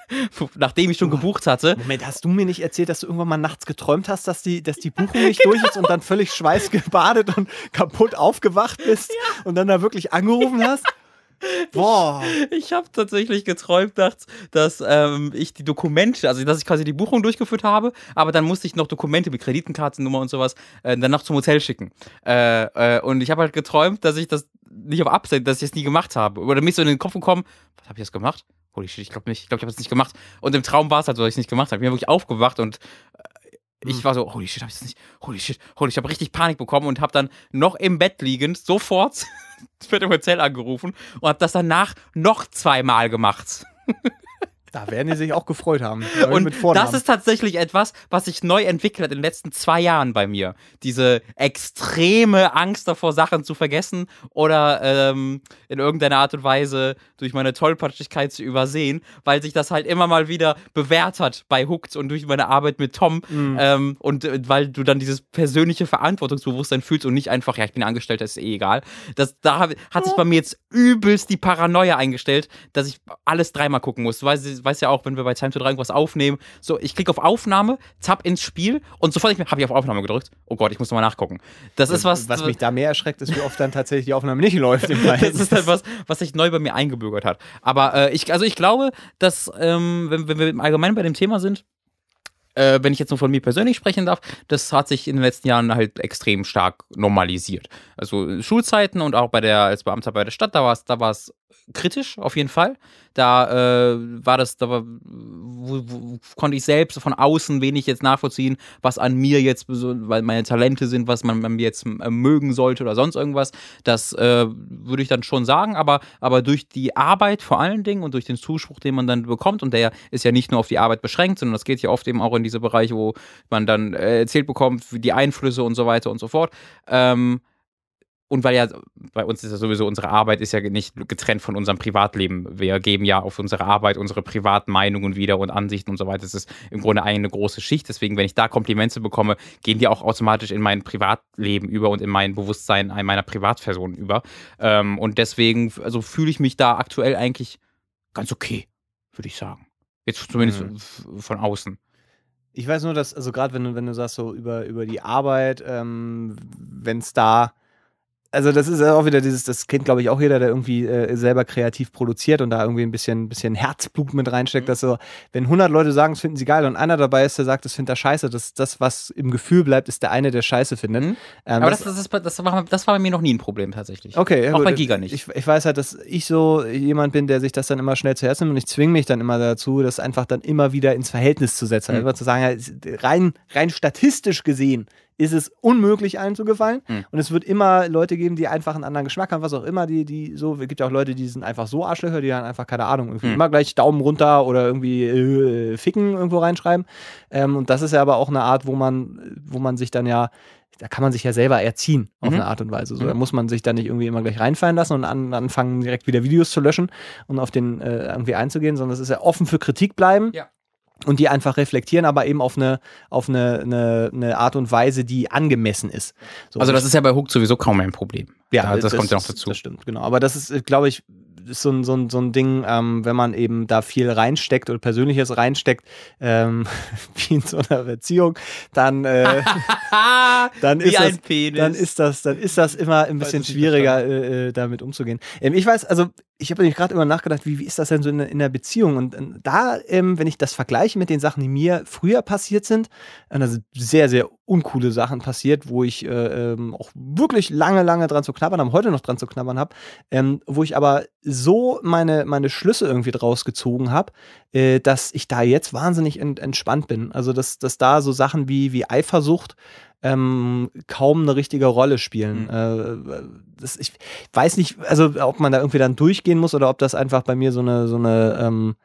nachdem ich schon gebucht hatte. Moment, hast du mir nicht erzählt, dass du irgendwann mal nachts geträumt hast, dass die, dass die Buchung nicht durch ist und dann völlig schweißgebadet und kaputt aufgewacht bist und dann da wirklich angerufen hast? Boah. Ich habe tatsächlich geträumt nachts, dass ähm, ich die Dokumente, also dass ich quasi die Buchung durchgeführt habe, aber dann musste ich noch Dokumente mit Kreditenkartennummer und sowas äh, dann noch zum Hotel schicken. Äh, äh, und ich habe halt geträumt, dass ich das nicht auf Absehen, dass ich es nie gemacht habe. Oder mir ist so in den Kopf gekommen, was habe ich jetzt gemacht? Holy shit, ich glaube nicht. Ich glaube, ich habe es nicht gemacht. Und im Traum war es halt so, dass ich es nicht gemacht habe. Ich bin wirklich aufgewacht und äh, ich war so, holy shit, hab ich das nicht, holy shit, holy, ich habe richtig Panik bekommen und habe dann noch im Bett liegend sofort bei dem Hotel angerufen und habe das danach noch zweimal gemacht. Da werden die sich auch gefreut haben. Und das ist tatsächlich etwas, was sich neu entwickelt hat in den letzten zwei Jahren bei mir. Diese extreme Angst davor, Sachen zu vergessen oder ähm, in irgendeiner Art und Weise durch meine Tollpatschigkeit zu übersehen, weil sich das halt immer mal wieder bewährt hat bei Hooked und durch meine Arbeit mit Tom. Mhm. Ähm, und äh, weil du dann dieses persönliche Verantwortungsbewusstsein fühlst und nicht einfach, ja, ich bin Angestellter, ist eh egal. Das, da hat sich bei mir jetzt übelst die Paranoia eingestellt, dass ich alles dreimal gucken muss. Du weißt, weißt ja auch, wenn wir bei Time to 3 irgendwas aufnehmen, so, ich klicke auf Aufnahme, zapp ins Spiel und sofort habe ich auf Aufnahme gedrückt. Oh Gott, ich muss nochmal nachgucken. Das ist was. was mich da mehr erschreckt, ist, wie oft dann tatsächlich die Aufnahme nicht läuft im das ist halt was, was sich neu bei mir eingebürgert hat. Aber äh, ich, also ich glaube, dass, ähm, wenn, wenn wir im Allgemeinen bei dem Thema sind, äh, wenn ich jetzt nur von mir persönlich sprechen darf, das hat sich in den letzten Jahren halt extrem stark normalisiert. Also Schulzeiten und auch bei der, als Beamter bei der Stadt, da war es, da war es kritisch, auf jeden Fall. Da äh, war das, da war, wo, wo, konnte ich selbst von außen wenig jetzt nachvollziehen, was an mir jetzt, weil meine Talente sind, was man an mir jetzt äh, mögen sollte oder sonst irgendwas. Das äh, würde ich dann schon sagen, aber, aber durch die Arbeit vor allen Dingen und durch den Zuspruch, den man dann bekommt, und der ist ja nicht nur auf die Arbeit beschränkt, sondern das geht ja oft eben auch in diese Bereiche, wo man dann äh, erzählt bekommt, wie die Einflüsse und so weiter und so fort. Ähm, und weil ja, bei uns ist ja sowieso, unsere Arbeit ist ja nicht getrennt von unserem Privatleben. Wir geben ja auf unsere Arbeit unsere privaten Meinungen wieder und Ansichten und so weiter. Das ist im Grunde eine große Schicht. Deswegen, wenn ich da Komplimente bekomme, gehen die auch automatisch in mein Privatleben über und in mein Bewusstsein meiner Privatperson über. Ähm, und deswegen, also fühle ich mich da aktuell eigentlich ganz okay, würde ich sagen. Jetzt zumindest Mhm. von außen. Ich weiß nur, dass, also gerade wenn du, wenn du sagst, so über, über die Arbeit, ähm, wenn es da, also das ist auch wieder dieses, das kennt glaube ich auch jeder, der irgendwie äh, selber kreativ produziert und da irgendwie ein bisschen, bisschen Herzblut mit reinsteckt, Mhm. dass so, wenn 100 Leute sagen, es finden sie geil und einer dabei ist, der sagt, es findet er scheiße, das, das, was im Gefühl bleibt, ist der eine, der scheiße findet. Mhm. Ähm, Aber das, das, ist, das, war, das war bei mir noch nie ein Problem tatsächlich. Okay, ja Auch gut. bei Giga nicht. Ich, ich weiß halt, dass ich so jemand bin, der sich das dann immer schnell zu Herzen nimmt und ich zwinge mich dann immer dazu, das einfach dann immer wieder ins Verhältnis zu setzen. Mhm. Einfach zu sagen, rein, rein statistisch gesehen ist es unmöglich, allen zu gefallen. Mhm. Und es wird immer Leute geben, die einfach einen anderen Geschmack haben, was auch immer, die, die so, es gibt ja auch Leute, die sind einfach so Arschlöcher, die dann einfach, keine Ahnung, irgendwie Mhm. immer gleich Daumen runter oder irgendwie äh, Ficken irgendwo reinschreiben. Ähm, und das ist ja aber auch eine Art, wo man, wo man sich dann ja da kann man sich ja selber erziehen auf Mhm. eine Art und Weise. So, Mhm. Da muss man sich dann nicht irgendwie immer gleich reinfallen lassen und an, anfangen, direkt wieder Videos zu löschen und auf den äh, irgendwie einzugehen, sondern es ist ja offen für Kritik bleiben. Ja. Und die einfach reflektieren, aber eben auf eine, auf eine, eine, eine Art und Weise, die angemessen ist. So, Also das ist ja bei Hook sowieso kaum ein Problem. ja, das, kommt ja noch dazu. Das stimmt, genau. Aber das ist, glaube ich, ist so ein, so ein, so ein Ding, ähm, wenn man eben da viel reinsteckt oder Persönliches reinsteckt, ähm, wie in so einer Beziehung, dann, äh, dann ist das, dann ist das, dann ist das immer ein bisschen schwieriger, äh, äh, damit umzugehen. Ähm, ich weiß, also ich habe nämlich gerade immer nachgedacht, wie, wie ist das denn so in, der- in der Beziehung? Und äh, da, ähm, wenn ich das vergleiche mit den Sachen, die mir früher passiert sind, äh, da sind sehr, sehr uncoole Sachen passiert, wo ich äh, ähm, auch wirklich lange, lange dran zu knabbern habe, heute noch dran zu knabbern habe, ähm, wo ich aber so meine, meine Schlüsse irgendwie draus gezogen habe, äh, dass ich da jetzt wahnsinnig ent entspannt bin. Also, dass, dass da so Sachen wie, wie Eifersucht ähm, kaum eine richtige Rolle spielen. Mhm. Äh, das, ich weiß nicht, also ob man da irgendwie dann durchgehen muss oder ob das einfach bei mir so eine, so eine, ähm,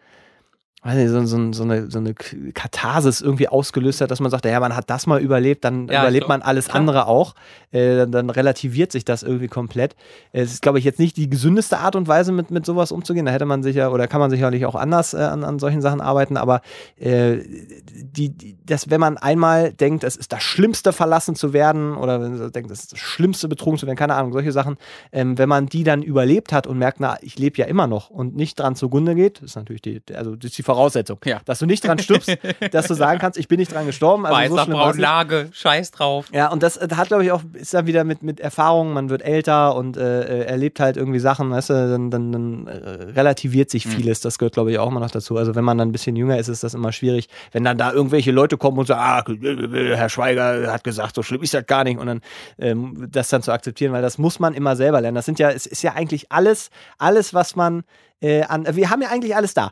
weiß nicht, so, so, so, eine, so eine Katharsis irgendwie ausgelöst hat, dass man sagt, ja, man hat das mal überlebt, dann Ja, überlebt man alles klar. andere auch. Äh, dann, dann relativiert sich das irgendwie komplett. Es ist, glaube ich, jetzt nicht die gesündeste Art und Weise, mit, mit sowas umzugehen. Da hätte man sicher oder kann man sicherlich auch anders äh, an, an solchen Sachen arbeiten, aber äh, die, die, das, wenn man einmal denkt, es ist das Schlimmste, verlassen zu werden, oder wenn man denkt, es ist das Schlimmste, betrogen zu werden, keine Ahnung, solche Sachen, ähm, wenn man die dann überlebt hat und merkt, na, ich lebe ja immer noch und nicht dran zugrunde geht, ist natürlich die, also das ist die Voraussetzung. Ja. Dass du nicht dran stirbst, dass du sagen kannst, ich bin nicht dran gestorben. Also so Weißer schlimm war's nicht. Braunlage, scheiß drauf. Ja, und das hat, glaube ich, auch, ist dann wieder mit, mit Erfahrung, man wird älter und äh, äh, erlebt halt irgendwie Sachen, weißt du, dann, dann, dann äh, relativiert sich vieles. Das gehört, glaube ich, auch immer noch dazu. Also wenn man dann ein bisschen jünger ist, ist das immer schwierig. Wenn dann da irgendwelche Leute kommen und sagen, ah, Herr Schweiger hat gesagt, so schlimm ist das gar nicht. Und dann ähm, das dann zu akzeptieren, weil das muss man immer selber lernen. Das sind ja, es ist ja eigentlich alles, alles, was man äh, an, wir haben ja eigentlich alles da.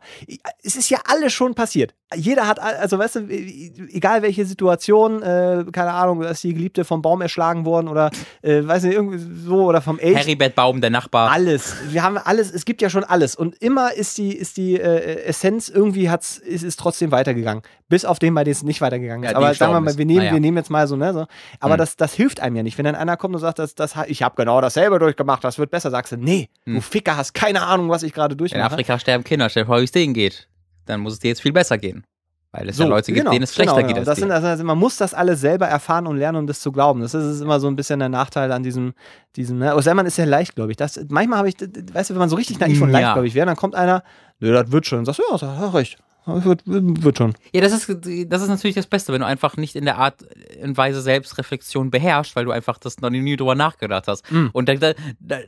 Es ist ja alles schon passiert. Jeder hat, also weißt du, egal welche Situation, äh, keine Ahnung, da ist die Geliebte vom Baum erschlagen worden oder, äh, weiß nicht, irgendwie so oder vom Elch. Heribert Baum, der Nachbar. Alles. Wir haben alles, es gibt ja schon alles. Und immer ist die, ist die äh, Essenz, irgendwie hat's, ist es trotzdem weitergegangen. Bis auf den, bei dem es nicht weitergegangen ist. Ja, Aber sagen wir mal, ist. wir nehmen, Naja. wir nehmen jetzt mal so, ne? So. Aber Hm. das, das hilft einem ja nicht. Wenn dann einer kommt und sagt, das, das, ich habe genau dasselbe durchgemacht, das wird besser, sagst du, nee, du Hm. Ficker hast keine Ahnung, was ich gerade In durchmache. Afrika sterben Kinder, stell dir vor, wie es denen geht. Dann muss es dir jetzt viel besser gehen. Weil es ja Leute gibt, genau, denen es schlechter genau, geht genau. als Das sind, also, also man muss das alles selber erfahren und lernen, um das zu glauben. Das ist, ist immer so ein bisschen der Nachteil an diesem, diesem ne? Aber Selman ist ja leicht, glaube ich. Das, manchmal habe ich, weißt du, wenn man so richtig naiv und Ja. leicht, glaube ich, wäre, dann kommt einer, nö, das wird schon. Und sagst du, ja, das hast recht. Wird, wird schon. Ja, das ist, das ist natürlich das Beste, wenn du einfach nicht in der Art und Weise Selbstreflexion beherrschst, weil du einfach das noch nie drüber nachgedacht hast. Mm. Und da, da,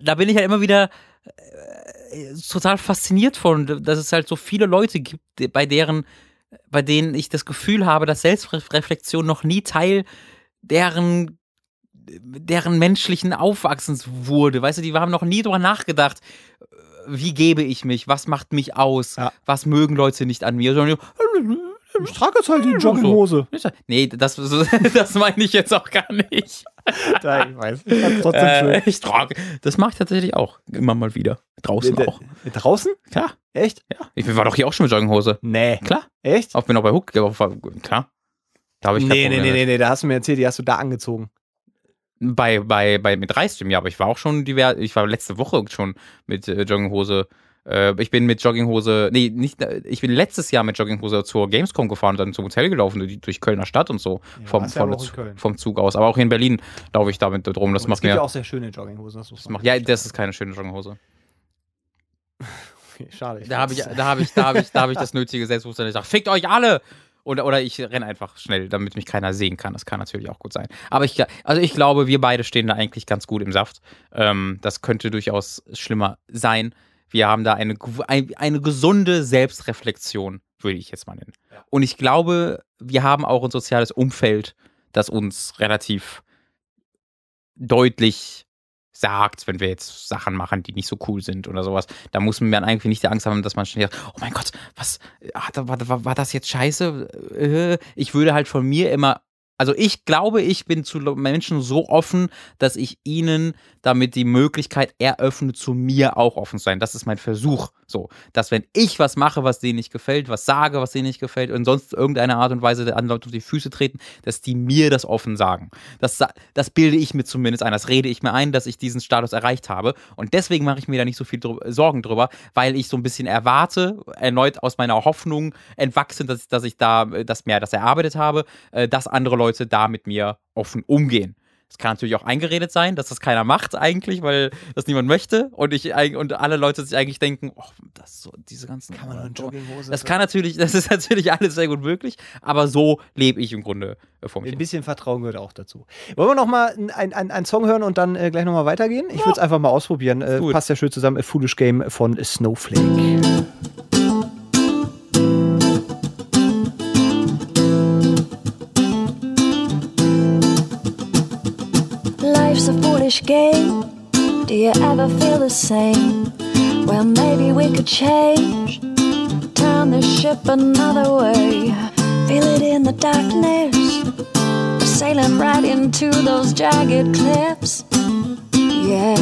da bin ich halt immer wieder total fasziniert von, dass es halt so viele Leute gibt, bei deren, bei denen ich das Gefühl habe, dass Selbstreflexion noch nie Teil deren deren menschlichen Aufwachsens wurde. Weißt du, die haben noch nie drüber nachgedacht, äh, wie gebe ich mich, was macht mich aus, Ja. was mögen Leute nicht an mir, sondern Ich trage jetzt halt die Jogginghose. Nee, das, das meine ich jetzt auch gar nicht. Ja, ich weiß. Ich trotzdem Äh, schön. ich trage. Das mache ich tatsächlich auch. Immer mal wieder. Draußen D- auch. d- Draußen? Klar. Echt? Ja. Ich war doch hier auch schon mit Jogginghose. Nee. Klar. Echt? Auch bin auch bei Hook. Klar. Da habe ich Nee, nee, nee, nee, nee, da hast du mir erzählt, die hast du da angezogen. Bei, bei, bei, mit Reistream, ja, aber ich war auch schon divers, ich war letzte Woche schon mit äh, Jogginghose. Äh, ich bin mit Jogginghose, nee, nicht, ich bin letztes Jahr mit Jogginghose zur Gamescom gefahren und dann zum Hotel gelaufen, durch, durch Kölner Stadt und so. Ja, vom, Köln. vom Zug aus. Aber auch hier in Berlin laufe ich damit drum. Das es macht gibt mir. ja auch sehr schöne Jogginghosen. Das, das macht, ja, das ist keine schöne Jogginghose. Okay, schade. Da habe ich, da habe ich, da habe ich, da habe ich das nötige Selbstbewusstsein. Ich sage, fickt euch alle! Oder, oder ich renne einfach schnell, damit mich keiner sehen kann. Das kann natürlich auch gut sein. Aber ich, also ich glaube, wir beide stehen da eigentlich ganz gut im Saft. Ähm, das könnte durchaus schlimmer sein. Wir haben da eine, eine gesunde Selbstreflexion, würde ich jetzt mal nennen. Und ich glaube, wir haben auch ein soziales Umfeld, das uns relativ deutlich sagt, wenn wir jetzt Sachen machen, die nicht so cool sind oder sowas, da muss man eigentlich nicht die Angst haben, dass man schnell sagt, oh mein Gott, was, hat, war, war, war das jetzt scheiße? Äh, Ich würde halt von mir immer, also ich glaube, ich bin zu Menschen so offen, dass ich ihnen damit die Möglichkeit eröffne, zu mir auch offen zu sein. Das ist mein Versuch. So, dass wenn ich was mache, was denen nicht gefällt, was sage, was denen nicht gefällt und sonst irgendeine Art und Weise der Leute auf die Füße treten, dass die mir das offen sagen. Das, das bilde ich mir zumindest ein. Das rede ich mir ein, dass ich diesen Status erreicht habe. Und deswegen mache ich mir da nicht so viel drü Sorgen drüber, weil ich so ein bisschen erwarte, erneut aus meiner Hoffnung entwachsen, dass, dass ich da äh, das mehr das erarbeitet habe, äh, dass andere Leute da mit mir offen umgehen. Es kann natürlich auch eingeredet sein, dass das keiner macht eigentlich, weil das niemand möchte und ich und alle Leute sich eigentlich denken, oh, das so diese ganzen Kann man nur in Jogginghose Das kann natürlich, das ist natürlich alles sehr gut möglich, aber so lebe ich im Grunde äh, vor mich. Ein bisschen Vertrauen gehört auch dazu. Wollen wir noch mal einen ein, Song hören und dann äh, gleich noch mal weitergehen? Ich würde es einfach mal ausprobieren. Äh, passt ja schön zusammen. A Foolish Game von Snowflake. Game. Do you ever feel the same? Well, maybe we could change. Turn the ship another way. Feel it in the darkness. Sailing right into those jagged cliffs. Yeah.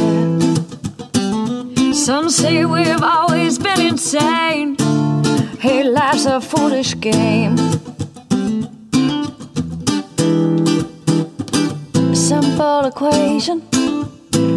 Some say we've always been insane. Hey, life's a foolish game. simple equation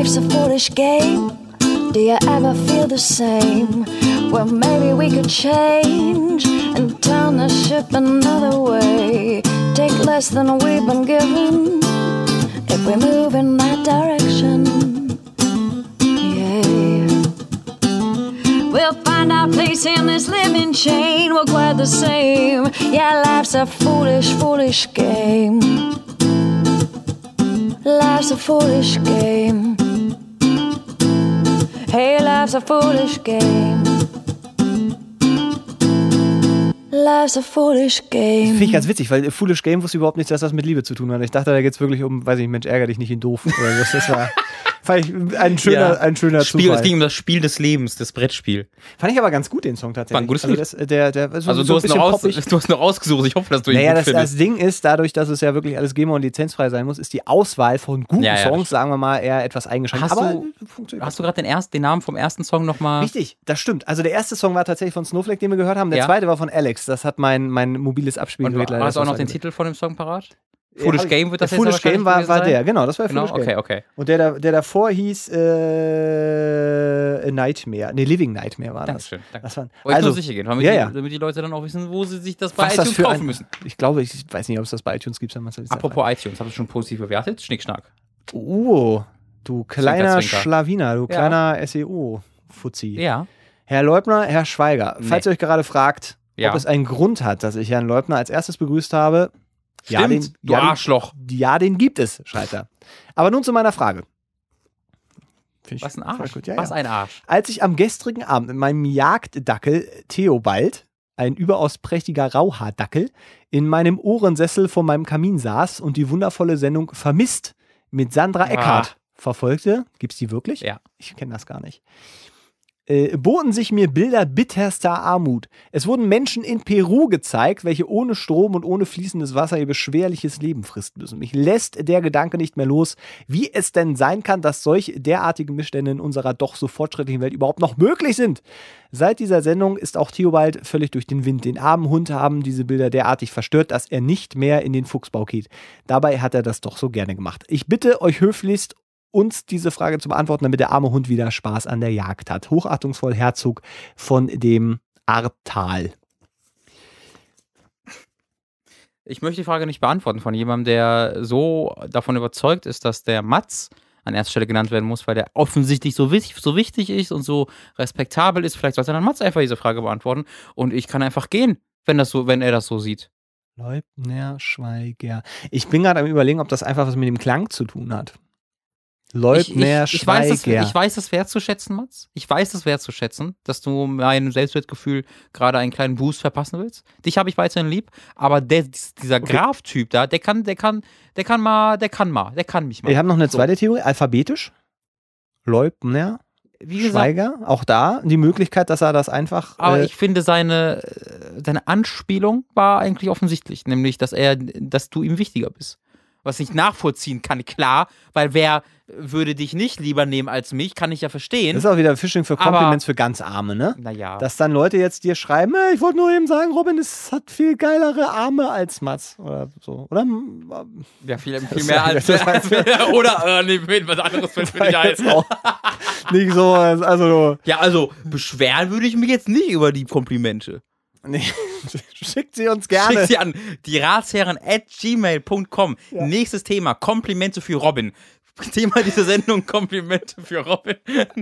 Life's a foolish game. Do you ever feel the same? Well, maybe we could change and turn the ship another way. Take less than we've been given if we move in place in this living chain. We're quite the same. Yeah, life's a foolish, foolish game. Life's a foolish game. Hey, life's a foolish game. Life's a foolish game. Finde ich ganz witzig, weil Foolish Game wusste überhaupt nicht, dass das mit Liebe zu tun hat. Ich dachte, da geht es wirklich um, weiß ich nicht, Mensch, ärger dich nicht in doof. Oder was. Das war, fand ich ein schöner, Ja. ein schöner Spiel, Zufall. es ging um das Spiel des Lebens, das Brettspiel. Fand ich aber ganz gut, den Song tatsächlich. War ein gutes also Lied. das, der, der, so, Also so du, ein hast noch aus, poppig. du hast noch ausgesucht. Ich hoffe, dass du ihn Naja, gut das, das findest. Ding ist, dadurch, dass es ja wirklich alles GEMA und lizenzfrei sein muss, ist die Auswahl von guten Ja, ja, Songs, sagen wir mal, eher etwas eingeschränkt. Hast aber du-. Hast du gerade den, den Namen vom ersten Song nochmal? Richtig, das stimmt. Also der erste Song war tatsächlich von Snowflake, den wir gehört haben. Der zweite war von Alex. Das hat mein, mein mobiles Abspielgerät du hast auch noch den Titel von dem Song parat? Foolish Game wird das jetzt Foolish Game war, war gewesen der, genau, das war Genau, Foolish okay, Game. okay. Und der, der davor hieß äh, A Nightmare. Nee, Living Nightmare war das. Dankeschön. Danke. Das waren, Wollte also, nur sicher gehen, damit, ja, die, ja. damit die Leute dann auch wissen, wo sie sich das bei was das iTunes für kaufen ein, müssen. Ich glaube, ich weiß nicht, ob es das bei iTunes gibt. Apropos. Apropos iTunes, hast du schon positiv bewertet? Schnickschnack. Oh, du kleiner Zwinker, Zwinker. Schlawiner, du Ja. kleiner SEO-Fuzzi. Ja. Herr Leubner, Herr Schweiger, falls ihr euch gerade fragt, ob es einen Grund hat, dass ich Herrn Leubner als erstes begrüßt habe, ja, Stimmt, den, du ja, den, Arschloch. ja, den gibt es, schreibt er. Aber nun zu meiner Frage. Ich Was ein Arsch. gut, ja, Was ja. ein Arsch. Als ich am gestrigen Abend mit meinem Jagddackel Theobald, ein überaus prächtiger Rauhaardackel, in meinem Ohrensessel vor meinem Kamin saß und die wundervolle Sendung Vermisst mit Sandra Eckhardt verfolgte, gibt's die wirklich? Ja. Ich kenne das gar nicht. Äh, boten sich mir Bilder bitterster Armut. Es wurden Menschen in Peru gezeigt, welche ohne Strom und ohne fließendes Wasser ihr beschwerliches Leben fristen müssen. Mich lässt der Gedanke nicht mehr los, wie es denn sein kann, dass solch derartige Missstände in unserer doch so fortschrittlichen Welt überhaupt noch möglich sind. Seit dieser Sendung ist auch Theobald völlig durch den Wind. Den armen Hund haben diese Bilder derartig verstört, dass er nicht mehr in den Fuchsbau geht. Dabei hat er das doch so gerne gemacht. Ich bitte euch höflichst, uns diese Frage zu beantworten, damit der arme Hund wieder Spaß an der Jagd hat. Hochachtungsvoll Herzog von dem Artal. Ich möchte die Frage nicht beantworten von jemandem, der so davon überzeugt ist, dass der Matz an erster Stelle genannt werden muss, weil der offensichtlich so wichtig, so wichtig ist und so respektabel ist. Vielleicht sollte dann Matz einfach diese Frage beantworten und ich kann einfach gehen, wenn, das so, wenn er das so sieht. Leubner Schweiger. Ich bin gerade am überlegen, ob das einfach was mit dem Klang zu tun hat. Leubner ich, ich, ich, weiß das, ich weiß das wertzuschätzen, Mats. Ich weiß das wertzuschätzen, dass du meinem Selbstwertgefühl gerade einen kleinen Boost verpassen willst. Dich habe ich weiterhin lieb, aber der, dieser Okay. Graf-Typ da, der kann, der kann, der kann mal, der kann mal, der kann mich mal. Wir haben noch eine So. zweite Theorie, alphabetisch. Leubner Wie gesagt, Schweiger, auch da die Möglichkeit, dass er das einfach. aber äh, ich finde seine, äh, seine Anspielung war eigentlich offensichtlich, nämlich, dass er, dass du ihm wichtiger bist. Was ich nachvollziehen kann, klar, weil wer würde dich nicht lieber nehmen als mich, kann ich ja verstehen. Das ist auch wieder Phishing für Compliments für ganz Arme, ne? naja. Dass dann Leute jetzt dir schreiben, "Äh, ich wollte nur eben sagen, Robin, es hat viel geilere Arme als Mats oder so. Oder Ja, viel, viel mehr als. das heißt- oder, äh, nee, was anderes fällt mir nicht ein. auch nicht so, also Ja, also, beschweren würde ich mich jetzt nicht über die Komplimente. Nee, schickt sie uns gerne. Schickt sie an die Ratsherren at gmail.com. Nächstes Thema: Komplimente für Robin. Thema dieser Sendung: Komplimente für Robin.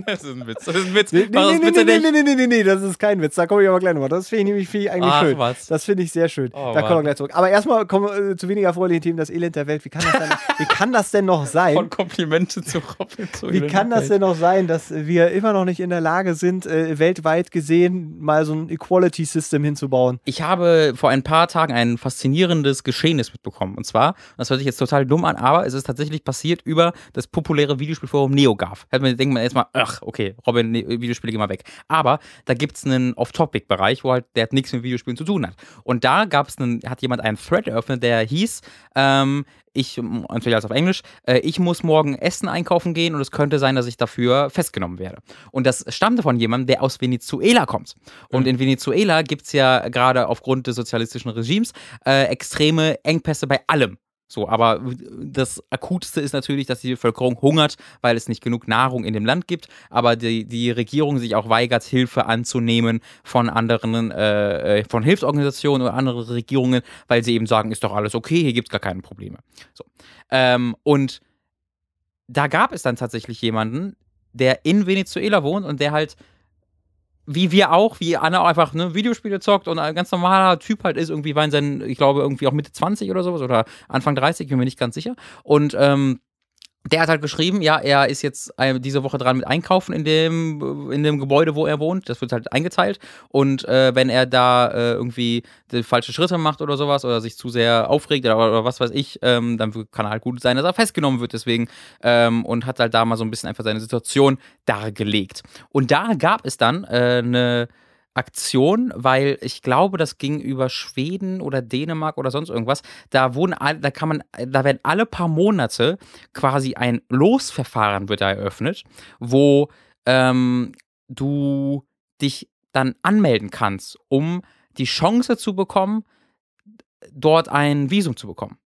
Das ist ein Witz. Das ist ein Witz. Nee, nee, nee, nee, nee, nee, nee, nee, nee, das ist kein Witz. Da komme ich aber gleich nochmal. Das finde ich nämlich eigentlich Ach, schön. was. Das finde ich sehr schön. Oh, da kommen wir gleich zurück. Aber erstmal kommen wir äh, zu weniger erfreulichen Themen, das Elend der Welt. Wie kann das denn, wie kann das denn noch sein? Von Komplimente zu Robin zu Wie kann das denn noch sein, dass wir immer noch nicht in der Lage sind, äh, weltweit gesehen mal so ein Equality System hinzubauen? Ich habe vor ein paar Tagen ein faszinierendes Geschehnis mitbekommen. Und zwar, das hört sich jetzt total dumm an, aber es ist tatsächlich passiert über das populäre Videospielforum NeoGAF. Hätte man denkt man erstmal, ach, okay, Robin, ne, Videospiele, geh mal weg. Aber da gibt es einen Off-Topic-Bereich, wo halt der hat nichts mit Videospielen zu tun hat. Und da gab es einen, hat jemand einen Thread eröffnet, der hieß, ähm, ich, natürlich alles auf Englisch, äh, ich muss morgen Essen einkaufen gehen und es könnte sein, dass ich dafür festgenommen werde. Und das stammte von jemandem, der aus Venezuela kommt. Und in Venezuela gibt es ja gerade aufgrund des sozialistischen Regimes äh, extreme Engpässe bei allem. So, aber das Akuteste ist natürlich, dass die Bevölkerung hungert, weil es nicht genug Nahrung in dem Land gibt, aber die, die Regierung sich auch weigert, Hilfe anzunehmen von anderen, äh, äh, von Hilfsorganisationen oder anderen Regierungen, weil sie eben sagen, ist doch alles okay, hier gibt es gar keine Probleme. So. Ähm, und da gab es dann tatsächlich jemanden, der in Venezuela wohnt und der halt wie wir auch, wie Anna einfach ne, Videospiele zockt und ein ganz normaler Typ halt ist, irgendwie war in seinen, ich glaube, irgendwie auch Mitte 20 oder sowas oder Anfang 30, bin mir nicht ganz sicher. Und ähm, der hat halt geschrieben, ja, er ist jetzt äh, diese Woche dran mit Einkaufen in dem, in dem Gebäude, wo er wohnt. Das wird halt eingeteilt. Und äh, wenn er da äh, irgendwie falsche Schritte macht oder sowas oder sich zu sehr aufregt oder, oder was weiß ich, ähm, dann kann halt gut sein, dass er festgenommen wird deswegen. Ähm, und hat halt da mal so ein bisschen einfach seine Situation dargelegt. Und da gab es dann äh, eine Aktion, weil ich glaube, das ging über Schweden oder Dänemark oder sonst irgendwas. Da wurden all- da kann man, da werden alle paar Monate quasi ein Losverfahren wird da eröffnet, wo ähm, du dich dann anmelden kannst, um die Chance zu bekommen, dort ein Visum zu bekommen.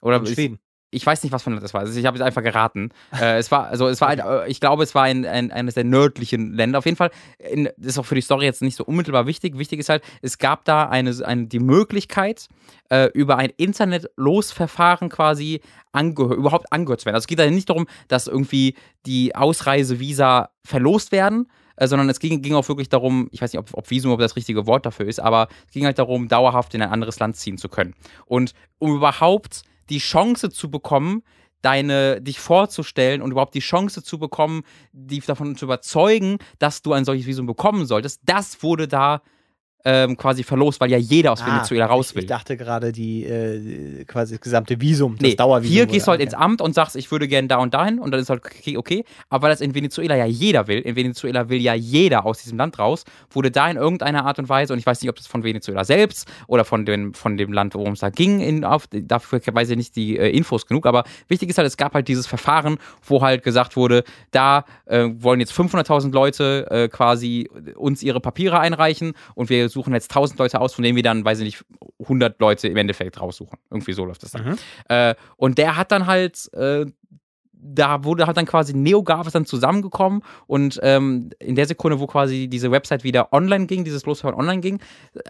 Oder In ist- Schweden. Ich weiß nicht, was für ein Land das war. Also ich habe jetzt einfach geraten. äh, es war, also es war, ein, äh, ich glaube, es war ein, ein, eines der nördlichen Länder. Auf jeden Fall, in, das ist auch für die Story jetzt nicht so unmittelbar wichtig. Wichtig ist halt, es gab da eine, eine die Möglichkeit, äh, über ein Internet-Losverfahren quasi angehör, überhaupt angehört zu werden. Also es geht da nicht darum, dass irgendwie die Ausreisevisa verlost werden, äh, sondern es ging, ging auch wirklich darum, ich weiß nicht, ob, ob Visum ob das richtige Wort dafür ist, aber es ging halt darum, dauerhaft in ein anderes Land ziehen zu können. Und um überhaupt die Chance zu bekommen, deine, dich vorzustellen und überhaupt die Chance zu bekommen, die davon zu überzeugen, dass du ein solches Visum bekommen solltest, das wurde da ähm, quasi verlost, weil ja jeder aus Venezuela raus Ah, ich, will. ich dachte gerade, die äh, quasi das gesamte Visum, das Nee, Dauervisum. hier gehst du halt ins Amt und sagst, ich würde gerne da und dahin und dann ist halt okay, okay. Aber weil das in Venezuela ja jeder will, in Venezuela will ja jeder aus diesem Land raus, wurde da in irgendeiner Art und Weise, und ich weiß nicht, ob das von Venezuela selbst oder von dem, von dem Land, worum es da ging, in, auf, dafür weiß ich nicht die äh, Infos genug, aber wichtig ist halt, es gab halt dieses Verfahren, wo halt gesagt wurde, da äh, wollen jetzt 500.000 Leute äh, quasi uns ihre Papiere einreichen und wir suchen jetzt 1000 Leute aus, von denen wir dann, weiß ich nicht, 100 Leute im Endeffekt raussuchen. Irgendwie so läuft das dann. Mhm. Äh, und der hat dann halt, äh, da wurde hat dann quasi NeoGAF dann zusammengekommen und ähm, in der Sekunde, wo quasi diese Website wieder online ging, dieses Losverfahren online ging,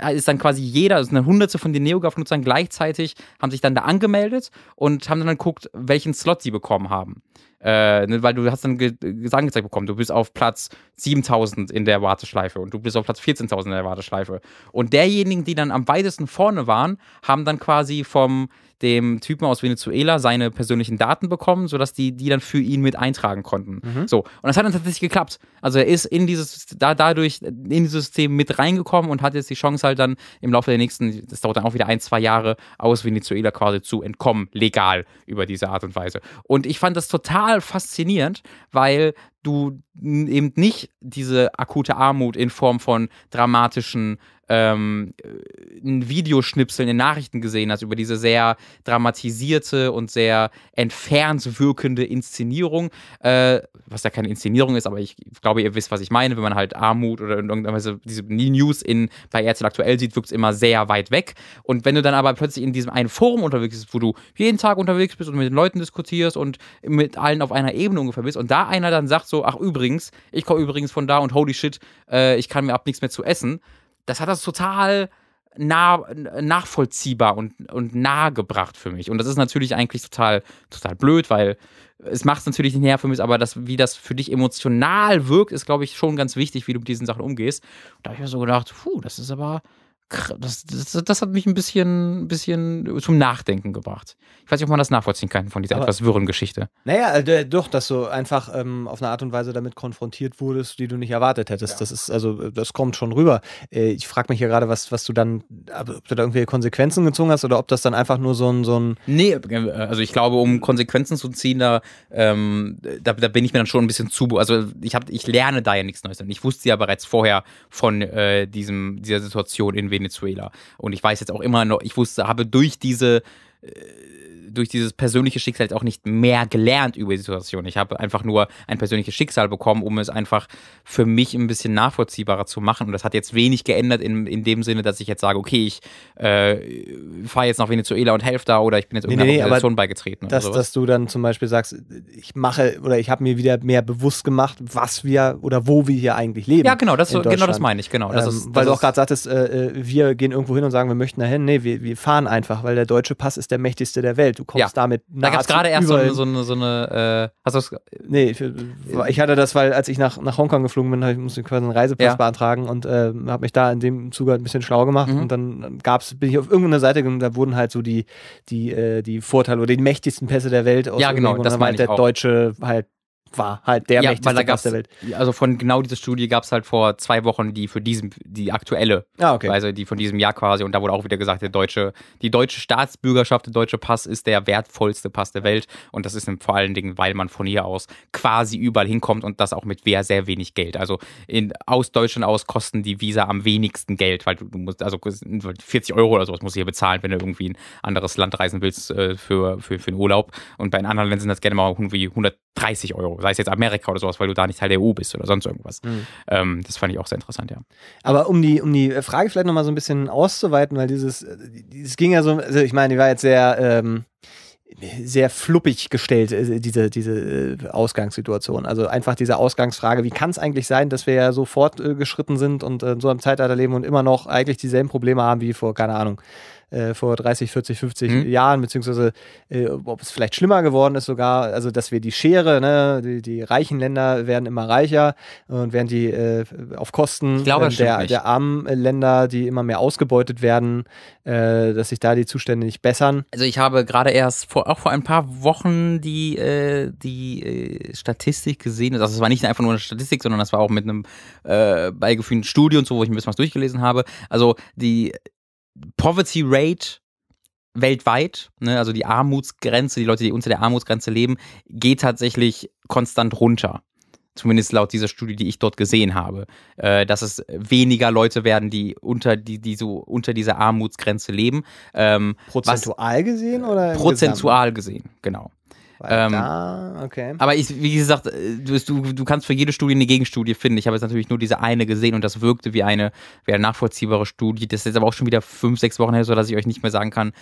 äh, ist dann quasi jeder, also eine Hunderte von den NeoGAF-Nutzern gleichzeitig, haben sich dann da angemeldet und haben dann geguckt, welchen Slot sie bekommen haben. Äh, ne, weil du hast dann ge ge- angezeigt bekommen, du bist auf Platz 7000 in der Warteschleife und du bist auf Platz 14.000 in der Warteschleife. Und derjenigen, die dann am weitesten vorne waren, haben dann quasi vom dem Typen aus Venezuela seine persönlichen Daten bekommen, sodass die die dann für ihn mit eintragen konnten. So. Und das hat dann tatsächlich geklappt. Also er ist in dieses, da, dadurch in dieses System mit reingekommen und hat jetzt die Chance halt dann im Laufe der nächsten, das dauert dann auch wieder ein, zwei Jahre, aus Venezuela quasi zu entkommen, legal über diese Art und Weise. Und ich fand das total faszinierend, weil du eben nicht diese akute Armut in Form von dramatischen ähm, ein Videoschnipsel in Nachrichten gesehen hast über diese sehr dramatisierte und sehr entfernt wirkende Inszenierung, äh, was ja keine Inszenierung ist, aber ich glaube, ihr wisst, was ich meine, wenn man halt Armut oder in diese News in, bei RTL aktuell sieht, wirkt es immer sehr weit weg. Und wenn du dann aber plötzlich in diesem einen Forum unterwegs bist, wo du jeden Tag unterwegs bist und mit den Leuten diskutierst und mit allen auf einer Ebene ungefähr bist und da einer dann sagt so, ach übrigens, ich komme übrigens von da und holy shit, äh, ich kann mir ab nichts mehr zu essen, das hat das total nah, nachvollziehbar und, und nah gebracht für mich. Und das ist natürlich eigentlich total, total blöd, weil es macht es natürlich nicht näher für mich, aber das, wie das für dich emotional wirkt, ist, glaube ich, schon ganz wichtig, wie du mit diesen Sachen umgehst. Und da habe ich mir so gedacht, puh, das ist aber, das, das, das hat mich ein bisschen, bisschen zum Nachdenken gebracht. Ich weiß nicht, ob man das nachvollziehen kann von dieser Aber- etwas wirren Geschichte. Naja, äh, doch, dass du einfach ähm, auf eine Art und Weise damit konfrontiert wurdest, die du nicht erwartet hättest. Das ist, also, das kommt schon rüber. Äh, ich frage mich ja gerade, was, was du dann, ob du da irgendwelche Konsequenzen gezogen hast oder ob das dann einfach nur so ein, so ein Nee, äh, also ich glaube, um Konsequenzen zu ziehen, da, ähm, da, da bin ich mir dann schon ein bisschen zu. Also ich hab, ich lerne da ja nichts Neues. Und ich wusste ja bereits vorher von äh, diesem, dieser Situation in Venezuela. Und ich weiß jetzt auch immer noch, ich wusste, habe durch diese äh, durch dieses persönliche Schicksal jetzt auch nicht mehr gelernt über die Situation. Ich habe einfach nur ein persönliches Schicksal bekommen, um es einfach für mich ein bisschen nachvollziehbarer zu machen. Und das hat jetzt wenig geändert in, in dem Sinne, dass ich jetzt sage, okay, ich äh, fahre jetzt nach Venezuela und helfe da oder ich bin jetzt irgendeiner nee, nee, Organisation beigetreten. dass, dass du dann zum Beispiel sagst, ich mache oder ich habe mir wieder mehr bewusst gemacht, was wir oder wo wir hier eigentlich leben. ja, genau, das, genau das meine ich, genau. Das ähm, ist, weil das du auch gerade sagtest, äh, äh, wir gehen irgendwo hin und sagen, wir möchten dahin. Nee, wir, wir fahren einfach, weil der deutsche Pass ist der mächtigste der Welt. Du kommst Ja. damit Da gab es gerade erst so eine, so eine, so eine äh, hast du Nee, ich, ich hatte das, weil als ich nach, nach Hongkong geflogen bin, ich musste quasi einen Reisepass Ja. beantragen und äh, habe mich da in dem Zuge halt ein bisschen schlau gemacht. Mhm. Und dann gab's, bin ich auf irgendeine Seite gegangen, da wurden halt so die, die, äh, die Vorteile oder die mächtigsten Pässe der Welt aus Ja, genau, das war halt der auch. Deutsche halt war halt der ja, mächtigste gab's, der Welt. also von genau dieser Studie gab es halt vor zwei Wochen die für diesen, die aktuelle, Ah, okay. also die von diesem Jahr quasi und da wurde auch wieder gesagt, der deutsche, die deutsche Staatsbürgerschaft, der deutsche Pass ist der wertvollste Pass der Welt und das ist vor allen Dingen, weil man von hier aus quasi überall hinkommt und das auch mit sehr, sehr wenig Geld. Also in, aus Deutschland aus kosten die Visa am wenigsten Geld, weil du, du musst, also 40 Euro oder sowas musst du hier bezahlen, wenn du irgendwie in ein anderes Land reisen willst äh, für, für, für einen Urlaub und bei anderen Ländern sind das gerne mal irgendwie 130 Euro, sei es jetzt Amerika oder sowas, weil du da nicht Teil der EU bist oder sonst irgendwas. Mhm. Ähm, das fand ich auch sehr interessant, ja. Aber um die, um die Frage vielleicht nochmal so ein bisschen auszuweiten, weil dieses, dieses ging ja so, also ich meine, die war jetzt sehr, ähm, sehr fluppig gestellt, äh, diese, diese äh, Ausgangssituation. Also einfach diese Ausgangsfrage, wie kann es eigentlich sein, dass wir ja so fortgeschritten sind und äh, so im Zeitalter leben und immer noch eigentlich dieselben Probleme haben wie vor, keine Ahnung, äh, vor 30, 40, 50 Mhm. Jahren, beziehungsweise äh, ob es vielleicht schlimmer geworden ist sogar, also dass wir die Schere, ne, die, die reichen Länder werden immer reicher und während die äh, auf Kosten glaube, ähm, der, der armen Länder, die immer mehr ausgebeutet werden, äh, dass sich da die Zustände nicht bessern. Also ich habe gerade erst vor, auch vor ein paar Wochen die, äh, die Statistik gesehen. Also es war nicht einfach nur eine Statistik, sondern das war auch mit einem beigefügten Studie und so, wo ich ein bisschen was durchgelesen habe. Also die Poverty Rate weltweit, ne, also die Armutsgrenze, die Leute, die unter der Armutsgrenze leben, geht tatsächlich konstant runter. Zumindest laut dieser Studie, die ich dort gesehen habe, äh, dass es weniger Leute werden, die unter die, die so unter dieser Armutsgrenze leben. Ähm, Prozentual gesehen oder? prozentual gesehen, genau. Ähm, da, okay. Aber ich, wie gesagt, äh, du, du, du kannst für jede Studie eine Gegenstudie finden. Ich habe jetzt natürlich nur diese eine gesehen und das wirkte wie eine, wie eine nachvollziehbare Studie. Das ist jetzt aber auch schon wieder fünf, sechs Wochen her, sodass ich euch nicht mehr sagen kann,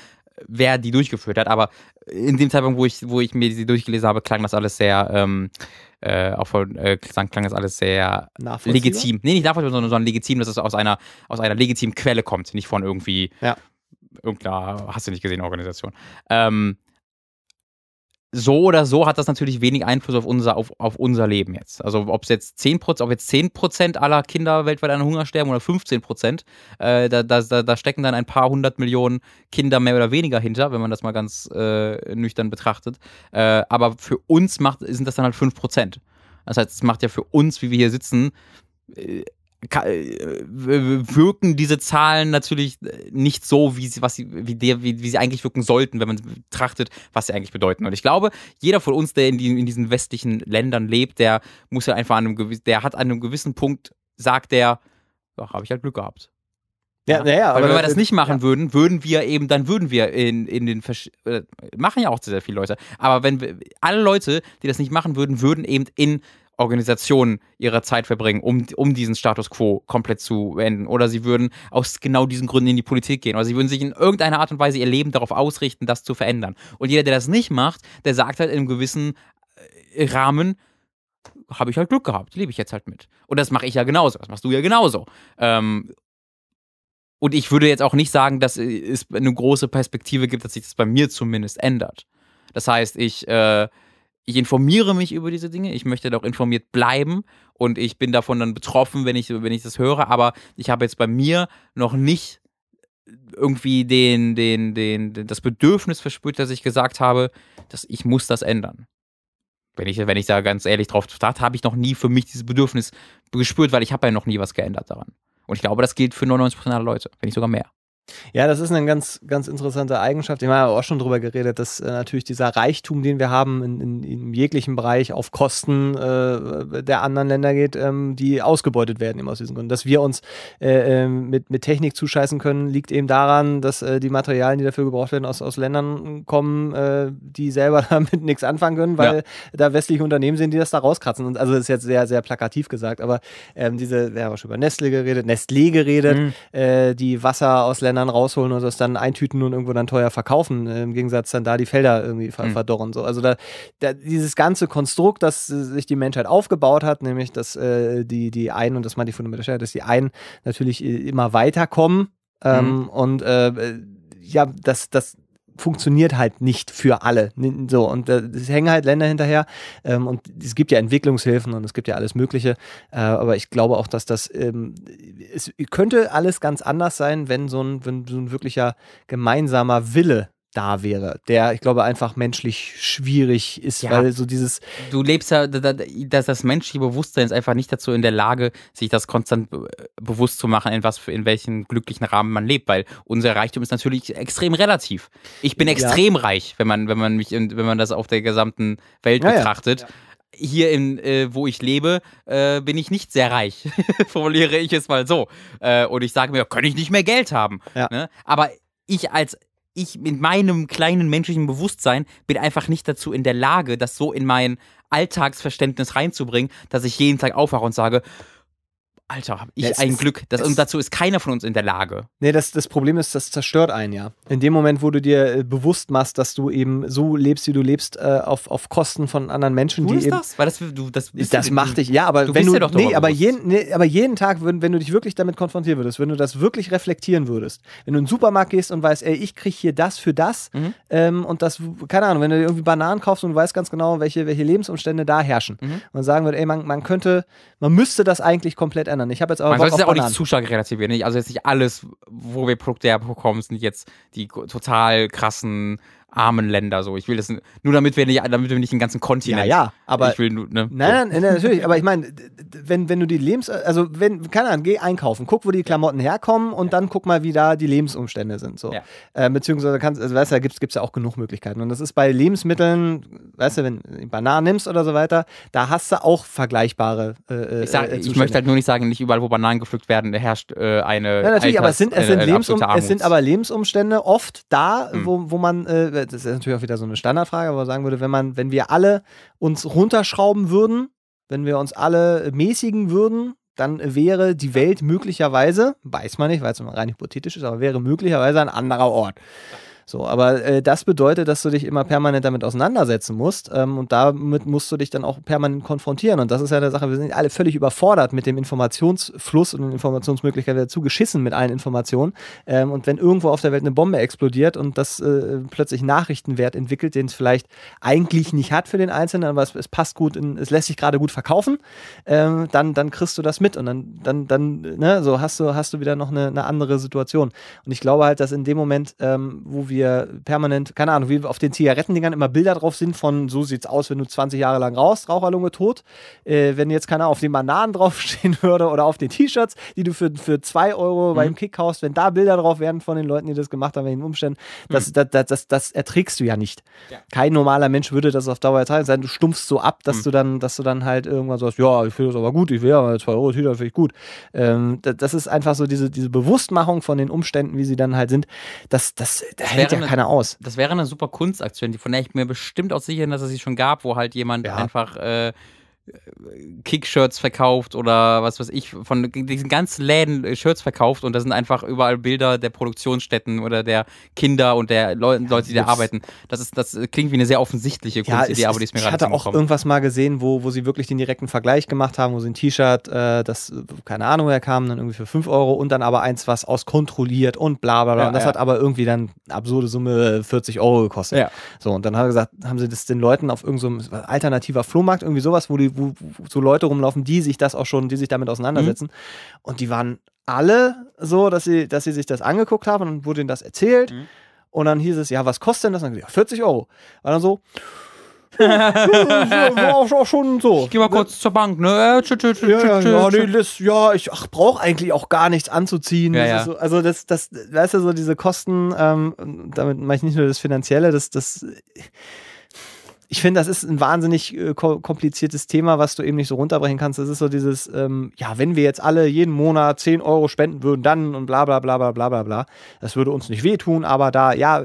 wer die durchgeführt hat. Aber in dem Zeitpunkt, wo ich, wo ich mir sie durchgelesen habe, klang das alles sehr, ähm, äh, auch von, äh, klang, das alles sehr legitim. Nee, nicht nachvollziehbar, sondern, sondern legitim, dass es aus einer, aus einer legitimen Quelle kommt, nicht von irgendwie Ja. irgendeiner, hast du nicht gesehen, Organisation. Ähm, so oder so hat das natürlich wenig Einfluss auf unser, auf, auf unser Leben jetzt. Also ob es jetzt 10%, ob jetzt 10% aller Kinder weltweit an Hunger sterben oder 15%, äh, da, da, da stecken dann ein paar hundert Millionen Kinder mehr oder weniger hinter, wenn man das mal ganz äh, nüchtern betrachtet. Äh, aber für uns macht, sind das dann halt 5%. Das heißt, es macht ja für uns, wie wir hier sitzen, äh, wirken diese Zahlen natürlich nicht so, wie sie, was sie, wie, der, wie, wie sie eigentlich wirken sollten, wenn man betrachtet, was sie eigentlich bedeuten. Und ich glaube, jeder von uns, der in, die, in diesen westlichen Ländern lebt, der muss ja einfach an einem gewissen, der hat an einem gewissen Punkt, sagt der, ja, habe ich halt Glück gehabt. Ja, naja, Weil aber wenn wir das nicht machen ja. würden, würden wir eben, dann würden wir in, in den Versch äh, machen ja auch sehr, sehr viele Leute. Aber wenn wir, alle Leute, die das nicht machen würden, würden eben in Organisationen ihre Zeit verbringen, um, um diesen Status quo komplett zu beenden. Oder sie würden aus genau diesen Gründen in die Politik gehen. Oder sie würden sich in irgendeiner Art und Weise ihr Leben darauf ausrichten, das zu verändern. Und jeder, der das nicht macht, der sagt halt in einem gewissen äh, Rahmen, habe ich halt Glück gehabt, lebe ich jetzt halt mit. Und das mache ich ja genauso, das machst du ja genauso. Ähm, und ich würde jetzt auch nicht sagen, dass es eine große Perspektive gibt, dass sich das bei mir zumindest ändert. Das heißt, ich, äh, ich informiere mich über diese Dinge, ich möchte doch informiert bleiben und ich bin davon dann betroffen, wenn ich, wenn ich das höre, aber ich habe jetzt bei mir noch nicht irgendwie den, den, den, den, das Bedürfnis verspürt, dass ich gesagt habe, dass ich muss das ändern. Wenn ich, wenn ich da ganz ehrlich drauf starte, habe ich noch nie für mich dieses Bedürfnis gespürt, weil ich habe ja noch nie was geändert daran. Und ich glaube, das gilt für 99% aller Leute, wenn nicht sogar mehr. Ja, das ist eine ganz, ganz interessante Eigenschaft. Ich habe auch schon drüber geredet, dass äh, natürlich dieser Reichtum, den wir haben in, in, in jeglichen Bereich auf Kosten äh, der anderen Länder geht, ähm, die ausgebeutet werden eben aus diesen Gründen. Dass wir uns äh, ähm, mit, mit Technik zuscheißen können, liegt eben daran, dass äh, die Materialien, die dafür gebraucht werden, aus, aus Ländern kommen, äh, die selber damit nichts anfangen können, weil Ja. da westliche Unternehmen sind, die das da rauskratzen. Und also das ist jetzt sehr, sehr plakativ gesagt, aber ähm, diese, wir haben auch schon über Nestle geredet, Nestlé geredet, Mhm. äh, die Wasser aus Ländern rausholen und das dann eintüten und irgendwo dann teuer verkaufen, äh, im Gegensatz dann da die Felder irgendwie ver Mhm. verdorren. So. Also da, da dieses ganze Konstrukt, das äh, sich die Menschheit aufgebaut hat, nämlich dass äh, die, die einen, und das meinte ich von der dass die einen natürlich äh, immer weiterkommen ähm, und äh, ja, das, das funktioniert halt nicht für alle. So, und äh, es hängen halt Länder hinterher. Ähm, und es gibt ja Entwicklungshilfen und es gibt ja alles Mögliche. Äh, aber ich glaube auch, dass das, ähm, es könnte alles ganz anders sein, wenn so ein, wenn so ein wirklicher gemeinsamer Wille da wäre, der, ich glaube, einfach menschlich schwierig ist, Ja. weil so dieses, Du lebst ja, da- da- dass das menschliche Bewusstsein ist einfach nicht dazu in der Lage, sich das konstant be bewusst zu machen, in was für, in welchen glücklichen Rahmen man lebt, weil unser Reichtum ist natürlich extrem relativ. Ich bin Ja. extrem reich, wenn man, wenn man mich, wenn man das auf der gesamten Welt Ja, ja. betrachtet. Hier in, äh, wo ich lebe, äh, bin ich nicht sehr reich, formuliere ich es mal so. Äh, und ich sage mir, kann ich nicht mehr Geld haben. Ja. Ne? Aber ich als ich mit meinem kleinen menschlichen Bewusstsein bin einfach nicht dazu in der Lage, das so in mein Alltagsverständnis reinzubringen, dass ich jeden Tag aufwache und sage, Alter, hab ich Ja, ein Glück. Das, und dazu ist keiner von uns in der Lage. Nee, das, das Problem ist, das zerstört einen ja. In dem Moment, wo du dir äh, bewusst machst, dass du eben so lebst, wie du lebst, äh, auf, auf Kosten von anderen Menschen, Du die ist eben. das? Weil das, du, das, Das du- macht dich, ja, aber du wenn du, dir doch nee, aber jeden, nee, aber jeden Tag, wenn, wenn du dich wirklich damit konfrontiert würdest, wenn du das wirklich reflektieren würdest, wenn du in den Supermarkt gehst und weißt, ey, ich krieg hier das für das Mhm. ähm, und das, keine Ahnung, wenn du irgendwie Bananen kaufst und du weißt ganz genau, welche, welche Lebensumstände da herrschen Mhm. und sagen würdest, ey, man, man könnte, man müsste das eigentlich komplett ändern. Ich habe jetzt aber Man Bock sollte es auch nicht zu stark relativieren. Also jetzt nicht alles, wo wir Produkte herbekommen, sind jetzt die total krassen armen Länder. So, ich will das nur damit wir nicht, damit wir nicht den ganzen Ja, Kontinent. ja, aber ich will nur, ne? Nein, nein, nein, natürlich, aber ich meine, wenn, wenn du die Lebens... Also, wenn, keine Ahnung, geh einkaufen, guck, wo die Klamotten herkommen und dann guck mal, wie da die Lebensumstände sind. So. Ja. Äh, beziehungsweise kannst, also weißt du, da gibt es ja auch genug Möglichkeiten. Und das ist bei Lebensmitteln, weißt du, wenn du Bananen nimmst oder so weiter, da hast du auch vergleichbare äh, Ich, sag, äh, ich möchte halt nur nicht sagen, nicht überall, wo Bananen gepflückt werden, herrscht äh, eine. Ja, natürlich, aber es sind, es Alters- sind, eine- eine Lebensum es sind aber Lebensumstände oft da, Hm. wo, wo man, äh, das ist natürlich auch wieder so eine Standardfrage, aber sagen würde, wenn man, wenn wir alle uns runterschrauben würden, wenn wir uns alle mäßigen würden, dann wäre die Welt möglicherweise, weiß man nicht, weil es rein hypothetisch ist, aber wäre möglicherweise ein anderer Ort. So, aber äh, das bedeutet, dass du dich immer permanent damit auseinandersetzen musst ähm, und damit musst du dich dann auch permanent konfrontieren. Und das ist ja eine Sache, wir sind alle völlig überfordert mit dem Informationsfluss und den Informationsmöglichkeiten, dazu geschissen mit allen Informationen. Ähm, und wenn irgendwo auf der Welt eine Bombe explodiert und das äh, plötzlich Nachrichtenwert entwickelt, den es vielleicht eigentlich nicht hat für den Einzelnen, aber es, es passt gut, in, es lässt sich gerade gut verkaufen, ähm, dann, dann kriegst du das mit und dann, dann, dann ne, so hast du, hast du wieder noch eine, eine andere Situation. Und ich glaube halt, dass in dem Moment, ähm, wo wir dir permanent, keine Ahnung, wie auf den Zigarettendingern immer Bilder drauf sind von so sieht's aus, wenn du 20 Jahre lang rauchst, Raucherlunge tot. Äh, wenn jetzt, keine Ahnung, auf den Bananen draufstehen würde oder auf den T-Shirts, die du für, für 2 Euro beim Kick kaufst, wenn da Bilder drauf wären von den Leuten, die das gemacht haben, in den Umständen, das, das, das, das, das erträgst du ja nicht. Kein normaler Mensch würde das auf Dauer ertragen, sein, du stumpfst so ab, dass du dann, dass du dann halt irgendwann sagst, ja, ich finde das aber gut, ich will ja 2 Euro T-Shirt, finde ich gut. Ähm, da- das ist einfach so diese, diese Bewusstmachung von den Umständen, wie sie dann halt sind, das, das, da hält ja eine- keiner aus. Das wäre eine super Kunstaktion, die von der ich mir bestimmt auch sicher bin, dass es sie schon gab, wo halt jemand Ja. einfach äh, Kick-Shirts verkauft oder was weiß ich, von diesen ganzen Läden äh, Shirts verkauft und da sind einfach überall Bilder der Produktionsstätten oder der Kinder und der Leu Leute, die da arbeiten. Das ist, das klingt wie eine sehr offensichtliche Ja, Kunstidee, es, aber die ist mir ich gerade hatte nicht auch irgendwas mal gesehen, wo, wo sie wirklich den direkten Vergleich gemacht haben, wo sie ein T-Shirt, äh, das, äh, keine Ahnung, wer kam, dann irgendwie für 5 Euro und dann aber eins, was aus kontrolliert und bla bla bla. Ja, und das ja. hat aber irgendwie dann eine absurde Summe äh, 40 Euro gekostet. Ja. So, und dann haben, sie gesagt, haben sie das den Leuten auf irgendeinem so alternativer Flohmarkt, irgendwie sowas, wo, die, wo, wo so Leute rumlaufen, die sich das auch schon, die sich damit auseinandersetzen. Mhm. Und die waren alle so, dass sie, dass sie sich das angeguckt haben und dann wurde ihnen das erzählt. Mhm. Und dann hieß es, ja, was kostet denn das? Und dann ja, 40 Euro. War dann so, war auch schon so. Geh mal kurz zur Bank, ne? Äh, Ja, ja, ja, nee, das, ja, ich brauche eigentlich auch gar nichts anzuziehen. Ja, das so, also das, das, weißt du, so diese Kosten, ähm, damit meine ich nicht nur das Finanzielle, das, das, ich finde, das ist ein wahnsinnig äh, ko- kompliziertes Thema, was du eben nicht so runterbrechen kannst. Das ist so dieses, ähm, ja, wenn wir jetzt alle jeden Monat 10 Euro spenden würden, dann und bla bla bla bla bla bla bla. Das würde uns nicht wehtun, aber da, ja,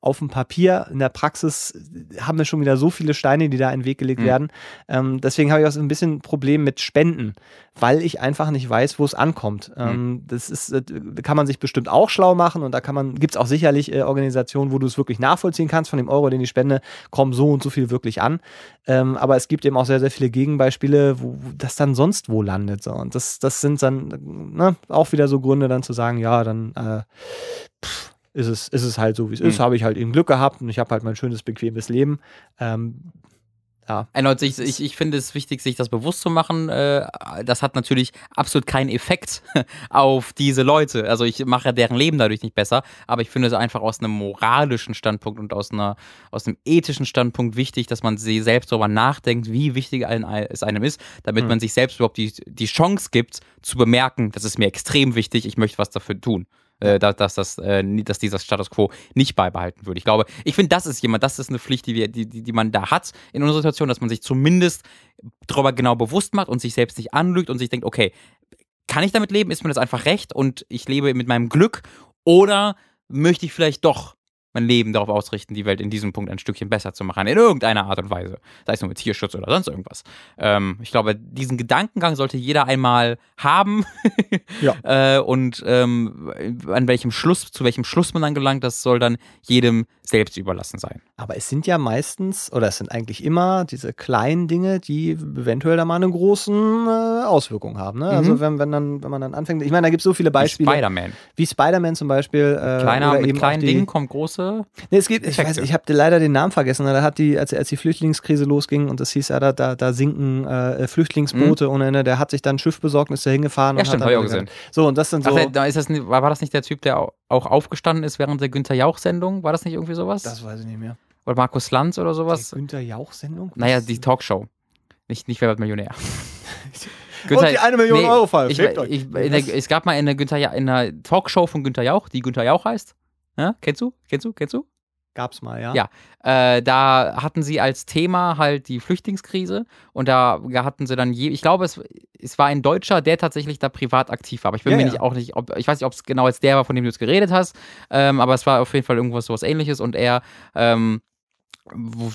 auf dem Papier, in der Praxis haben wir schon wieder so viele Steine, die da in den Weg gelegt Mhm. werden. Ähm, deswegen habe ich auch so ein bisschen ein Problem mit Spenden, weil ich einfach nicht weiß, wo es ankommt. Ähm, das ist, äh, kann man sich bestimmt auch schlau machen und da kann man, gibt es auch sicherlich äh, Organisationen, wo du es wirklich nachvollziehen kannst, von dem Euro, den ich spende, kommen so und so viel wirklich an. Ähm, aber es gibt eben auch sehr, sehr viele Gegenbeispiele, wo, wo das dann sonst wo landet. So. Und das, das sind dann ne, auch wieder so Gründe, dann zu sagen, ja, dann äh, pff, ist, es, ist es halt so, wie es ist. Mhm. Habe ich halt eben Glück gehabt und ich habe halt mein schönes, bequemes Leben. Ähm, ja. Erneut, ich, ich, ich finde es wichtig, sich das bewusst zu machen. Äh, Das hat natürlich absolut keinen Effekt auf diese Leute. Also ich mache deren Leben dadurch nicht besser, aber ich finde es einfach aus einem moralischen Standpunkt und aus, einer, aus einem ethischen Standpunkt wichtig, dass man sie selbst darüber nachdenkt, wie wichtig es einem ist, damit Mhm. man sich selbst überhaupt die, die Chance gibt, zu bemerken, das ist mir extrem wichtig, ich möchte was dafür tun. Äh, dass, dass, das, äh, dass dieser Status quo nicht beibehalten würde. Ich glaube, ich finde, das ist jemand, das ist eine Pflicht, die, wir, die, die, die man da hat in unserer Situation, dass man sich zumindest darüber genau bewusst macht und sich selbst nicht anlügt und sich denkt, okay, kann ich damit leben? Ist mir das einfach recht und ich lebe mit meinem Glück? Oder möchte ich vielleicht doch mein Leben darauf ausrichten, die Welt in diesem Punkt ein Stückchen besser zu machen, in irgendeiner Art und Weise, sei es nur mit Tierschutz oder sonst irgendwas. Ähm, ich glaube, diesen Gedankengang sollte jeder einmal haben Ja. äh, und ähm, an welchem Schluss, zu welchem Schluss man dann gelangt, das soll dann jedem selbst überlassen sein. Aber es sind ja meistens, oder es sind eigentlich immer diese kleinen Dinge, die eventuell da mal eine großen äh, Auswirkung haben. Ne? Also Mhm. wenn, wenn, dann, wenn man dann anfängt, ich meine, da gibt es so viele Beispiele. Spider-Man. Wie Spider-Man zum Beispiel. Äh, Kleiner, oder mit eben auch kleinen die, Dingen kommt große. Nee, es gibt, ich Effekte. weiß, ich habe leider den Namen vergessen. Da hat die, als, als die Flüchtlingskrise losging und das hieß ja, da, da, da sinken äh, Flüchtlingsboote und äh, der hat sich dann ein Schiff besorgt und ist da hingefahren. Ja, und stimmt, hat hab dann ich auch gesehen. So, und das sind so. Ach, da ist das, war das nicht der Typ, der au- auch aufgestanden ist während der Günther Jauch-Sendung? War das nicht irgendwie sowas? das weiß ich nicht mehr. Oder Markus Lanz oder sowas? Die Günther Jauch-Sendung? Naja, die Talkshow. Nicht, nicht Wer wird Millionär. Und die eine Million Euro Fall. Ich, ich, der, es gab mal in der, Günther, einer Talkshow von Günther Jauch, die Günther Jauch heißt. Ja, kennst du? Kennst du? Kennst du? Gab's mal, ja. Ja. Äh, da hatten sie als Thema halt die Flüchtlingskrise und da hatten sie dann je, ich glaube, es, es war ein Deutscher, der tatsächlich da privat aktiv war. Aber ich bin Ja, mir ja. nicht auch nicht, ob, ich weiß nicht, ob es genau jetzt der war, von dem du jetzt geredet hast, ähm, aber es war auf jeden Fall irgendwas sowas ähnliches und er ähm,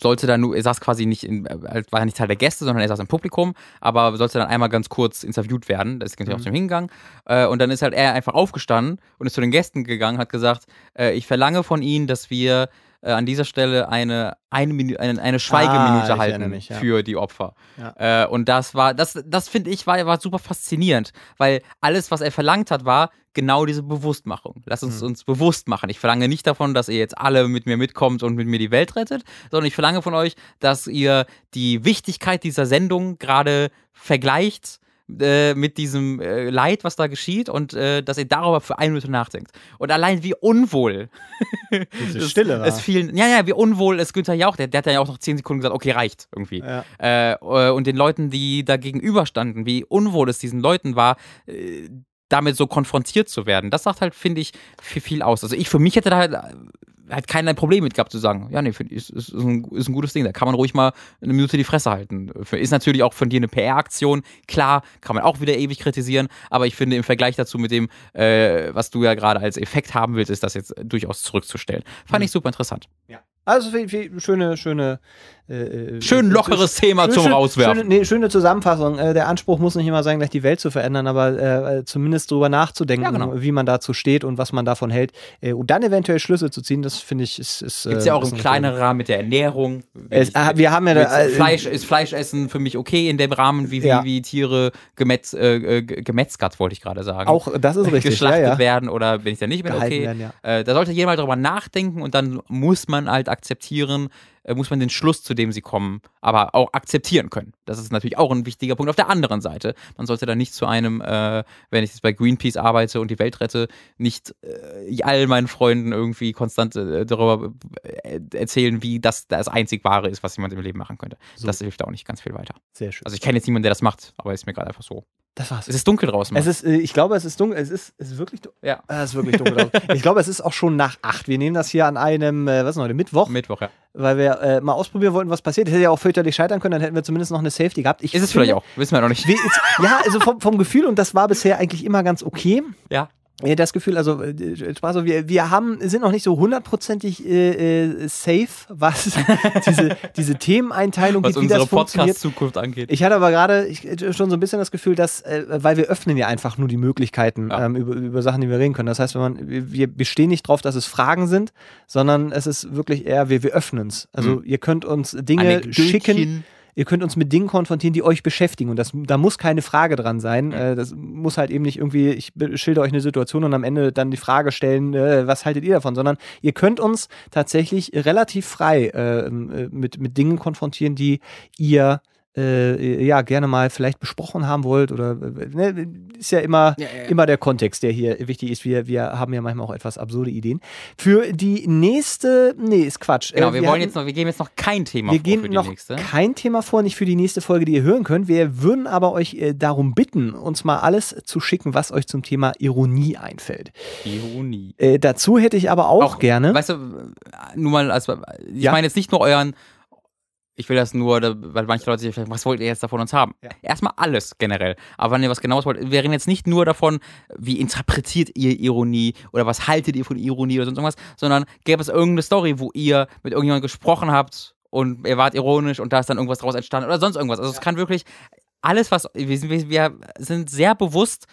sollte dann nur, er saß quasi nicht in, war ja nicht Teil der Gäste, sondern er saß im Publikum, aber sollte dann einmal ganz kurz interviewt werden. Das ist natürlich Mhm. auch zum Hingang. Äh, und dann ist halt er einfach aufgestanden und ist zu den Gästen gegangen, hat gesagt, äh, ich verlange von Ihnen, dass wir äh, an dieser Stelle eine, eine, Minu eine, eine Ah, Schweigeminute ich halten mich, ja. für die Opfer. Ja. Äh, und das war, das, das finde ich, war, war super faszinierend, weil alles, was er verlangt hat, war genau diese Bewusstmachung. Lass uns Mhm. uns bewusst machen. Ich verlange nicht davon, dass ihr jetzt alle mit mir mitkommt und mit mir die Welt rettet, sondern ich verlange von euch, dass ihr die Wichtigkeit dieser Sendung gerade vergleicht äh, mit diesem äh, Leid, was da geschieht und äh, dass ihr darüber für eine Minute nachdenkt. Und allein wie unwohl Diese es- Stille war. es vielen, ja, ja, wie unwohl ist Günther Jauch, der, der hat ja auch noch zehn Sekunden gesagt, okay, reicht irgendwie. Ja. Äh, äh, und den Leuten, die da gegenüberstanden, wie unwohl es diesen Leuten war, damit so konfrontiert zu werden. Das sagt halt, finde ich, viel, viel aus. Also ich für mich hätte da halt, halt kein Problem mit gehabt zu sagen, ja, nee, find, ist, ist, ist, ein, ist ein gutes Ding, da kann man ruhig mal eine Minute die Fresse halten. Ist natürlich auch von dir eine PR-Aktion, klar, kann man auch wieder ewig kritisieren, aber ich finde im Vergleich dazu mit dem, äh, was du ja gerade als Effekt haben willst, ist das jetzt durchaus zurückzustellen. Fand ich super interessant. Also schöne, schöne. Äh, äh, Schön lockeres Thema zum schön- Rauswerfen. Schöne, nee, schöne Zusammenfassung. Äh, der Anspruch muss nicht immer sein, gleich die Welt zu verändern, aber äh, äh, zumindest drüber nachzudenken, Ja, genau. wie man dazu steht und was man davon hält. Äh, und dann eventuell Schlüsse zu ziehen, das finde ich ist. ist Gibt es äh, ja auch im ein- kleineren Rahmen mit der Ernährung. Es, Ich- ah, wir haben ja da, äh, Fleisch, ist Fleischessen für mich okay in dem Rahmen, wie, wie, Ja. wie Tiere gemetz, äh, äh, gemetzgert, wollte ich gerade sagen. Auch das ist richtig. geschlachtet ja, werden oder wenn ich da nicht bin, Gehalten okay. werden, äh, da sollte mal drüber nachdenken und dann muss man halt akzeptieren, äh, muss man den Schluss, zu dem sie kommen, aber auch akzeptieren können. Das ist natürlich auch ein wichtiger Punkt. Auf der anderen Seite, man sollte da nicht zu einem, äh, wenn ich jetzt bei Greenpeace arbeite und die Welt rette, nicht äh, all meinen Freunden irgendwie konstant äh, darüber äh, erzählen, wie das das einzig Wahre ist, was jemand im Leben machen könnte. So. Das hilft auch nicht ganz viel weiter. Sehr schön. Also ich kenne jetzt niemanden, der das macht, aber ist mir gerade einfach so. Das war's. Es ist dunkel draußen. Es Mann. ist, äh, ich glaube, es ist dunkel. Es ist, es ist wirklich dunkel. ja. Es ist wirklich dunkel. draußen. ich glaube, es ist auch schon nach acht. Wir nehmen das hier an einem, äh, was ist denn heute, Mittwoch, Mittwoch, ja. weil wir äh, mal ausprobieren wollten, was passiert. Das hätte ja auch fürchterlich scheitern können, dann hätten wir zumindest noch eine Safety gehabt. Ich Ist es finde- vielleicht auch. Wissen wir noch nicht. Wie, ist, ja, also vom, vom Gefühl, und das war bisher eigentlich immer ganz okay. Ja. Äh, Das Gefühl, also äh, Spaß, wir, wir haben, sind noch nicht so hundertprozentig äh, äh, safe, was diese, diese Themeneinteilung Was gibt, wie das unsere funktioniert. Podcast-Zukunft angeht. Ich hatte aber gerade äh, schon so ein bisschen das Gefühl, dass, äh, weil wir öffnen ja einfach nur die Möglichkeiten Ja. ähm, über, über Sachen, die wir reden können. Das heißt, wenn man, wir bestehen nicht drauf, dass es Fragen sind, sondern es ist wirklich eher, wir, wir öffnen es. Also ihr könnt uns Dinge schicken, ihr könnt uns mit Dingen konfrontieren, die euch beschäftigen. Und das, da muss keine Frage dran sein. Äh, das muss halt eben nicht irgendwie, ich schilder euch eine Situation und am Ende dann die Frage stellen, äh, was haltet ihr davon, sondern ihr könnt uns tatsächlich relativ frei äh, äh, mit, mit Dingen konfrontieren, die ihr äh, ja gerne mal vielleicht besprochen haben wollt oder äh, ne, ist ja immer Ja, ja, ja. immer der Kontext, der hier wichtig ist. Wir, wir haben ja manchmal auch etwas absurde Ideen. Für die nächste, nee, ist Quatsch. Genau, Äh, wir, wollen hatten- jetzt noch, wir geben jetzt noch kein Thema wir vor gehen für die noch nächste. kein Thema vor, nicht für die nächste Folge, die ihr hören könnt. Wir würden aber euch äh, darum bitten, uns mal alles zu schicken, was euch zum Thema Ironie einfällt. Ironie. Äh, dazu hätte ich aber auch, gerne. Weißt du, nur mal, also, ich meine jetzt nicht nur euren, ich will das nur, weil manche Leute sich vielleicht, was wollt ihr jetzt davon uns haben? Ja. Erstmal alles generell. Aber wenn ihr was genaues wollt, wir reden jetzt nicht nur davon, wie interpretiert ihr Ironie oder was haltet ihr von Ironie oder sonst irgendwas, sondern gäbe es irgendeine Story, wo ihr mit irgendjemandem gesprochen habt und ihr wart ironisch und da ist dann irgendwas draus entstanden oder sonst irgendwas. Also es kann wirklich alles, was, wir sind, wir- wir sind sehr bewusst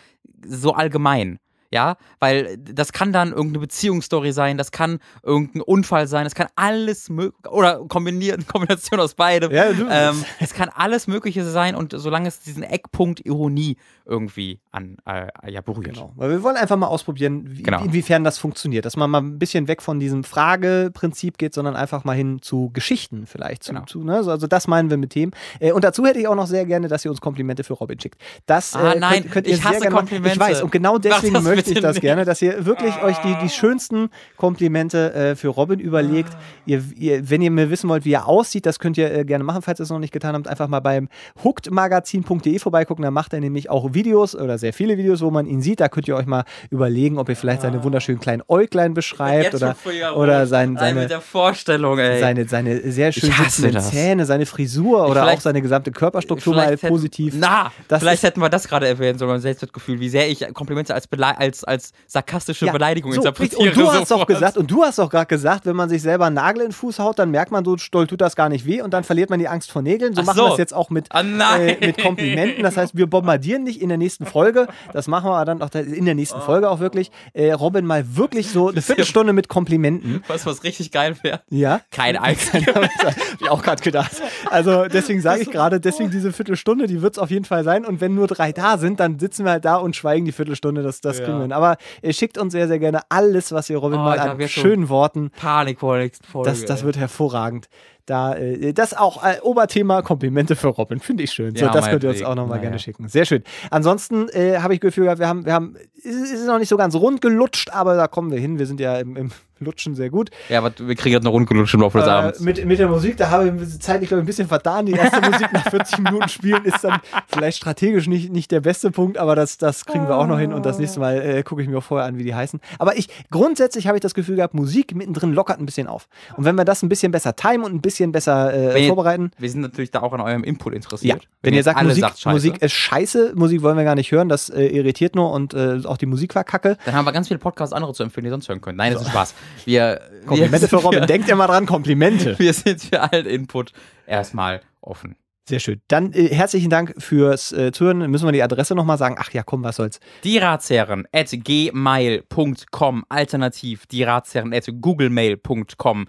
so allgemein. Ja, weil das kann dann irgendeine Beziehungsstory sein, das kann irgendein Unfall sein, das kann alles mögliche, oder kombinieren, Kombination aus beidem. Ja, du- ähm, es kann alles Mögliche sein und solange es diesen Eckpunkt Ironie irgendwie an, äh, ja, berührt. Genau. Weil wir wollen einfach mal ausprobieren, wie, Genau. inwiefern das funktioniert. Dass man mal ein bisschen weg von diesem Frageprinzip geht, sondern einfach mal hin zu Geschichten vielleicht. Zu, Genau. zu, ne? Also das meinen wir mit Themen. Äh, und dazu hätte ich auch noch sehr gerne, dass ihr uns Komplimente für Robin schickt. Das Ah, äh, nein, könnt, könnt ihr ich hasse gerne machen. Komplimente. Ich weiß. Und genau deswegen das ich das nicht. gerne, dass ihr wirklich euch die, die schönsten Komplimente äh, für Robin überlegt. Ihr, ihr, wenn ihr mir wissen wollt, wie er aussieht, das könnt ihr äh, gerne machen, falls ihr es noch nicht getan habt. Einfach mal beim hookedmagazin.de vorbeigucken. Da macht er nämlich auch Videos oder sehr viele Videos, wo man ihn sieht. Da könnt ihr euch mal überlegen, ob ihr vielleicht seine wunderschönen kleinen Äuglein beschreibt oder, oder sein, seine, der Vorstellung, ey. seine, seine sehr schön Ich hasse sitzenden. Zähne, seine Frisur oder Vielleicht- auch seine gesamte Körperstruktur mal Vielleicht hätten- positiv. Na, Das vielleicht ist- hätten wir das gerade erwähnen sollen, mein Selbstwertgefühl, wie sehr ich Komplimente als, Belei als, als sarkastische Ja, Beleidigung so, interpretiere. Und du hast doch sofort. gesagt, und du hast doch gerade gesagt, wenn man sich selber einen Nagel in den Fuß haut, dann merkt man, so doll tut das gar nicht weh und dann verliert man die Angst vor Nägeln. So Ach machen so. wir es jetzt auch mit, Ah, äh, mit Komplimenten. Das heißt, wir bombardieren dich in der nächsten Folge. Das machen wir dann auch in der nächsten Folge auch wirklich. Äh, Robin mal wirklich so eine Viertelstunde mit Komplimenten. Was, was richtig geil wäre. Ja. Kein einziger. Hab ich auch gerade gedacht. Also deswegen sage ich gerade, deswegen diese Viertelstunde, die wird es auf jeden Fall sein. Und wenn nur drei da sind, dann sitzen wir halt da und schweigen die Viertelstunde. Das, das kriegen gelungen. Aber äh, schickt uns sehr, sehr gerne alles, was ihr Robin Oh, mal an schönen Worten. Panik vor der nächsten Folge. Das, das wird hervorragend. Da, äh, das auch äh, Oberthema Komplimente für Robin, finde ich schön. So, Ja, das könnt ihr uns auch nochmal Naja. gerne schicken. Sehr schön. Ansonsten äh, habe ich Gefühl gehabt, wir haben, wir haben, es ist es ist noch nicht so ganz rund gelutscht, aber da kommen wir hin. Wir sind ja im, im Lutschen sehr gut. Ja, aber wir kriegen jetzt eine Rundgelutscht im Laufe des Äh, Abends. mit, mit der Musik, da habe ich zeitlich, glaube ich, ein bisschen vertan. Die erste Musik nach 40 Minuten spielen ist dann vielleicht strategisch nicht, nicht der beste Punkt, aber das, das kriegen wir auch noch hin und das nächste Mal äh, gucke ich mir auch vorher an, wie die heißen. Aber ich, grundsätzlich habe ich das Gefühl gehabt, Musik mittendrin lockert ein bisschen auf. Und wenn wir das ein bisschen besser timen und ein bisschen besser äh, Wenn vorbereiten. Wir sind natürlich da auch an eurem Input Ja, interessiert. wenn ihr sagt, Musik, scheiße, Musik ist scheiße, Musik wollen wir gar nicht hören, das äh, irritiert nur und äh, auch die Musik war kacke. dann haben wir ganz viele Podcasts andere zu empfehlen, die sonst hören könnt. Nein, das ist Spaß. Wir, Komplimente wir, für Robin, denkt ihr mal dran, Komplimente. Wir sind für allen Input erstmal offen. Sehr schön. Dann äh, herzlichen Dank fürs äh, Zuhören. Müssen wir die Adresse nochmal sagen? Ach ja, komm, was soll's. Die Ratsherren at gmail.com, alternativ die Ratsherren at googlemail.com,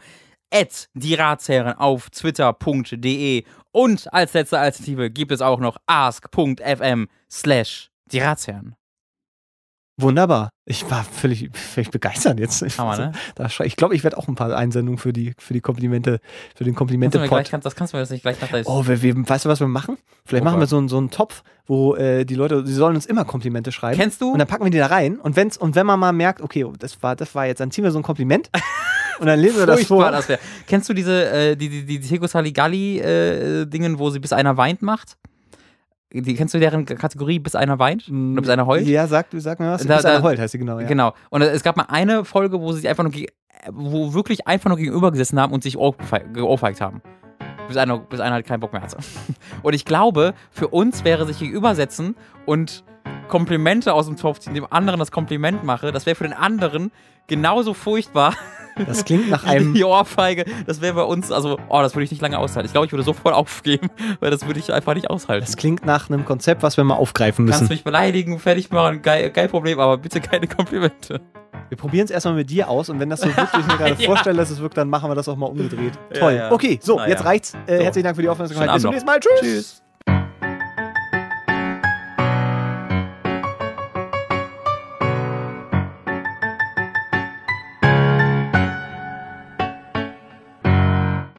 at die Ratsherren auf twitter.de und als letzte Alternative gibt es auch noch ask.fm slash die Ratsherren. Wunderbar. Ich war völlig, völlig begeistert jetzt. Hammer, ne? Da ich glaube, ich werde auch ein paar Einsendungen für die, für die Komplimente, für den Kannst du mir gleich, kannst, das kannst du mir das nicht gleich nach der Oh, wir, wir, weißt du, was wir machen? Vielleicht Oh machen wir so, einen- so einen Topf, wo äh, die Leute, sie sollen uns immer Komplimente schreiben. Kennst du? Und dann packen wir die da rein. Und, wenn's, und wenn man mal merkt, okay, das war, das war jetzt, dann ziehen wir so ein Kompliment und dann lesen wir das vor. das. Kennst du diese, äh, die, die, die Tego Saligalli äh, wo sie bis einer weint macht? Die, kennst du deren Kategorie bis einer weint? Oder bis einer heult? Ja, sag, sag mir was. Da- bis da- einer heult heißt sie genau. Ja. Genau. Und es gab mal eine Folge, wo sie sich einfach nur, wo wirklich einfach nur gegenüber gesessen haben und sich ohrfe- geohrfeigt haben. Bis einer, bis einer halt keinen Bock mehr hatte. Und ich glaube, für uns wäre sich gegenübersetzen und Komplimente aus dem Topf ziehen, dem anderen das Kompliment mache, das wäre für den anderen genauso furchtbar Das klingt nach einem. die Ohrfeige. Das wäre bei uns, also, oh, das würde ich nicht lange aushalten. Ich glaube, ich würde sofort aufgeben, weil das würde ich einfach nicht aushalten. Das klingt nach einem Konzept, was wir mal aufgreifen Kannst müssen. mich beleidigen, fertig machen, geil, geil Problem, aber bitte keine Komplimente. Wir probieren es erstmal mit dir aus und wenn das so wirkt, wie ich mir gerade Ja. vorstelle, dass es wirkt, dann machen wir das auch mal umgedreht. Ja, Toll. ja. Okay, so, Na jetzt reicht's. Äh, So. Herzlichen Dank für die Aufmerksamkeit. Bis zum nächsten Mal. Tschüss. Tschüss.